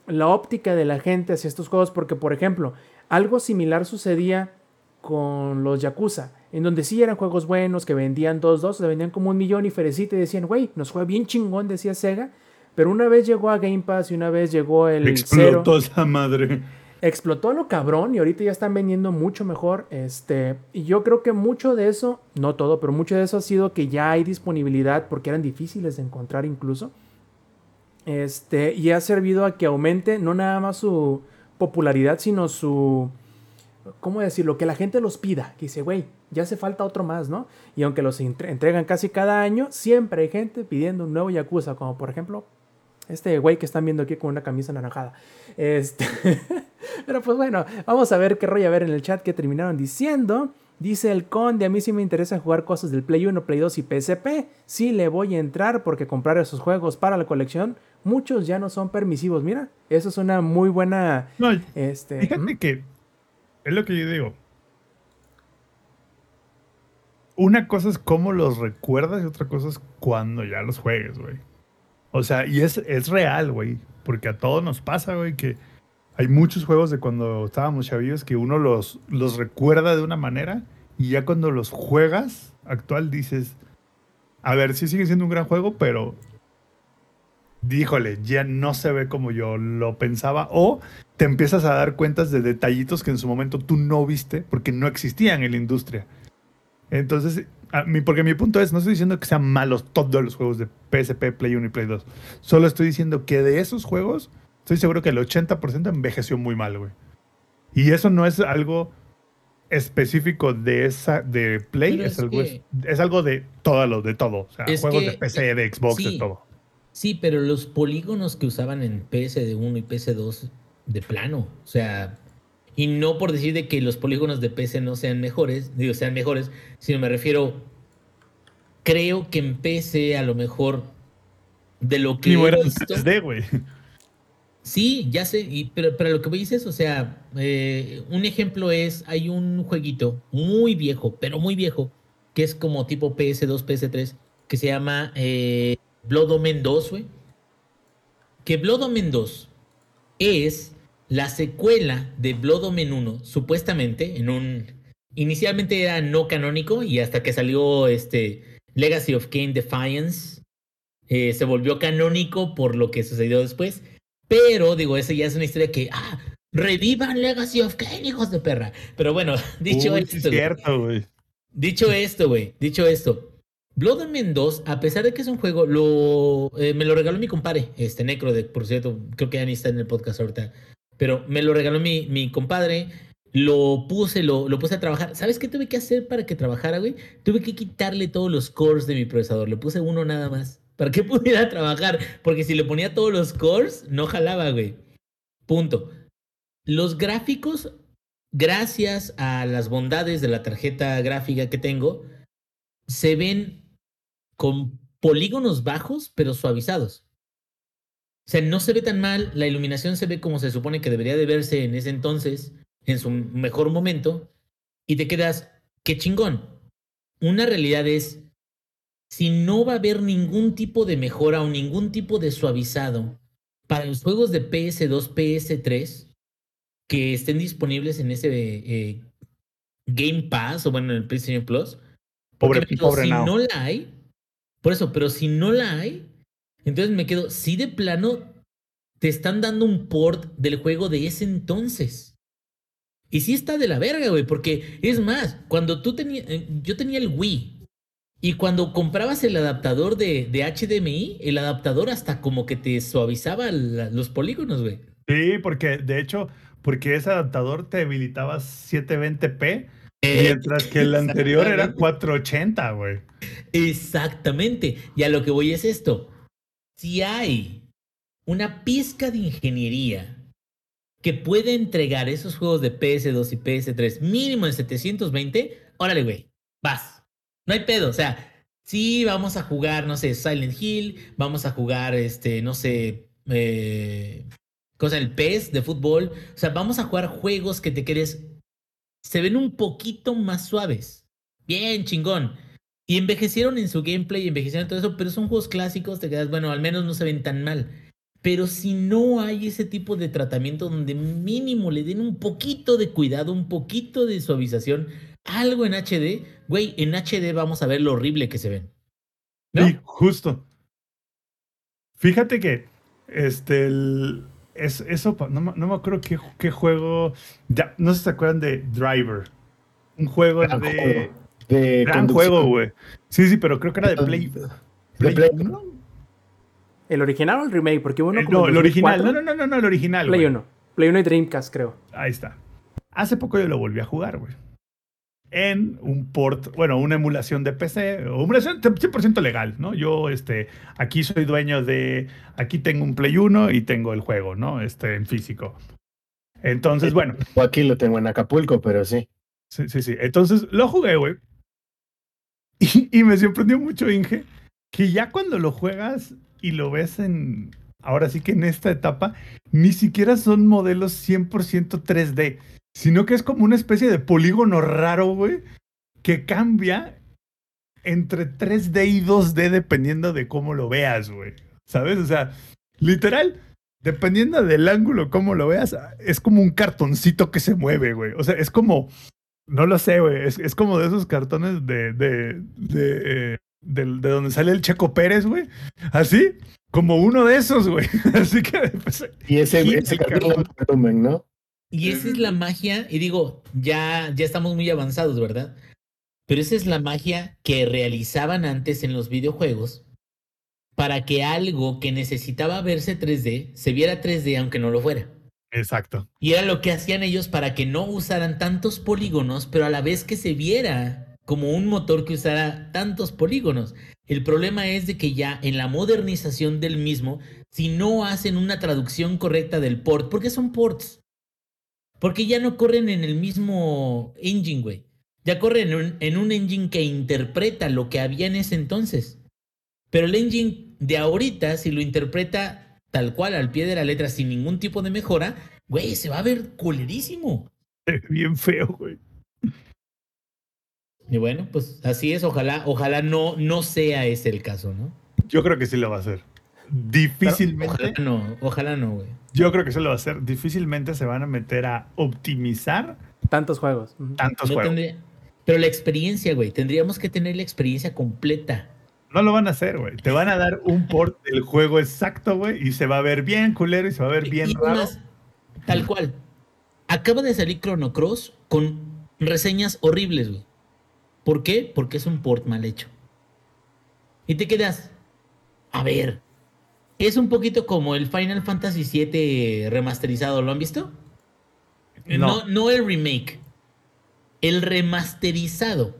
la óptica de la gente hacia estos juegos. Porque, por ejemplo, algo similar sucedía con los Yakuza, en donde sí eran juegos buenos, que vendían 2-2, se vendían como un millón y ferecita y decían, güey, nos fue bien chingón, decía Sega. Pero una vez llegó a Game Pass y una vez llegó el. Explotó esa madre explotó lo cabrón y ahorita ya están vendiendo mucho mejor. Este, y yo creo que mucho de eso, no todo, pero mucho de eso ha sido que ya hay disponibilidad porque eran difíciles de encontrar incluso. Este, y ha servido a que aumente no nada más su popularidad, sino su ¿cómo decirlo? Que la gente los pida, que dice, güey, ya hace falta otro más, ¿no? Y aunque los entregan casi cada año, siempre hay gente pidiendo un nuevo Yakuza, como por ejemplo este güey que están viendo aquí con una camisa naranjada. Este. *laughs* Pero pues bueno, vamos a ver qué rollo a ver en el chat que terminaron diciendo. Dice el conde, a mí sí me interesa jugar cosas del Play 1, Play 2 y PSP. Sí le voy a entrar porque comprar esos juegos para la colección, muchos ya no son permisivos. Mira, eso es una muy buena... No, este, fíjate que es lo que yo digo. Una cosa es cómo los recuerdas y otra cosa es cuando ya los juegues, güey. O sea, y es, es real, güey. Porque a todos nos pasa, güey, que hay muchos juegos de cuando estábamos chavillos que uno los, los recuerda de una manera y ya cuando los juegas actual dices, a ver, sí sigue siendo un gran juego, pero díjole, ya no se ve como yo lo pensaba. O te empiezas a dar cuentas de detallitos que en su momento tú no viste porque no existían en la industria. Entonces, porque mi punto es, no estoy diciendo que sean malos todos los juegos de PSP, Play 1 y Play 2. Solo estoy diciendo que de esos juegos, estoy seguro que el 80% envejeció muy mal, güey. Y eso no es algo específico de esa de Play, es, algo, es, algo de todo lo, de todo. O sea, juegos de PC, de Xbox, de todo. Sí, pero los polígonos que usaban en PS1 y PS2 de plano, o sea, y no por decir de que los polígonos de PC no sean mejores, digo, sean mejores, sino me refiero, creo que en PC a lo mejor de lo que... he visto, güey. Sí, ya sé, y, pero, pero lo que me dices, o sea, eh, un ejemplo es, hay un jueguito muy viejo, pero muy viejo, que es como tipo PS2, PS3, que se llama eh, Blood Omen 2, güey. Que Blood Omen 2 es la secuela de Blood Omen 1, supuestamente, en un. Inicialmente era no canónico y hasta que salió este Legacy of Kane Defiance, eh, se volvió canónico por lo que sucedió después. Pero, digo, esa ya es una historia que. ¡Ah! ¡Revivan Legacy of Kane, hijos de perra! Pero bueno, *laughs* dicho esto. cierto, güey. Dicho esto, güey. Dicho esto. Blood Omen 2, a pesar de que es un juego, lo, eh, me lo regaló mi compadre, este Necro, de, por cierto, creo que ya ni está en el podcast ahorita pero me lo regaló mi, compadre. Lo puse, lo, lo, puse a trabajar. ¿Sabes qué tuve que hacer para que trabajara, güey? Tuve que quitarle todos los cores de mi procesador. Le puse uno nada más. Para que *laughs* pudiera trabajar. Porque si le ponía todos los cores, no jalaba, güey. Punto. Los gráficos, gracias a las bondades de la tarjeta gráfica que tengo, se ven con polígonos bajos, pero suavizados. O sea, no se ve tan mal, la iluminación se ve como se supone que debería de verse en ese entonces, en su mejor momento, y te quedas, qué chingón. Una realidad es, si no va a haber ningún tipo de mejora o ningún tipo de suavizado para los juegos de PS2, PS3 que estén disponibles en ese eh, Game Pass o bueno, en el PlayStation Plus, pobre, pobre si no la hay, por eso, pero si no la hay, entonces me quedo, si de plano te están dando un port del juego de ese entonces. Y sí está de la verga, güey, porque es más, cuando tú tenías, eh, yo tenía el Wii y cuando comprabas el adaptador de, de HDMI, el adaptador hasta como que te suavizaba los polígonos, güey. Sí, porque de hecho, porque ese adaptador te habilitaba 720p. mientras que el anterior era 480, güey. Exactamente. Y a lo que voy es esto si hay una pizca de ingeniería que puede entregar esos juegos de PS2 y PS3 mínimo en 720, órale, güey, vas. No hay pedo, o sea, sí vamos a jugar, no sé, Silent Hill, vamos a jugar, este, no sé, eh, cosa el PES de fútbol, o sea, vamos a jugar juegos que te quedes, se ven un poquito más suaves. Bien, chingón. Y envejecieron en su gameplay, envejecieron todo eso, pero son juegos clásicos, te quedas, bueno, al menos no se ven tan mal. Pero si no hay ese tipo de tratamiento donde mínimo le den un poquito de cuidado, un poquito de suavización, algo en HD, güey, en HD vamos a ver lo horrible que se ven. ¿No? Sí, justo. Fíjate que este el, es, eso no, me- no me acuerdo qué, qué juego. Ya, no sé si se acuerdan de Driver. Un juego Gran de. juego. De Gran conducción. juego, güey. Sí, sí, pero creo que era de Play. De Play. uno. ¿El original o el remake? Porque uno El- como no, el original. 2004. No, no, no, no, el original. Play güey. 1. Play 1 y Dreamcast, creo. Ahí está. Hace poco yo lo volví a jugar, güey. En un port, bueno, una emulación de PC, o emulación 100% legal, ¿no? Yo, este, aquí soy dueño de, aquí tengo un Play 1 y tengo el juego, ¿no? Este, en físico. Entonces, bueno, O aquí lo tengo en Acapulco, pero sí. sí, sí, sí. Entonces, lo jugué, güey. *laughs* Y, me sorprendió mucho, Inge, que ya cuando lo juegas y lo ves en, ahora sí que en esta etapa, ni siquiera son modelos 100% 3D, sino que es como una especie de polígono raro, güey, que cambia entre 3D y 2D dependiendo de cómo lo veas, güey. ¿Sabes? O sea, literal, dependiendo del ángulo, cómo lo veas, es como un cartoncito que se mueve, güey. O sea, es como, no lo sé, güey, es, es como de esos cartones de, de, de, eh, de donde sale el Checo Pérez, güey. Así, como uno de esos, güey. *laughs* Así que, pues, Y ese, ese el cartón cartón. de volumen, ¿no? Y esa es la magia, y digo, ya, ya estamos muy avanzados, ¿verdad? Pero esa es la magia que realizaban antes en los videojuegos para que algo que necesitaba verse 3D se viera 3D aunque no lo fuera. Exacto. Y era lo que hacían ellos para que no usaran tantos polígonos, pero a la vez que se viera como un motor que usara tantos polígonos. El problema es de que ya en la modernización del mismo, si no hacen una traducción correcta del port, porque son ports, porque ya no corren en el mismo engine, güey. Ya corren en un, en un engine que interpreta lo que había en ese entonces. Pero el engine de ahorita, si lo interpreta tal cual al pie de la letra sin ningún tipo de mejora, güey, se va a ver culerísimo. Bien feo, güey. Y bueno, pues así es, ojalá, ojalá no, no sea ese el caso, ¿no? Yo creo que sí lo va a hacer. Difícilmente. Ojalá no, ojalá no, güey. Yo creo que sí lo va a hacer. Difícilmente se van a meter a optimizar Tantos juegos. Tantos No juegos. tendría- Pero la experiencia, güey, tendríamos que tener la experiencia completa. No lo van a hacer, güey. Te van a dar un port del juego exacto, güey, y se va a ver bien culero y se va a ver bien Y raro. más, tal cual. Acaba de salir Chrono Cross con reseñas horribles, güey. ¿Por qué? Porque es un port mal hecho. Y te quedas. A ver. Es un poquito como el Final Fantasy VII remasterizado. ¿Lo han visto? No. No, no el remake. El remasterizado.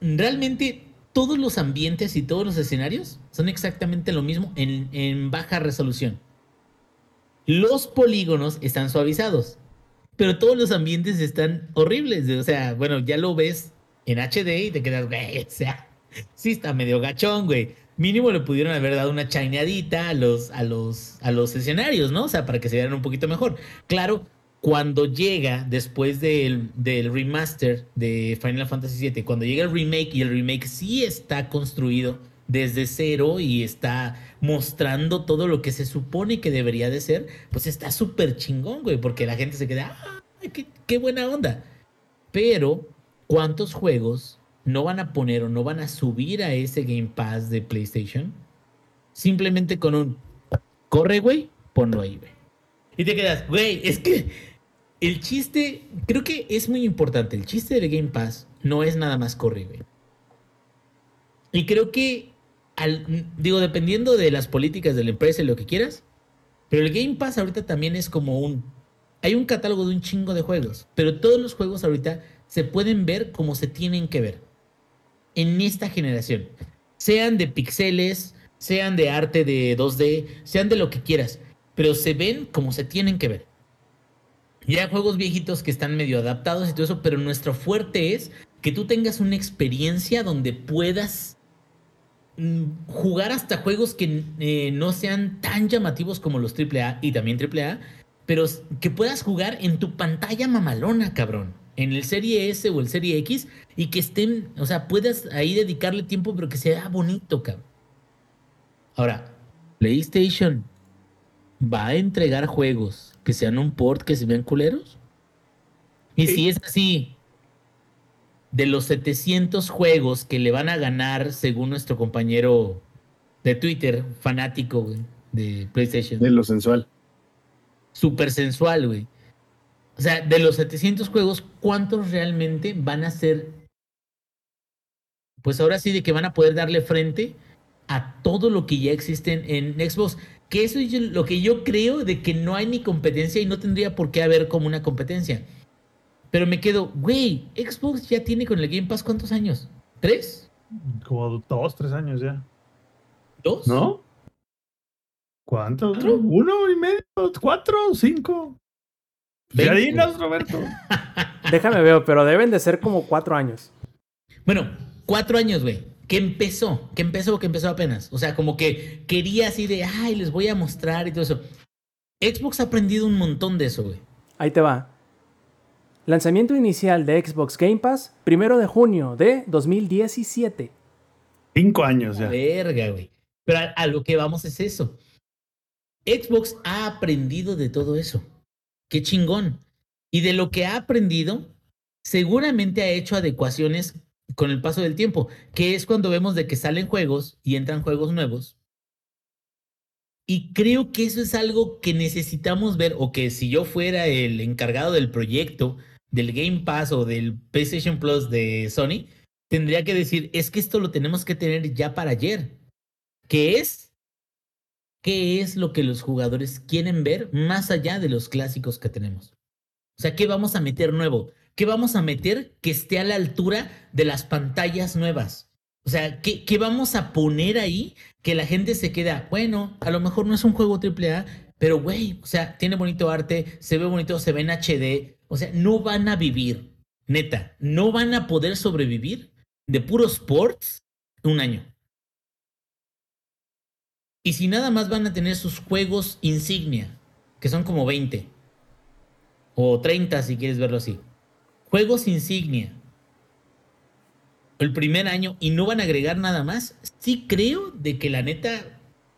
Realmente todos los ambientes y todos los escenarios son exactamente lo mismo en, baja resolución. Los polígonos están suavizados, pero todos los ambientes están horribles. O sea, bueno, ya lo ves en HD y te quedas, güey, o sea, sí está medio gachón, güey. Mínimo le pudieron haber dado una chaineadita a los, a los, a los escenarios, ¿no? O sea, para que se vieran un poquito mejor. Claro, cuando llega después del, del remaster de Final Fantasy VII, cuando llega el remake y el remake sí está construido desde cero y está mostrando todo lo que se supone que debería de ser, pues está súper chingón, güey, porque la gente se queda, ¡ah, qué, qué buena onda! Pero, ¿cuántos juegos no van a poner o no van a subir a ese Game Pass de PlayStation? Simplemente con un, corre, güey, ponlo ahí, güey. Y te quedas, güey, es que el chiste, creo que es muy importante. El chiste del Game Pass no es nada más corre. Y creo que, digo, dependiendo de las políticas de la empresa y lo que quieras, pero el Game Pass ahorita también es como un... Hay un catálogo de un chingo de juegos, pero todos los juegos ahorita se pueden ver como se tienen que ver. En esta generación. Sean de pixeles, sean de arte de 2D, sean de lo que quieras, pero se ven como se tienen que ver. Ya hay juegos viejitos que están medio adaptados y todo eso, pero nuestro fuerte es que tú tengas una experiencia donde puedas mm, jugar hasta juegos que eh, no sean tan llamativos como los AAA y también AAA, pero que puedas jugar en tu pantalla mamalona, cabrón. En el Serie S o el Serie X y que estén, o sea, puedas ahí dedicarle tiempo, pero que sea bonito, cabrón. Ahora, PlayStation va a entregar juegos que sean un port que se vean culeros. Y si es así, de los 700 juegos que le van a ganar, según nuestro compañero de Twitter, fanático güey, de PlayStation, De lo sensual. súper sensual, güey. O sea, de los 700 juegos, ¿cuántos realmente van a ser? Pues ahora sí, de que van a poder darle frente a todo lo que ya existe en, en Xbox. Que eso es lo que yo creo de que no hay ni competencia y no tendría por qué haber como una competencia. Pero me quedo, güey, Xbox ya tiene con el Game Pass cuántos años? ¿Tres? Como dos, tres años ya. ¿Dos? ¿No? ¿Cuántos? ¿Cuatro? ¿Uno y medio? ¿Cuatro? ¿Cinco? Ya dinos, Roberto. Déjame ver, pero deben de ser como cuatro años. Bueno, cuatro años, güey. Que empezó, que empezó, que empezó apenas. O sea, como que quería así de, ay, les voy a mostrar y todo eso. Xbox ha aprendido un montón de eso, güey. Ahí te va. Lanzamiento inicial de Xbox Game Pass, primero de junio de 2017. Cinco años ya. Verga, güey. Pero a, a lo que vamos es eso. Xbox ha aprendido de todo eso. Qué chingón. Y de lo que ha aprendido, seguramente ha hecho adecuaciones con el paso del tiempo, que es cuando vemos de que salen juegos y entran juegos nuevos. Y creo que eso es algo que necesitamos ver, o que si yo fuera el encargado del proyecto, del Game Pass o del PlayStation Plus de Sony, tendría que decir, es que esto lo tenemos que tener ya para ayer. ¿Qué es? ¿Qué es lo que los jugadores quieren ver más allá de los clásicos que tenemos? O sea, ¿qué vamos a meter nuevo? ¿Qué vamos a meter que esté a la altura de las pantallas nuevas? O sea, ¿qué, qué vamos a poner ahí que la gente se queda, bueno, a lo mejor no es un juego AAA, pero güey, o sea, tiene bonito arte, se ve bonito, se ve en HD, o sea, no van a vivir, neta, no van a poder sobrevivir de puros sports un año. Y si nada más van a tener sus juegos insignia, que son como 20 o 30 si quieres verlo así. Juegos insignia. El primer año y no van a agregar nada más. Sí creo de que la neta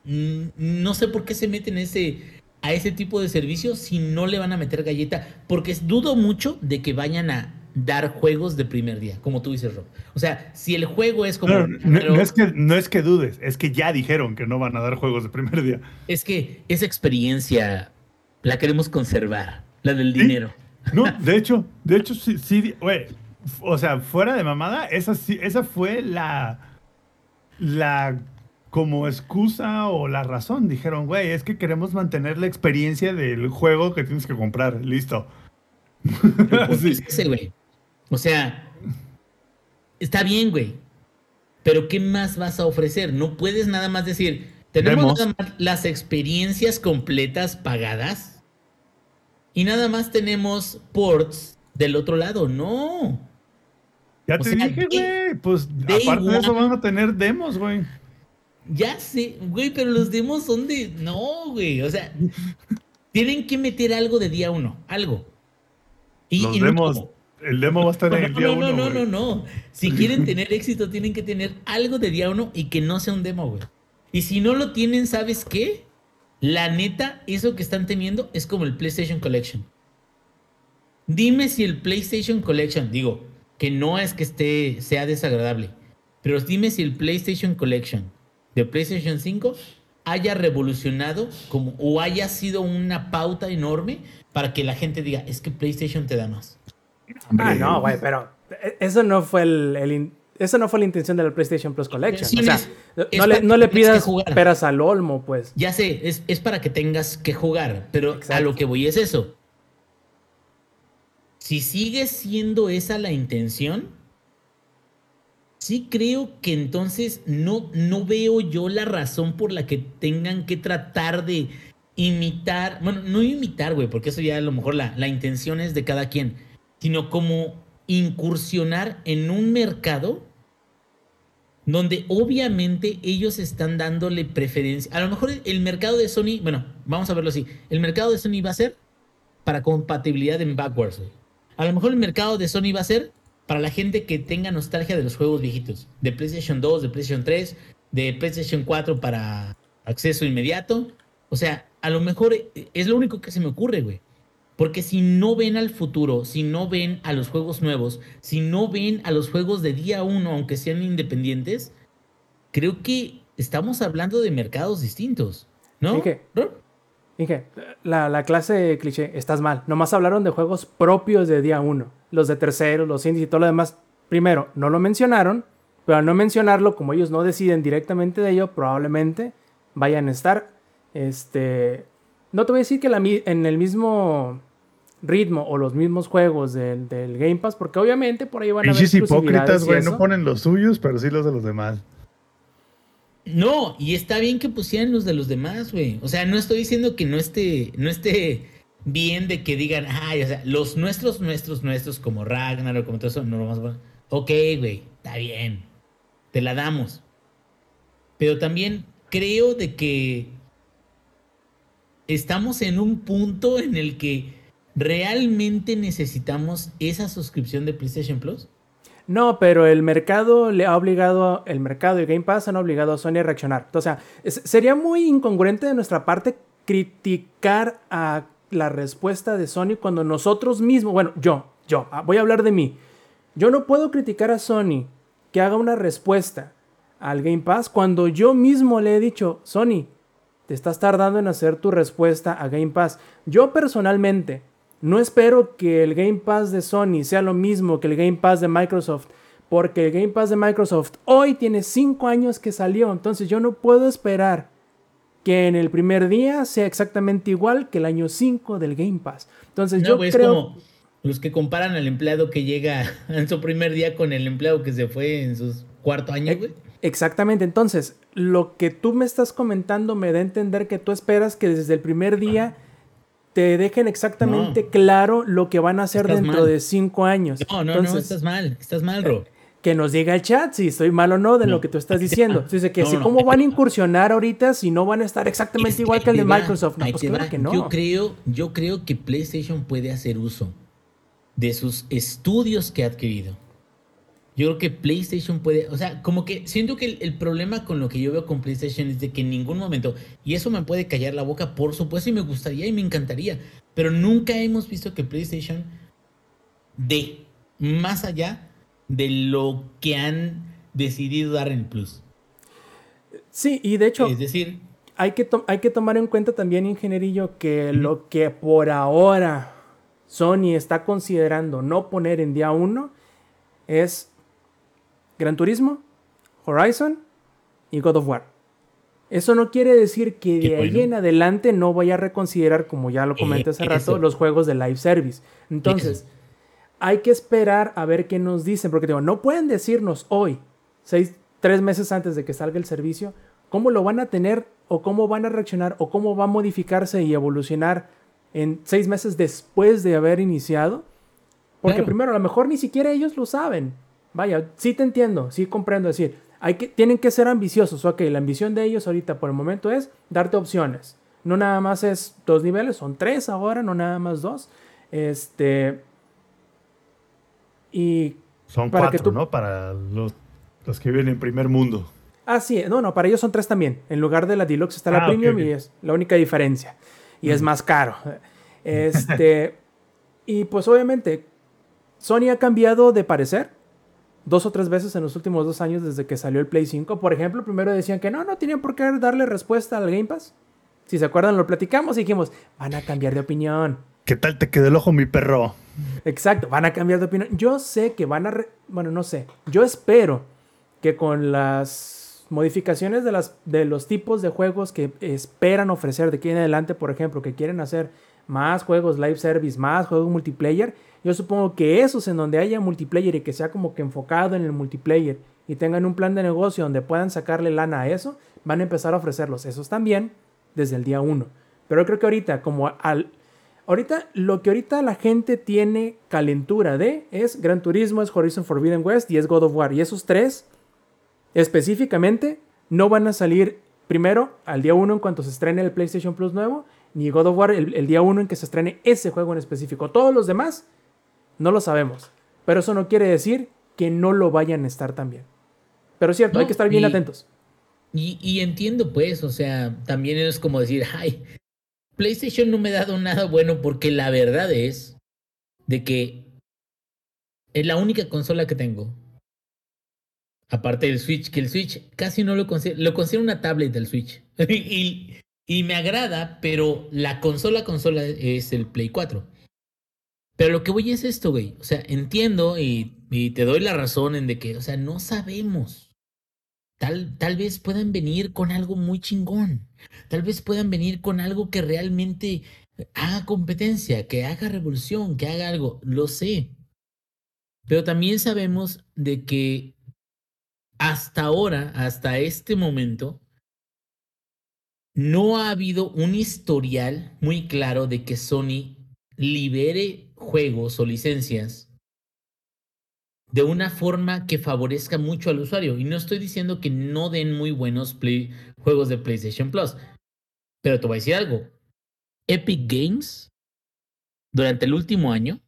mm, no sé por qué se meten ese a ese tipo de servicios si no le van a meter galleta, porque dudo mucho de que vayan a dar juegos de primer día, como tú dices, Rob. O sea, si el juego es como No, no- pero- no es que, no es que dudes, es que ya dijeron que no van a dar juegos de primer día. Es que esa experiencia la queremos conservar, la del Sí. dinero. No, de hecho, de hecho, sí, sí, güey. O sea, fuera de mamada, esa sí, esa fue la. La como excusa o la razón. Dijeron, güey, es que queremos mantener la experiencia del juego que tienes que comprar. Listo. *laughs* Sí. es ese, güey. O sea, está bien, güey. Pero ¿qué más vas a ofrecer? No puedes nada más decir, tenemos nada más las experiencias completas pagadas y nada más tenemos ports del otro lado. No. Ya O te sea, dije, güey. Pues aparte de eso van a tener demos, güey. Ya sé, güey, pero los demos son de. No, güey. O sea, *laughs* tienen que meter algo de día uno. Algo. Y, Los y no demos, el demo va a estar en el *laughs* No, día no, uno, no, no, güey. no, no. Si quieren *laughs* tener éxito, tienen que tener algo de día uno y que no sea un demo, güey. Y si no lo tienen, ¿sabes qué? La neta, eso que están teniendo es como el PlayStation Collection. Dime si el PlayStation Collection, digo, que no es que esté, sea desagradable, pero dime si el PlayStation Collection de PlayStation 5 haya revolucionado como, o haya sido una pauta enorme para que la gente diga, es que PlayStation te da más. Ah, no, güey, pero e- eso no fue el, el eso no fue la intención del PlayStation Plus Collection. O sea, Es- no es le, no pidas jugar. peras al olmo, pues. Ya sé, es, es para que tengas que jugar, pero a lo que voy es eso. Si sigue siendo esa la intención, sí creo que entonces no, no veo yo la razón por la que tengan que tratar de imitar, bueno, no imitar, güey, porque eso ya a lo mejor la, la intención es de cada quien, sino como incursionar en un mercado donde obviamente ellos están dándole preferencia. A lo mejor el mercado de Sony, bueno, vamos a verlo así, el mercado de Sony va a ser para compatibilidad en backwards. güey. A lo mejor el mercado de Sony va a ser para la gente que tenga nostalgia de los juegos viejitos, de PlayStation 2, de PlayStation 3, de PlayStation 4 para acceso inmediato. O sea, a lo mejor es lo único que se me ocurre, güey. Porque si no ven al futuro, si no ven a los juegos nuevos, si no ven a los juegos de día uno, aunque sean independientes, creo que estamos hablando de mercados distintos, ¿no? Inge. La, la clase cliché, estás mal. Nomás hablaron de juegos propios de día uno. Los de terceros, los indies y todo lo demás. Primero, no lo mencionaron, pero al no mencionarlo, como ellos no deciden directamente de ello, probablemente vayan a estar. Este. No te voy a decir que la en el mismo ritmo o los mismos juegos del, del Game Pass, porque obviamente por ahí van a haber hipócritas, güey. No ponen los suyos, pero sí los de los demás. No, y está bien que pusieran los de los demás, güey. O sea, no estoy diciendo que no esté, no esté bien de que digan, ay, o sea, los nuestros, nuestros, nuestros, como Ragnar o como todo eso, no lo más bueno. Ok, güey, está bien. Te la damos. Pero también creo de que estamos en un punto en el que realmente necesitamos esa suscripción de PlayStation Plus. No, pero el mercado le ha obligado, el mercado y Game Pass han obligado a Sony a reaccionar. O sea, sería muy incongruente de nuestra parte criticar a la respuesta de Sony cuando nosotros mismos, bueno, yo, yo, ah, voy a hablar de mí. Yo no puedo criticar a Sony que haga una respuesta al Game Pass cuando yo mismo le he dicho, Sony, te estás tardando en hacer tu respuesta a Game Pass. Yo personalmente no espero que el Game Pass de Sony sea lo mismo que el Game Pass de Microsoft, porque el Game Pass de Microsoft hoy tiene 5 años que salió, entonces yo no puedo esperar que en el primer día sea exactamente igual que el año 5 del Game Pass. Entonces No, yo güey, es creo... como los que comparan al empleado que llega *laughs* en su primer día con el empleado que se fue en su cuarto año, güey. Exactamente, entonces lo que tú me estás comentando me da a entender que tú esperas que desde el primer día te dejen exactamente claro lo que van a hacer Estás dentro mal. de cinco años. No, no, no, estás mal, estás mal, Ro. que nos diga el chat si estoy mal o no de No, lo que tú estás diciendo. *laughs* Dice que No, si cómo van a incursionar ahorita si no van a estar exactamente Es igual que el de va, Microsoft. No, pues claro que no. Yo creo, yo creo que PlayStation puede hacer uso de sus estudios que ha adquirido. Yo creo que PlayStation puede, o sea, como que siento que el, el problema con lo que yo veo con PlayStation es de que en ningún momento, y eso me puede callar la boca, por supuesto, y me gustaría y me encantaría, pero nunca hemos visto que PlayStation dé más allá de lo que han decidido dar en Plus. Sí, y de hecho, Es decir, hay que, hay que tomar en cuenta también, ingenierillo, que lo que por ahora Sony está considerando no poner en día uno es Gran Turismo, Horizon y God of War. Eso no quiere decir que de ahí en adelante no vaya a reconsiderar, como ya lo comenté hace Eh, rato, eso. los juegos de live service. Entonces, hay que esperar a ver qué nos dicen, porque digo, no pueden decirnos hoy, seis, tres meses antes de que salga el servicio, cómo lo van a tener o cómo van a reaccionar o cómo va a modificarse y evolucionar en seis meses después de haber iniciado. Porque Claro. primero, a lo mejor ni siquiera ellos lo saben. Vaya, sí te entiendo, sí comprendo. Es decir, hay que, tienen que ser ambiciosos. Ok, la ambición de ellos ahorita por el momento es darte opciones. No nada más es dos niveles, son tres ahora, no nada más dos. Este. Y Son Para que cuatro, tú- ¿no? Para los, los que viven en primer mundo. Ah, sí, no, no, para ellos son tres también. En lugar de la Deluxe está la Ah, Premium y es la única diferencia. Y es más caro. *laughs* Este. y pues obviamente, Sony ha cambiado de parecer dos o tres veces en los últimos dos años desde que salió el Play 5. Por ejemplo, primero decían que no, no tenían por qué darle respuesta al Game Pass. Si se acuerdan, lo platicamos y dijimos, van a cambiar de opinión. ¿Qué tal te quedó el ojo, mi perro? Exacto, van a cambiar de opinión. Yo sé que van a... re- Bueno, no sé. Yo espero que con las modificaciones de, las, de los tipos de juegos que esperan ofrecer de aquí en adelante, por ejemplo, que quieren hacer más juegos live service, más juegos multiplayer, Yo supongo que esos en donde haya multiplayer y que sea como que enfocado en el multiplayer y tengan un plan de negocio donde puedan sacarle lana a eso, van a empezar a ofrecerlos esos también desde el día 1. Pero creo que ahorita, como al... Ahorita, lo que ahorita la gente tiene calentura de es Gran Turismo, es Horizon Forbidden West y es God of War. Y esos tres, específicamente, no van a salir primero al día 1 en cuanto se estrene el PlayStation Plus nuevo, ni God of War el, el día 1 en que se estrene ese juego en específico. Todos los demás, no lo sabemos. Pero eso no quiere decir que no lo vayan a estar también. Pero es cierto, hay que estar bien y- atentos. Y, y entiendo, pues, o sea, también es como decir, ay, PlayStation no me ha dado nada bueno porque la verdad es de que es la única consola que tengo. Aparte del Switch, que el Switch casi no lo considero, lo considero una tablet del Switch. *laughs* y, y me agrada, pero la consola consola es el Play 4. Pero lo que voy es esto, güey. O sea, entiendo y, te doy la razón en de que, o sea, no sabemos. Tal, tal vez puedan venir con algo muy chingón. Tal vez puedan venir con algo que realmente haga competencia, que haga revolución, que haga algo. Lo sé. Pero también sabemos de que hasta ahora, hasta este momento, no ha habido un historial muy claro de que Sony libere juegos o licencias de una forma que favorezca mucho al usuario. Y no estoy diciendo que no den muy buenos play- juegos de PlayStation Plus. Pero te voy a decir algo. Epic Games, durante el último año,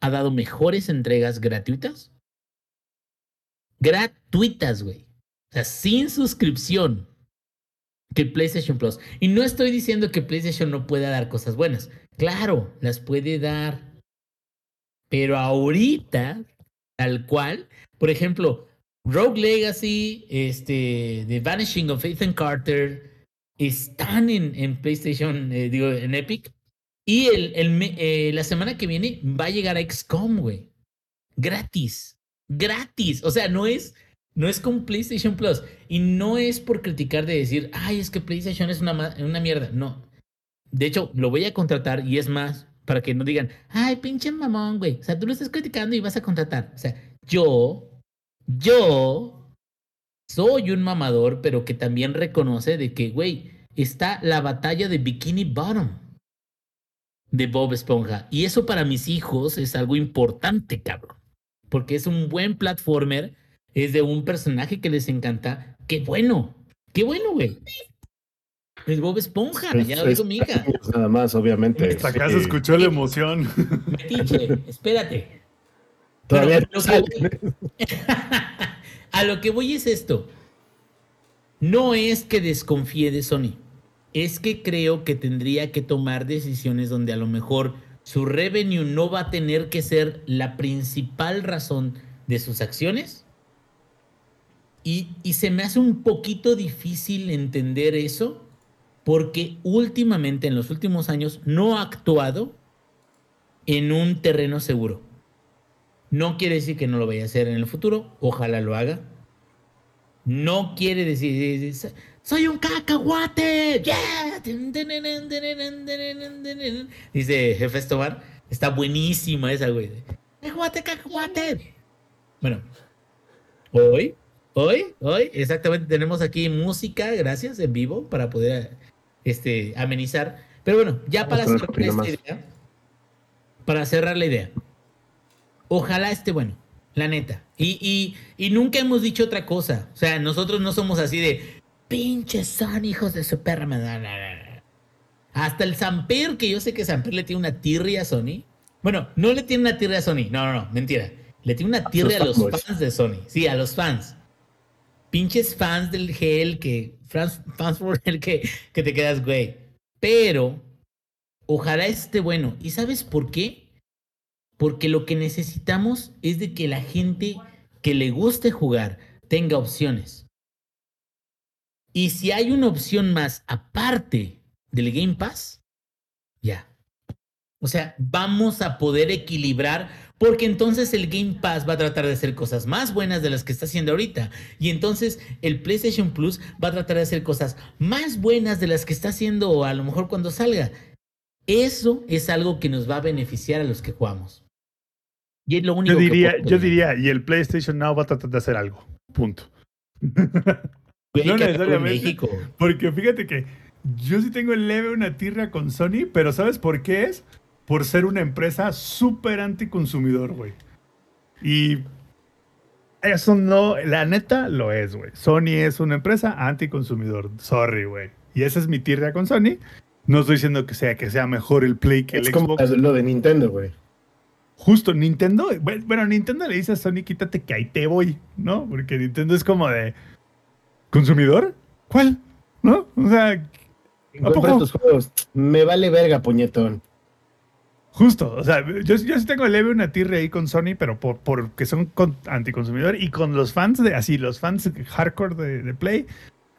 ha dado mejores entregas gratuitas. Gratuitas, güey. O sea, sin suscripción que PlayStation Plus. Y no estoy diciendo que PlayStation no pueda dar cosas buenas. Claro, las puede dar. Pero ahorita, tal cual, por ejemplo, Rogue Legacy, este, The Vanishing of Ethan Carter, están en, en PlayStation, eh, digo, en Epic. Y el, el eh, la semana que viene va a llegar a XCOM, güey. Gratis. Gratis. O sea, no es, no es con PlayStation Plus. Y no es por criticar de decir, ay, es que PlayStation es una mierda. No. De hecho, lo voy a contratar y es más, para que no digan, ay, pinche mamón, güey. O sea, tú lo estás criticando y vas a contratar. O sea, yo, yo soy un mamador, pero que también reconoce de que, güey, está la batalla de Bikini Bottom de Bob Esponja. Y eso para mis hijos es algo importante, cabrón. Porque es un buen platformer, es de un personaje que les encanta. ¡Qué bueno! ¡Qué bueno, güey! Es Bob Esponja, Es- ya lo digo es mi hija. Nada más, obviamente. Hasta acá se escuchó la emoción. *laughs* Metiche, espérate. Todavía Pero no lo sale. que voy- *laughs* a lo que voy es esto. No es que desconfíe de Sony. Es que creo que tendría que tomar decisiones donde a lo mejor su revenue no va a tener que ser la principal razón de sus acciones. Y, y se me hace un poquito difícil entender eso porque últimamente, en los últimos años, no ha actuado en un terreno seguro. No quiere decir que no lo vaya a hacer en el futuro, ojalá lo haga. No quiere decir, soy un cacahuate. Dice Jefe Estobar, está buenísima esa, güey. Cacahuate, cacahuate. Bueno, hoy, hoy, hoy, exactamente tenemos aquí música, gracias, en vivo, para poder este, amenizar. Pero bueno, ya para a cerrar esta idea, para cerrar la idea, ojalá esté bueno, la neta. Y, y, y nunca hemos dicho otra cosa. O sea, nosotros no somos así de pinches son hijos de su perra. madre". No, no, no. Hasta el Samper, que yo sé que Samper le tiene una tirria a Sony. Bueno, no le tiene una tirria a Sony. No, no, no, mentira. Le tiene una tirria a los fanboys. fans de Sony. Sí, a los fans. Pinches fans del GL que. Fans, fans el que, que te quedas, güey. Pero, ojalá esté bueno. ¿Y sabes por qué? Porque lo que necesitamos es de que la gente que le guste jugar tenga opciones. Y si hay una opción más aparte del Game Pass, ya. O sea, vamos a poder equilibrar porque entonces el Game Pass va a tratar de hacer cosas más buenas de las que está haciendo ahorita. Y entonces el PlayStation Plus va a tratar de hacer cosas más buenas de las que está haciendo a lo mejor cuando salga. Eso es algo que nos va a beneficiar a los que jugamos. Y es lo único Yo diría, que yo diría, y el PlayStation Now va a tratar de hacer algo. Punto. *laughs* No necesariamente. México. Porque fíjate que yo sí tengo leve una tirria con Sony, pero ¿sabes por qué es? Por ser una empresa súper anticonsumidor, güey. Y eso no, la neta lo es, güey. Sony es una empresa anticonsumidor. Sorry, güey. Y esa es mi tirria con Sony. No estoy diciendo que sea, que sea mejor el Play que el Es como Xbox. lo de Nintendo, güey. Justo, Nintendo, bueno, Nintendo le dice a Sony, quítate que ahí te voy, ¿no? Porque Nintendo es como de, ¿consumidor? ¿Cuál? ¿No? O sea, ¿a poco? tus juegos. Me vale verga, puñetón. Justo, o sea, yo, yo sí tengo leve una tirre ahí con Sony, pero por, porque son con- anticonsumidor y con los fans de, así, los fans hardcore de, Play,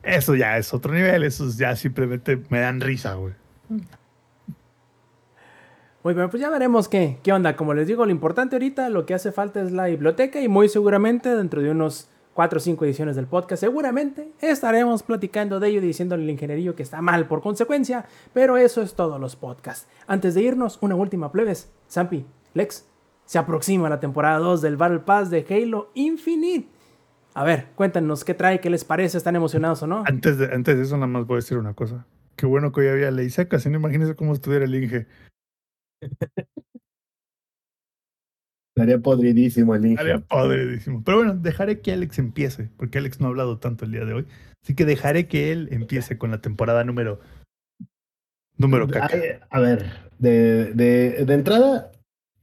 eso ya es otro nivel, esos ya simplemente me dan risa, güey. Muy bien, pues ya veremos qué, qué onda. Como les digo, lo importante ahorita, lo que hace falta es la biblioteca y muy seguramente dentro de unos 4 o 5 ediciones del podcast, seguramente estaremos platicando de ello y diciéndole al ingenierillo que está mal por consecuencia, pero eso es todo los podcasts. Antes de irnos, una última plebes. Zampi, Lex, se aproxima la temporada 2 del Battle Pass de Halo Infinite. A ver, cuéntanos qué trae, qué les parece, ¿están emocionados o no? Antes de, antes de eso, nada más voy a decir una cosa. Qué bueno que hoy había ley seca, si no imagínense cómo estuviera el Inge. *laughs* Estaría podridísimo el Estaría Inge. padrísimo. Pero bueno, dejaré que Alex empiece, porque Alex no ha hablado tanto el día de hoy. Así que dejaré que él empiece con la temporada número. Número caca. A ver, de, de, de entrada,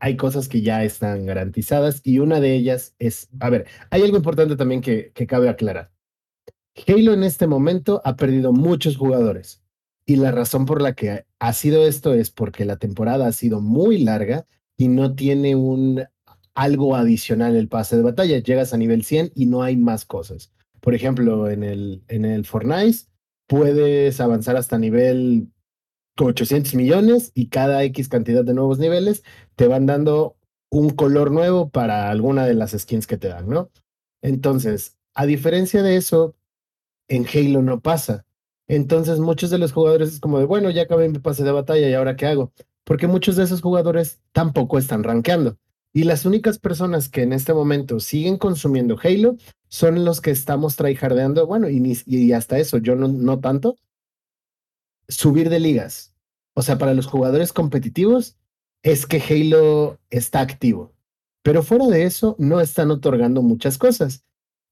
hay cosas que ya están garantizadas y una de ellas es, a ver, hay algo importante también que, que cabe aclarar. Halo en este momento ha perdido muchos jugadores y la razón por la que ha sido esto es porque la temporada ha sido muy larga y no tiene un algo adicional el pase de batalla. Llegas a nivel 100 y no hay más cosas. Por ejemplo, en el, en el Fortnite puedes avanzar hasta nivel 800 millones y cada X cantidad de nuevos niveles te van dando un color nuevo para alguna de las skins que te dan, ¿no? Entonces, a diferencia de eso, en Halo no pasa. Entonces, muchos de los jugadores es como de, bueno, ya acabé mi pase de batalla y ahora qué hago? Porque muchos de esos jugadores tampoco están rankeando. Y las únicas personas que en este momento siguen consumiendo Halo son los que estamos tryhardeando, bueno, y, ni- y hasta eso, yo no, no tanto, subir de ligas. O sea, para los jugadores competitivos es que Halo está activo. Pero fuera de eso, no están otorgando muchas cosas.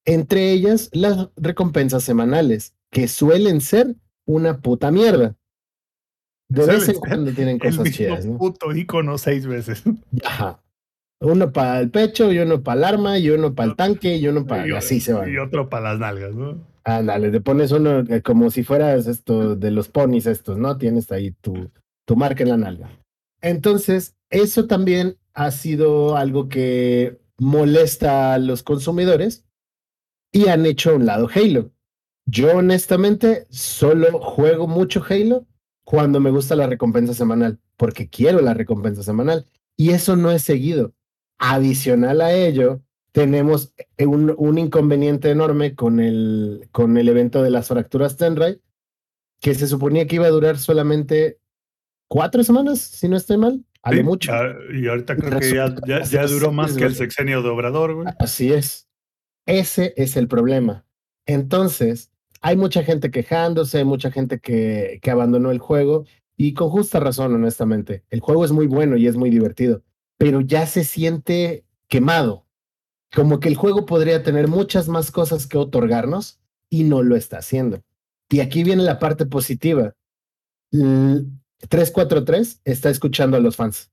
Entre ellas, las recompensas semanales, que suelen ser una puta mierda. De vez en cuando tienen El cosas mismo chidas, ¿no? puto icono seis veces. Ajá. Uno para el pecho, y uno para el arma, y uno para el tanque, y uno para... Así se van. Y otro para las nalgas, ¿no? Ándale, te pones uno eh, como si fueras esto de los ponis estos, ¿no? Tienes ahí tu, tu marca en la nalga. Entonces, eso también ha sido algo que molesta a los consumidores y han hecho a un lado Halo. Yo honestamente solo juego mucho Halo cuando me gusta la recompensa semanal, porque quiero la recompensa semanal y eso no es seguido. Adicional a ello, tenemos un, un inconveniente enorme con el, con el evento de las fracturas Tenrai, que se suponía que iba a durar solamente cuatro semanas, si no estoy mal, a lo mucho. Y ahorita creo que ya, ya, duró más que el sexenio de Obrador, güey. Así es. Ese es el problema. Entonces, hay mucha gente quejándose, hay mucha gente que, que abandonó el juego y con justa razón, honestamente. El juego es muy bueno y es muy divertido, pero ya se siente quemado. Como que el juego podría tener muchas más cosas que otorgarnos y no lo está haciendo. Y aquí viene la parte positiva. L- 343 está escuchando a los fans.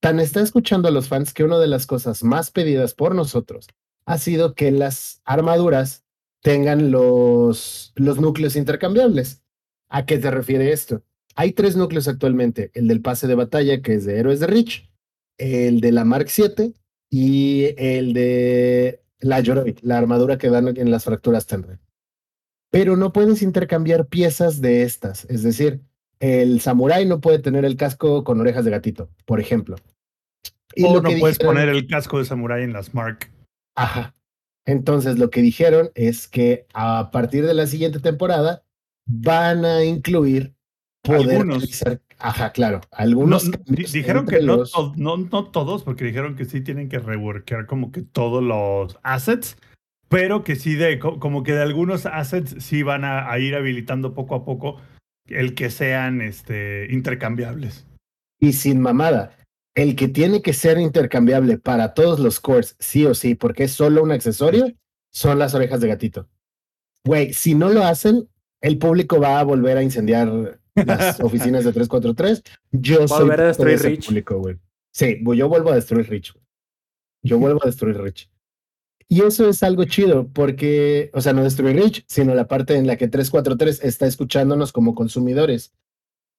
Tan está escuchando a los fans que una de las cosas más pedidas por nosotros ha sido que las armaduras tengan los, los núcleos intercambiables. ¿A qué te refiere esto? Hay tres núcleos actualmente, el del pase de batalla, que es de Héroes de Reach, el de la Mark 7 y el de la Yoroi, la armadura que dan en las fracturas Tenrai. Pero no puedes intercambiar piezas de estas, es decir, el samurái no puede tener el casco con orejas de gatito, por ejemplo. Y o lo no que puedes dijeron- poner el casco de samurái en las Mark. Ajá. Entonces lo que dijeron es que a partir de la siguiente temporada van a incluir poder Algunos. Ajá, claro. No, Algunos. no, dijeron que no, los- to- no, no todos, porque dijeron que sí tienen que reworkear como que todos los assets, pero que sí de, co- como que de algunos assets sí van a, a ir habilitando poco a poco el que sean este, intercambiables. Y sin mamada. El que tiene que ser intercambiable para todos los cores, sí o sí, porque es solo un accesorio, son las orejas de gatito. Güey, si no lo hacen, el público va a volver a incendiar las *laughs* oficinas de 343. Yo soy a de destruir Rich. público, güey. Sí, yo vuelvo a destruir Rich. güey. Yo vuelvo a destruir Rich. Y eso es algo chido, porque, o sea, no destruir Rich, sino la parte en la que 343 está escuchándonos como consumidores.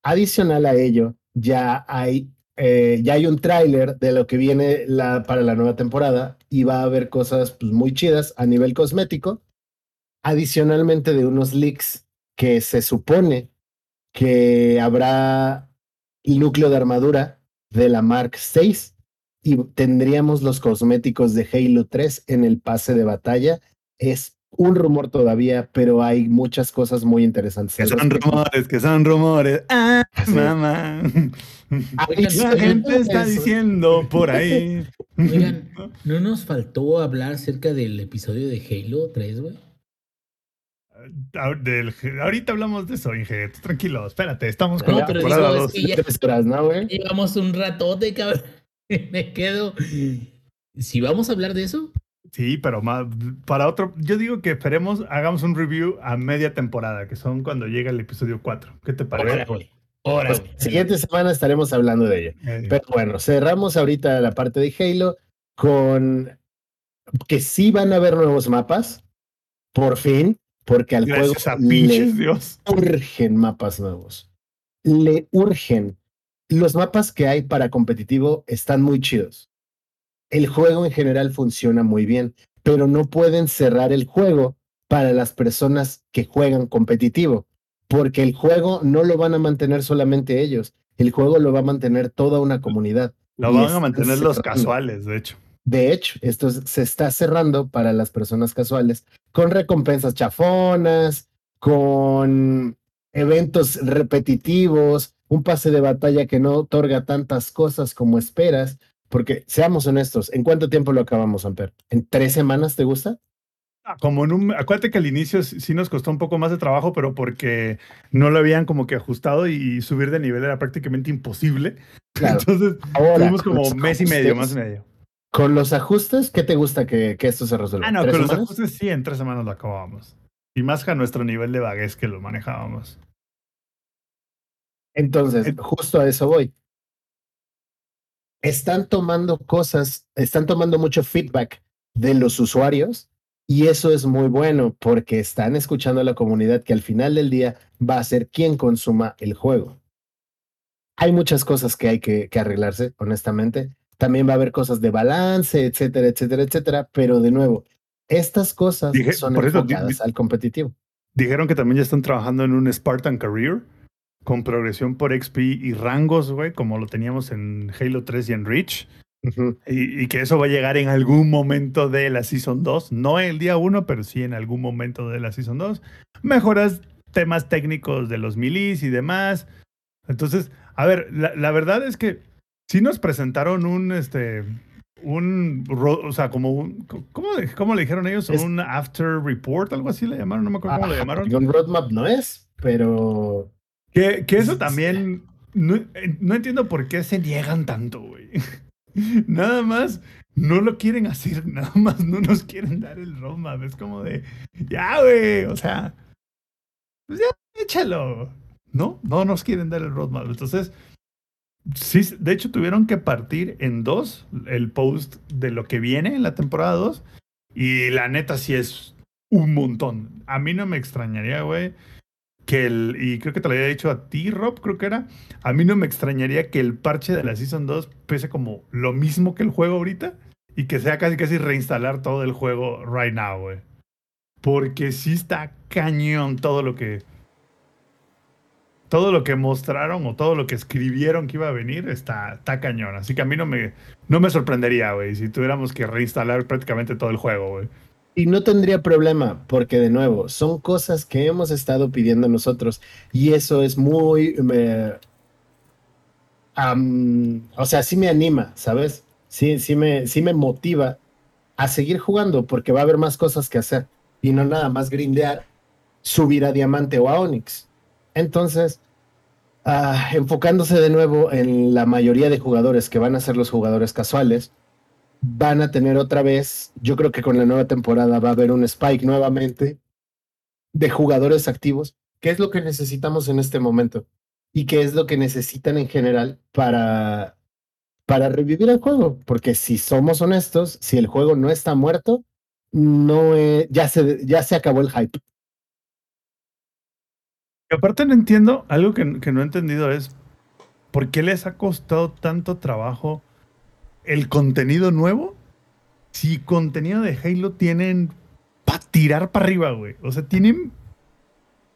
Adicional a ello, ya hay, eh, ya hay un tráiler de lo que viene la, para la nueva temporada y va a haber cosas pues, muy chidas a nivel cosmético. Adicionalmente de unos leaks que se supone que habrá el núcleo de armadura de la Mark 6 y tendríamos los cosméticos de Halo 3 en el pase de batalla. Es un rumor todavía, pero hay muchas cosas muy interesantes. Que son rumores, que son rumores. Ah, es. mamá. La sí, gente está eso. diciendo por ahí. Oigan, ¿no nos faltó hablar acerca del episodio de Halo 3, güey? Del- ahorita hablamos de eso, Inge. Tranquilo, espérate, estamos con No, la pero temporada digo, es dos. que ya Tres horas, ¿no, güey? llevamos un ratote, cabrón. *laughs* Me quedo. Si vamos a hablar de eso, Sí, pero más para otro. Yo digo que esperemos, hagamos un review a media temporada, que son cuando llega el episodio 4. ¿Qué te parece? ahora. Ahora, Pues, siguiente semana estaremos hablando de ello. Eh, Pero bueno, cerramos ahorita la parte de Halo con que sí van a haber nuevos mapas, por fin, porque al juego gracias a le Dios. urgen mapas nuevos. Le urgen. Los mapas que hay para competitivo están muy chidos. El juego en general funciona muy bien, pero no pueden cerrar el juego para las personas que juegan competitivo, porque el juego no lo van a mantener solamente ellos, el juego lo va a mantener toda una comunidad. Lo van a mantener los casuales, de hecho. De hecho, esto es- se está cerrando para las personas casuales con recompensas chafonas, con eventos repetitivos, un pase de batalla que no otorga tantas cosas como esperas. Porque seamos honestos, ¿en cuánto tiempo lo acabamos, Amper? ¿En tres semanas te gusta? Ah, Como en un, acuérdate que al inicio sí nos costó un poco más de trabajo, pero porque no lo habían como que ajustado y subir de nivel era prácticamente imposible. *laughs* Claro. Entonces, Ahora, tuvimos como mes y medio, más y medio. Con los ajustes, ¿qué te gusta que, que esto se resuelva? Ah, no, ¿Tres con los ajustes sí, en tres semanas lo acabamos. Y más que a nuestro nivel de vaguez que lo manejábamos. Entonces, justo a eso voy. Están tomando cosas, están tomando mucho feedback de los usuarios y eso es muy bueno porque están escuchando a la comunidad que al final del día va a ser quien consuma el juego. Hay muchas cosas que hay que, que arreglarse, honestamente. También va a haber cosas de balance, etcétera, etcétera, etcétera. Pero de nuevo, estas cosas Dije- son eso enfocadas al competitivo. Dijeron que también ya están trabajando en un Spartan Career con progresión por XP y rangos, güey, como lo teníamos en Halo 3 y en Reach. Y que eso va a llegar en algún momento de la Season 2. No el día 1, pero sí en algún momento de la Season 2. Mejoras temas técnicos de los milis y demás. Entonces, a ver, la, la verdad es que sí nos presentaron un, este, un, o sea, como un, ¿cómo, le- cómo le dijeron ellos? Es- Un after report, algo así le llamaron, no me acuerdo cómo le llamaron. Un roadmap no es, pero Que, que eso también. No, eh, no entiendo por qué se niegan tanto, güey. *laughs* Nada más no lo quieren hacer, *laughs* nada más no nos quieren dar el roadmap. Es como de. Ya, güey. O sea. Pues ya, échalo. No, no nos quieren dar el roadmap. Entonces. Sí, de hecho tuvieron que partir en dos el post de lo que viene en la temporada 2. Y la neta sí es un montón. A mí no me extrañaría, güey, que el, y creo que te lo había dicho a ti, Rob, creo que era, a mí no me extrañaría que el parche de la Season 2 pese como lo mismo que el juego ahorita y que sea casi casi reinstalar todo el juego right now, güey. Porque sí está cañón todo lo que... Todo lo que mostraron o todo lo que escribieron que iba a venir está, está cañón. Así que a mí no me, no me sorprendería, güey, si tuviéramos que reinstalar prácticamente todo el juego, güey. Y no tendría problema, porque de nuevo, son cosas que hemos estado pidiendo nosotros. Y eso es muy... o sea, sí me anima, ¿sabes? Sí, sí, me, sí me motiva a seguir jugando, porque va a haber más cosas que hacer. Y no nada más grindear, subir a Diamante o a Onyx. Entonces, enfocándose de nuevo en la mayoría de jugadores que van a ser los jugadores casuales, van a tener otra vez, yo creo que con la nueva temporada va a haber un spike nuevamente de jugadores activos, que es lo que necesitamos en este momento y que es lo que necesitan en general para, para revivir el juego, porque si somos honestos, si el juego no está muerto, no eh, ya, se, ya se acabó el hype. Y aparte no entiendo, algo que, que no he entendido es por qué les ha costado tanto trabajo el contenido nuevo si contenido de Halo tienen para tirar para arriba, güey. O sea, tienen...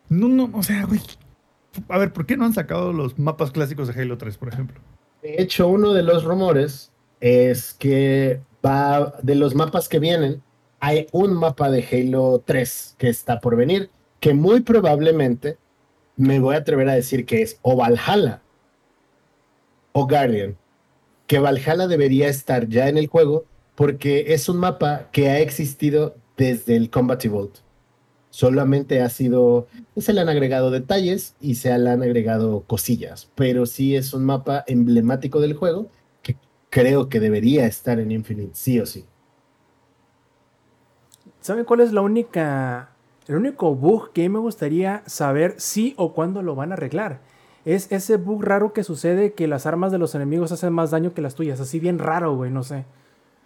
No, no, o sea, güey. A ver, ¿por qué no han sacado los mapas clásicos de Halo 3, por ejemplo? De hecho, uno de los rumores es que va de los mapas que vienen, hay un mapa de Halo 3 que está por venir, que muy probablemente me voy a atrever a decir que es o Valhalla o Guardian. Que Valhalla debería estar ya en el juego porque es un mapa que ha existido desde el Combat Evolved. Solamente ha sido, se le han agregado detalles y se le han agregado cosillas, pero sí es un mapa emblemático del juego que creo que debería estar en Infinite, sí o sí. ¿Saben cuál es la única, el único bug que me gustaría saber si o cuándo lo van a arreglar? Es ese bug raro que sucede que las armas de los enemigos hacen más daño que las tuyas. Así bien raro, güey, no sé.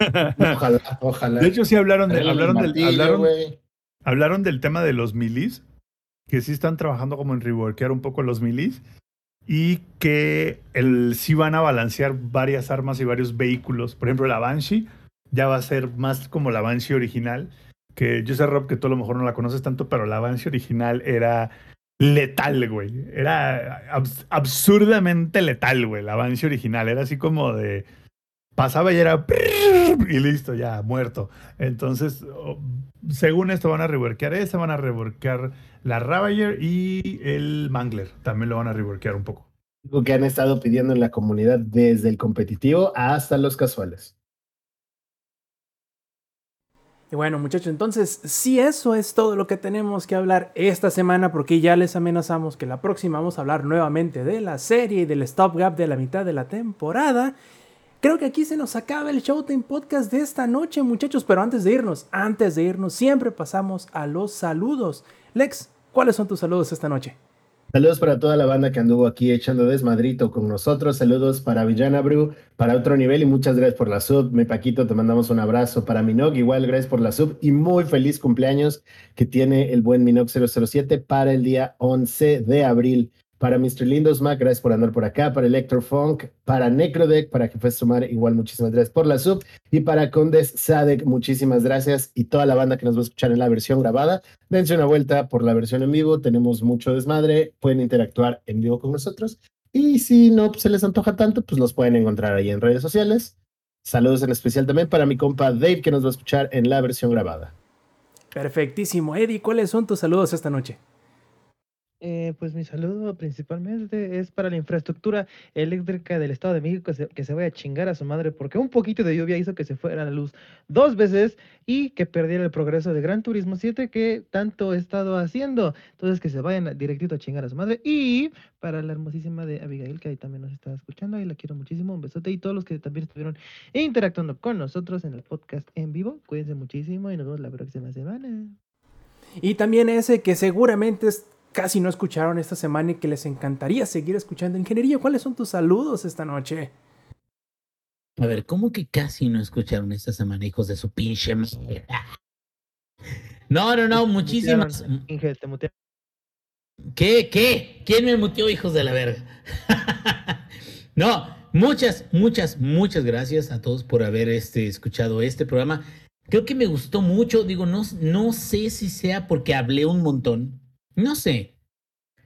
*laughs* Ojalá, ojalá. De hecho, sí hablaron, de, hablaron, del, hablaron del tema de los milis, que sí están trabajando como en reworkear un poco los milis y que el, sí van a balancear varias armas y varios vehículos. Por ejemplo, la Banshee ya va a ser más como la Banshee original, que yo sé, Rob, que tú a lo mejor no la conoces tanto, pero la Banshee original era letal, güey. Era abs- absurdamente letal, güey, la Banshee original. Era así como de... Pasaba y era... Y listo, ya, muerto. Entonces, según esto van a reworkear esa, van a reworkear la Ravager y el Mangler. También lo van a reworkear un poco. Algo que han estado pidiendo en la comunidad desde el competitivo hasta los casuales. Y bueno, muchachos, entonces, si eso es todo lo que tenemos que hablar esta semana, porque ya les amenazamos que la próxima vamos a hablar nuevamente de la serie y del stop gap de la mitad de la temporada. Creo que aquí se nos acaba el Showtime Podcast de esta noche, muchachos. Pero antes de irnos, antes de irnos, siempre pasamos a los saludos. Lex, ¿cuáles son tus saludos esta noche? Saludos para toda la banda que anduvo aquí echando desmadrito con nosotros. Saludos para Villana Bru, para otro nivel y muchas gracias por la sub. Mi Paquito, te mandamos un abrazo. Para Minog, igual gracias por la sub y muy feliz cumpleaños que tiene el buen Minog 007 para el día 11 de abril. Para Mr. Lindos Mac, gracias por andar por acá. Para Electrofunk, para Necrodeck, para Jefe Sumar, igual muchísimas gracias por la sub. Y para Condes Sadek, muchísimas gracias. Y toda la banda que nos va a escuchar en la versión grabada, dense una vuelta por la versión en vivo. Tenemos mucho desmadre, pueden interactuar en vivo con nosotros. Y si no se les antoja tanto, pues nos pueden encontrar ahí en redes sociales. Saludos en especial también para mi compa Dave, que nos va a escuchar en la versión grabada. Perfectísimo. Eddie, ¿cuáles son tus saludos esta noche? Eh, pues mi saludo principalmente es para la infraestructura eléctrica del Estado de México que se, vaya a chingar a su madre porque un poquito de lluvia hizo que se fuera la luz dos veces y que perdiera el progreso de Gran Turismo 7 que tanto he estado haciendo. Entonces que se vayan directito a chingar a su madre. Y para la hermosísima de Abigail que ahí también nos está escuchando y la quiero muchísimo. Un besote y todos los que también estuvieron interactuando con nosotros en el podcast en vivo. Cuídense muchísimo y nos vemos la próxima semana. Y también ese que seguramente casi no escucharon esta semana y que les encantaría seguir escuchando. Ingeniería, ¿cuáles son tus saludos esta noche? A ver, ¿cómo que casi no escucharon esta semana, hijos de su pinche madre? No, no, no, muchísimas. Inge, te mutearon. ¿Qué? ¿Qué? ¿Quién me muteó, hijos de la verga? *laughs* no, muchas, muchas, muchas gracias a todos por haber este, escuchado este programa. Creo que me gustó mucho. Digo, no, no sé si sea porque hablé un montón. No sé.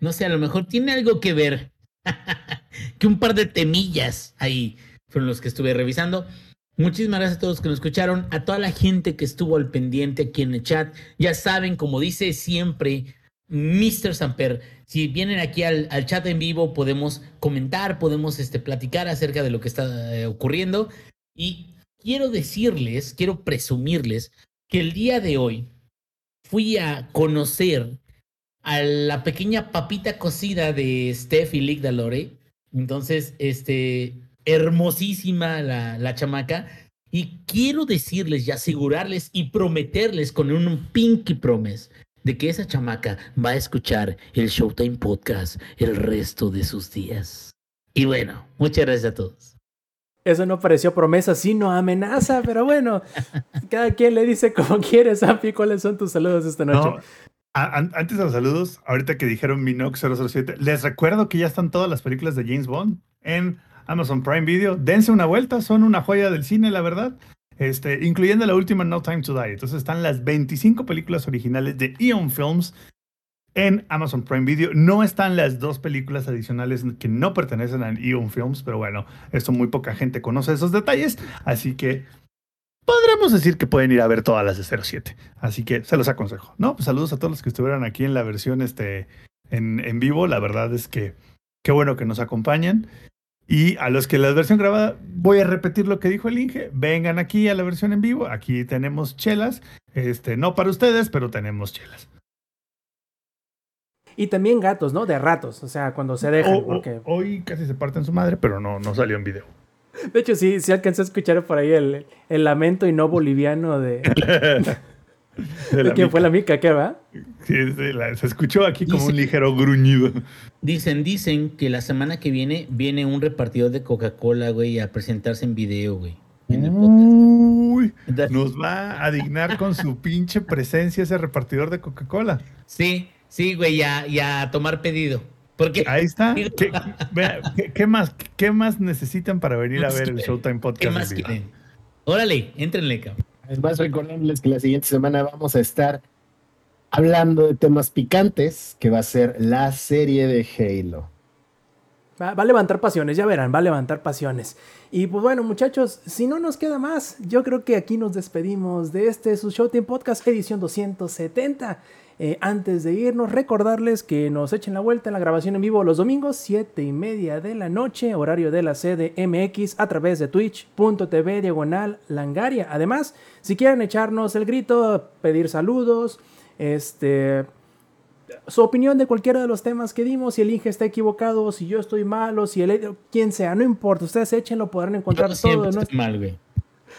No sé, a lo mejor tiene algo que ver. *laughs* que un par de temillas ahí fueron los que estuve revisando. Muchísimas gracias a todos que nos escucharon, a toda la gente que estuvo al pendiente aquí en el chat. Ya saben, como dice siempre Mr. Samper, si vienen aquí al, al, chat en vivo, podemos comentar, podemos este, platicar acerca de lo que está eh, ocurriendo. Y quiero decirles, quiero presumirles que el día de hoy fui a conocer a la pequeña papita cocida de Steph y Lick Dalore. Entonces, este, hermosísima la, la chamaca. Y quiero decirles y asegurarles y prometerles con un pinky promise de que esa chamaca va a escuchar el Showtime Podcast el resto de sus días. Y bueno, muchas gracias a todos. Eso no pareció promesa, sino amenaza, pero bueno, *laughs* cada quien le dice como quiere, Zampi, ¿cuáles son tus saludos esta noche? No, antes de los saludos, ahorita que dijeron Minox 007, les recuerdo que ya están todas las películas de James Bond en Amazon Prime Video. Dense una vuelta, son una joya del cine, la verdad. Este, incluyendo la última No Time to Die. Entonces están las 25 películas originales de Eon Films en Amazon Prime Video. No están las dos películas adicionales que no pertenecen a Eon Films, pero bueno, esto muy poca gente conoce esos detalles, así que podremos decir que pueden ir a ver todas las de 07. Así que se los aconsejo. No, pues saludos a todos los que estuvieron aquí en la versión este, en, en vivo. La verdad es que qué bueno que nos acompañan. Y a los que la versión grabada, voy a repetir lo que dijo el Inge, vengan aquí a la versión en vivo, aquí tenemos chelas, este, no para ustedes, pero tenemos chelas. Y también gatos, ¿no? De ratos, o sea, cuando se dejan. O, porque... Hoy casi se parten su madre, pero no, no salió en video. *laughs* De hecho, sí, sí alcancé a escuchar por ahí el, el lamento y no boliviano de... *laughs* ¿De, ¿De quién fue la mica? ¿Qué va? Sí, sí la, se escuchó aquí como dicen, un ligero gruñido. Dicen, dicen que la semana que viene viene un repartidor de Coca-Cola, güey, a presentarse en video, güey. En el Uy, nos va a dignar con su pinche presencia ese repartidor de Coca-Cola. Sí, sí, güey, y a, y a tomar pedido. Porque ahí está. *laughs* ¿Qué, ¿qué, qué, más, ¿Qué más necesitan para venir a ver el Showtime Podcast? ¿Qué más? Órale, éntrenle, cabrón. Es más, recordarles que la siguiente semana vamos a estar hablando de temas picantes, que va a ser la serie de Halo. Va, va, a levantar pasiones, ya verán, va a levantar pasiones. Y pues bueno, muchachos, si no nos queda más, yo creo que aquí nos despedimos de este su Showtime Podcast edición 270. Eh, antes de irnos, recordarles que nos echen la vuelta en la grabación en vivo los domingos, 7 y media de la noche, horario de la sede MX, a través de twitch.tv diagonal langaria. Además, si quieren echarnos el grito, pedir saludos, este, su opinión de cualquiera de los temas que dimos, si el Inge está equivocado, si yo estoy mal, o si el quien sea, no importa, ustedes échenlo, podrán encontrar yo todo. Estoy mal, güey.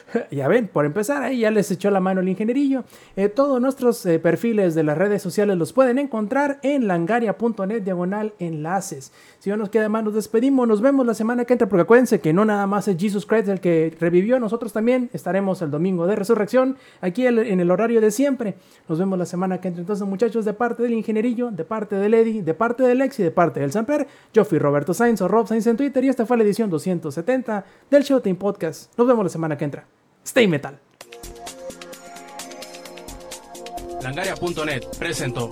*laughs* ya ven, por empezar, ahí ya les echó la mano el ingenierillo. Eh, todos nuestros eh, perfiles de las redes sociales los pueden encontrar en langaria.net diagonal enlaces. Si no nos queda más, nos despedimos. Nos vemos la semana que entra, porque acuérdense que no nada más es Jesus Christ el que revivió, nosotros también estaremos el domingo de resurrección aquí en el horario de siempre. Nos vemos la semana que entra. Entonces, muchachos, de parte del ingenierillo, de parte del Eddie, de parte del Lex y de parte del Samper, yo fui Roberto Sainz o Rob Sainz en Twitter y esta fue la edición 270 del Showtime Podcast. Nos vemos la semana que entra. Stay Metal. Langaria.net presentó.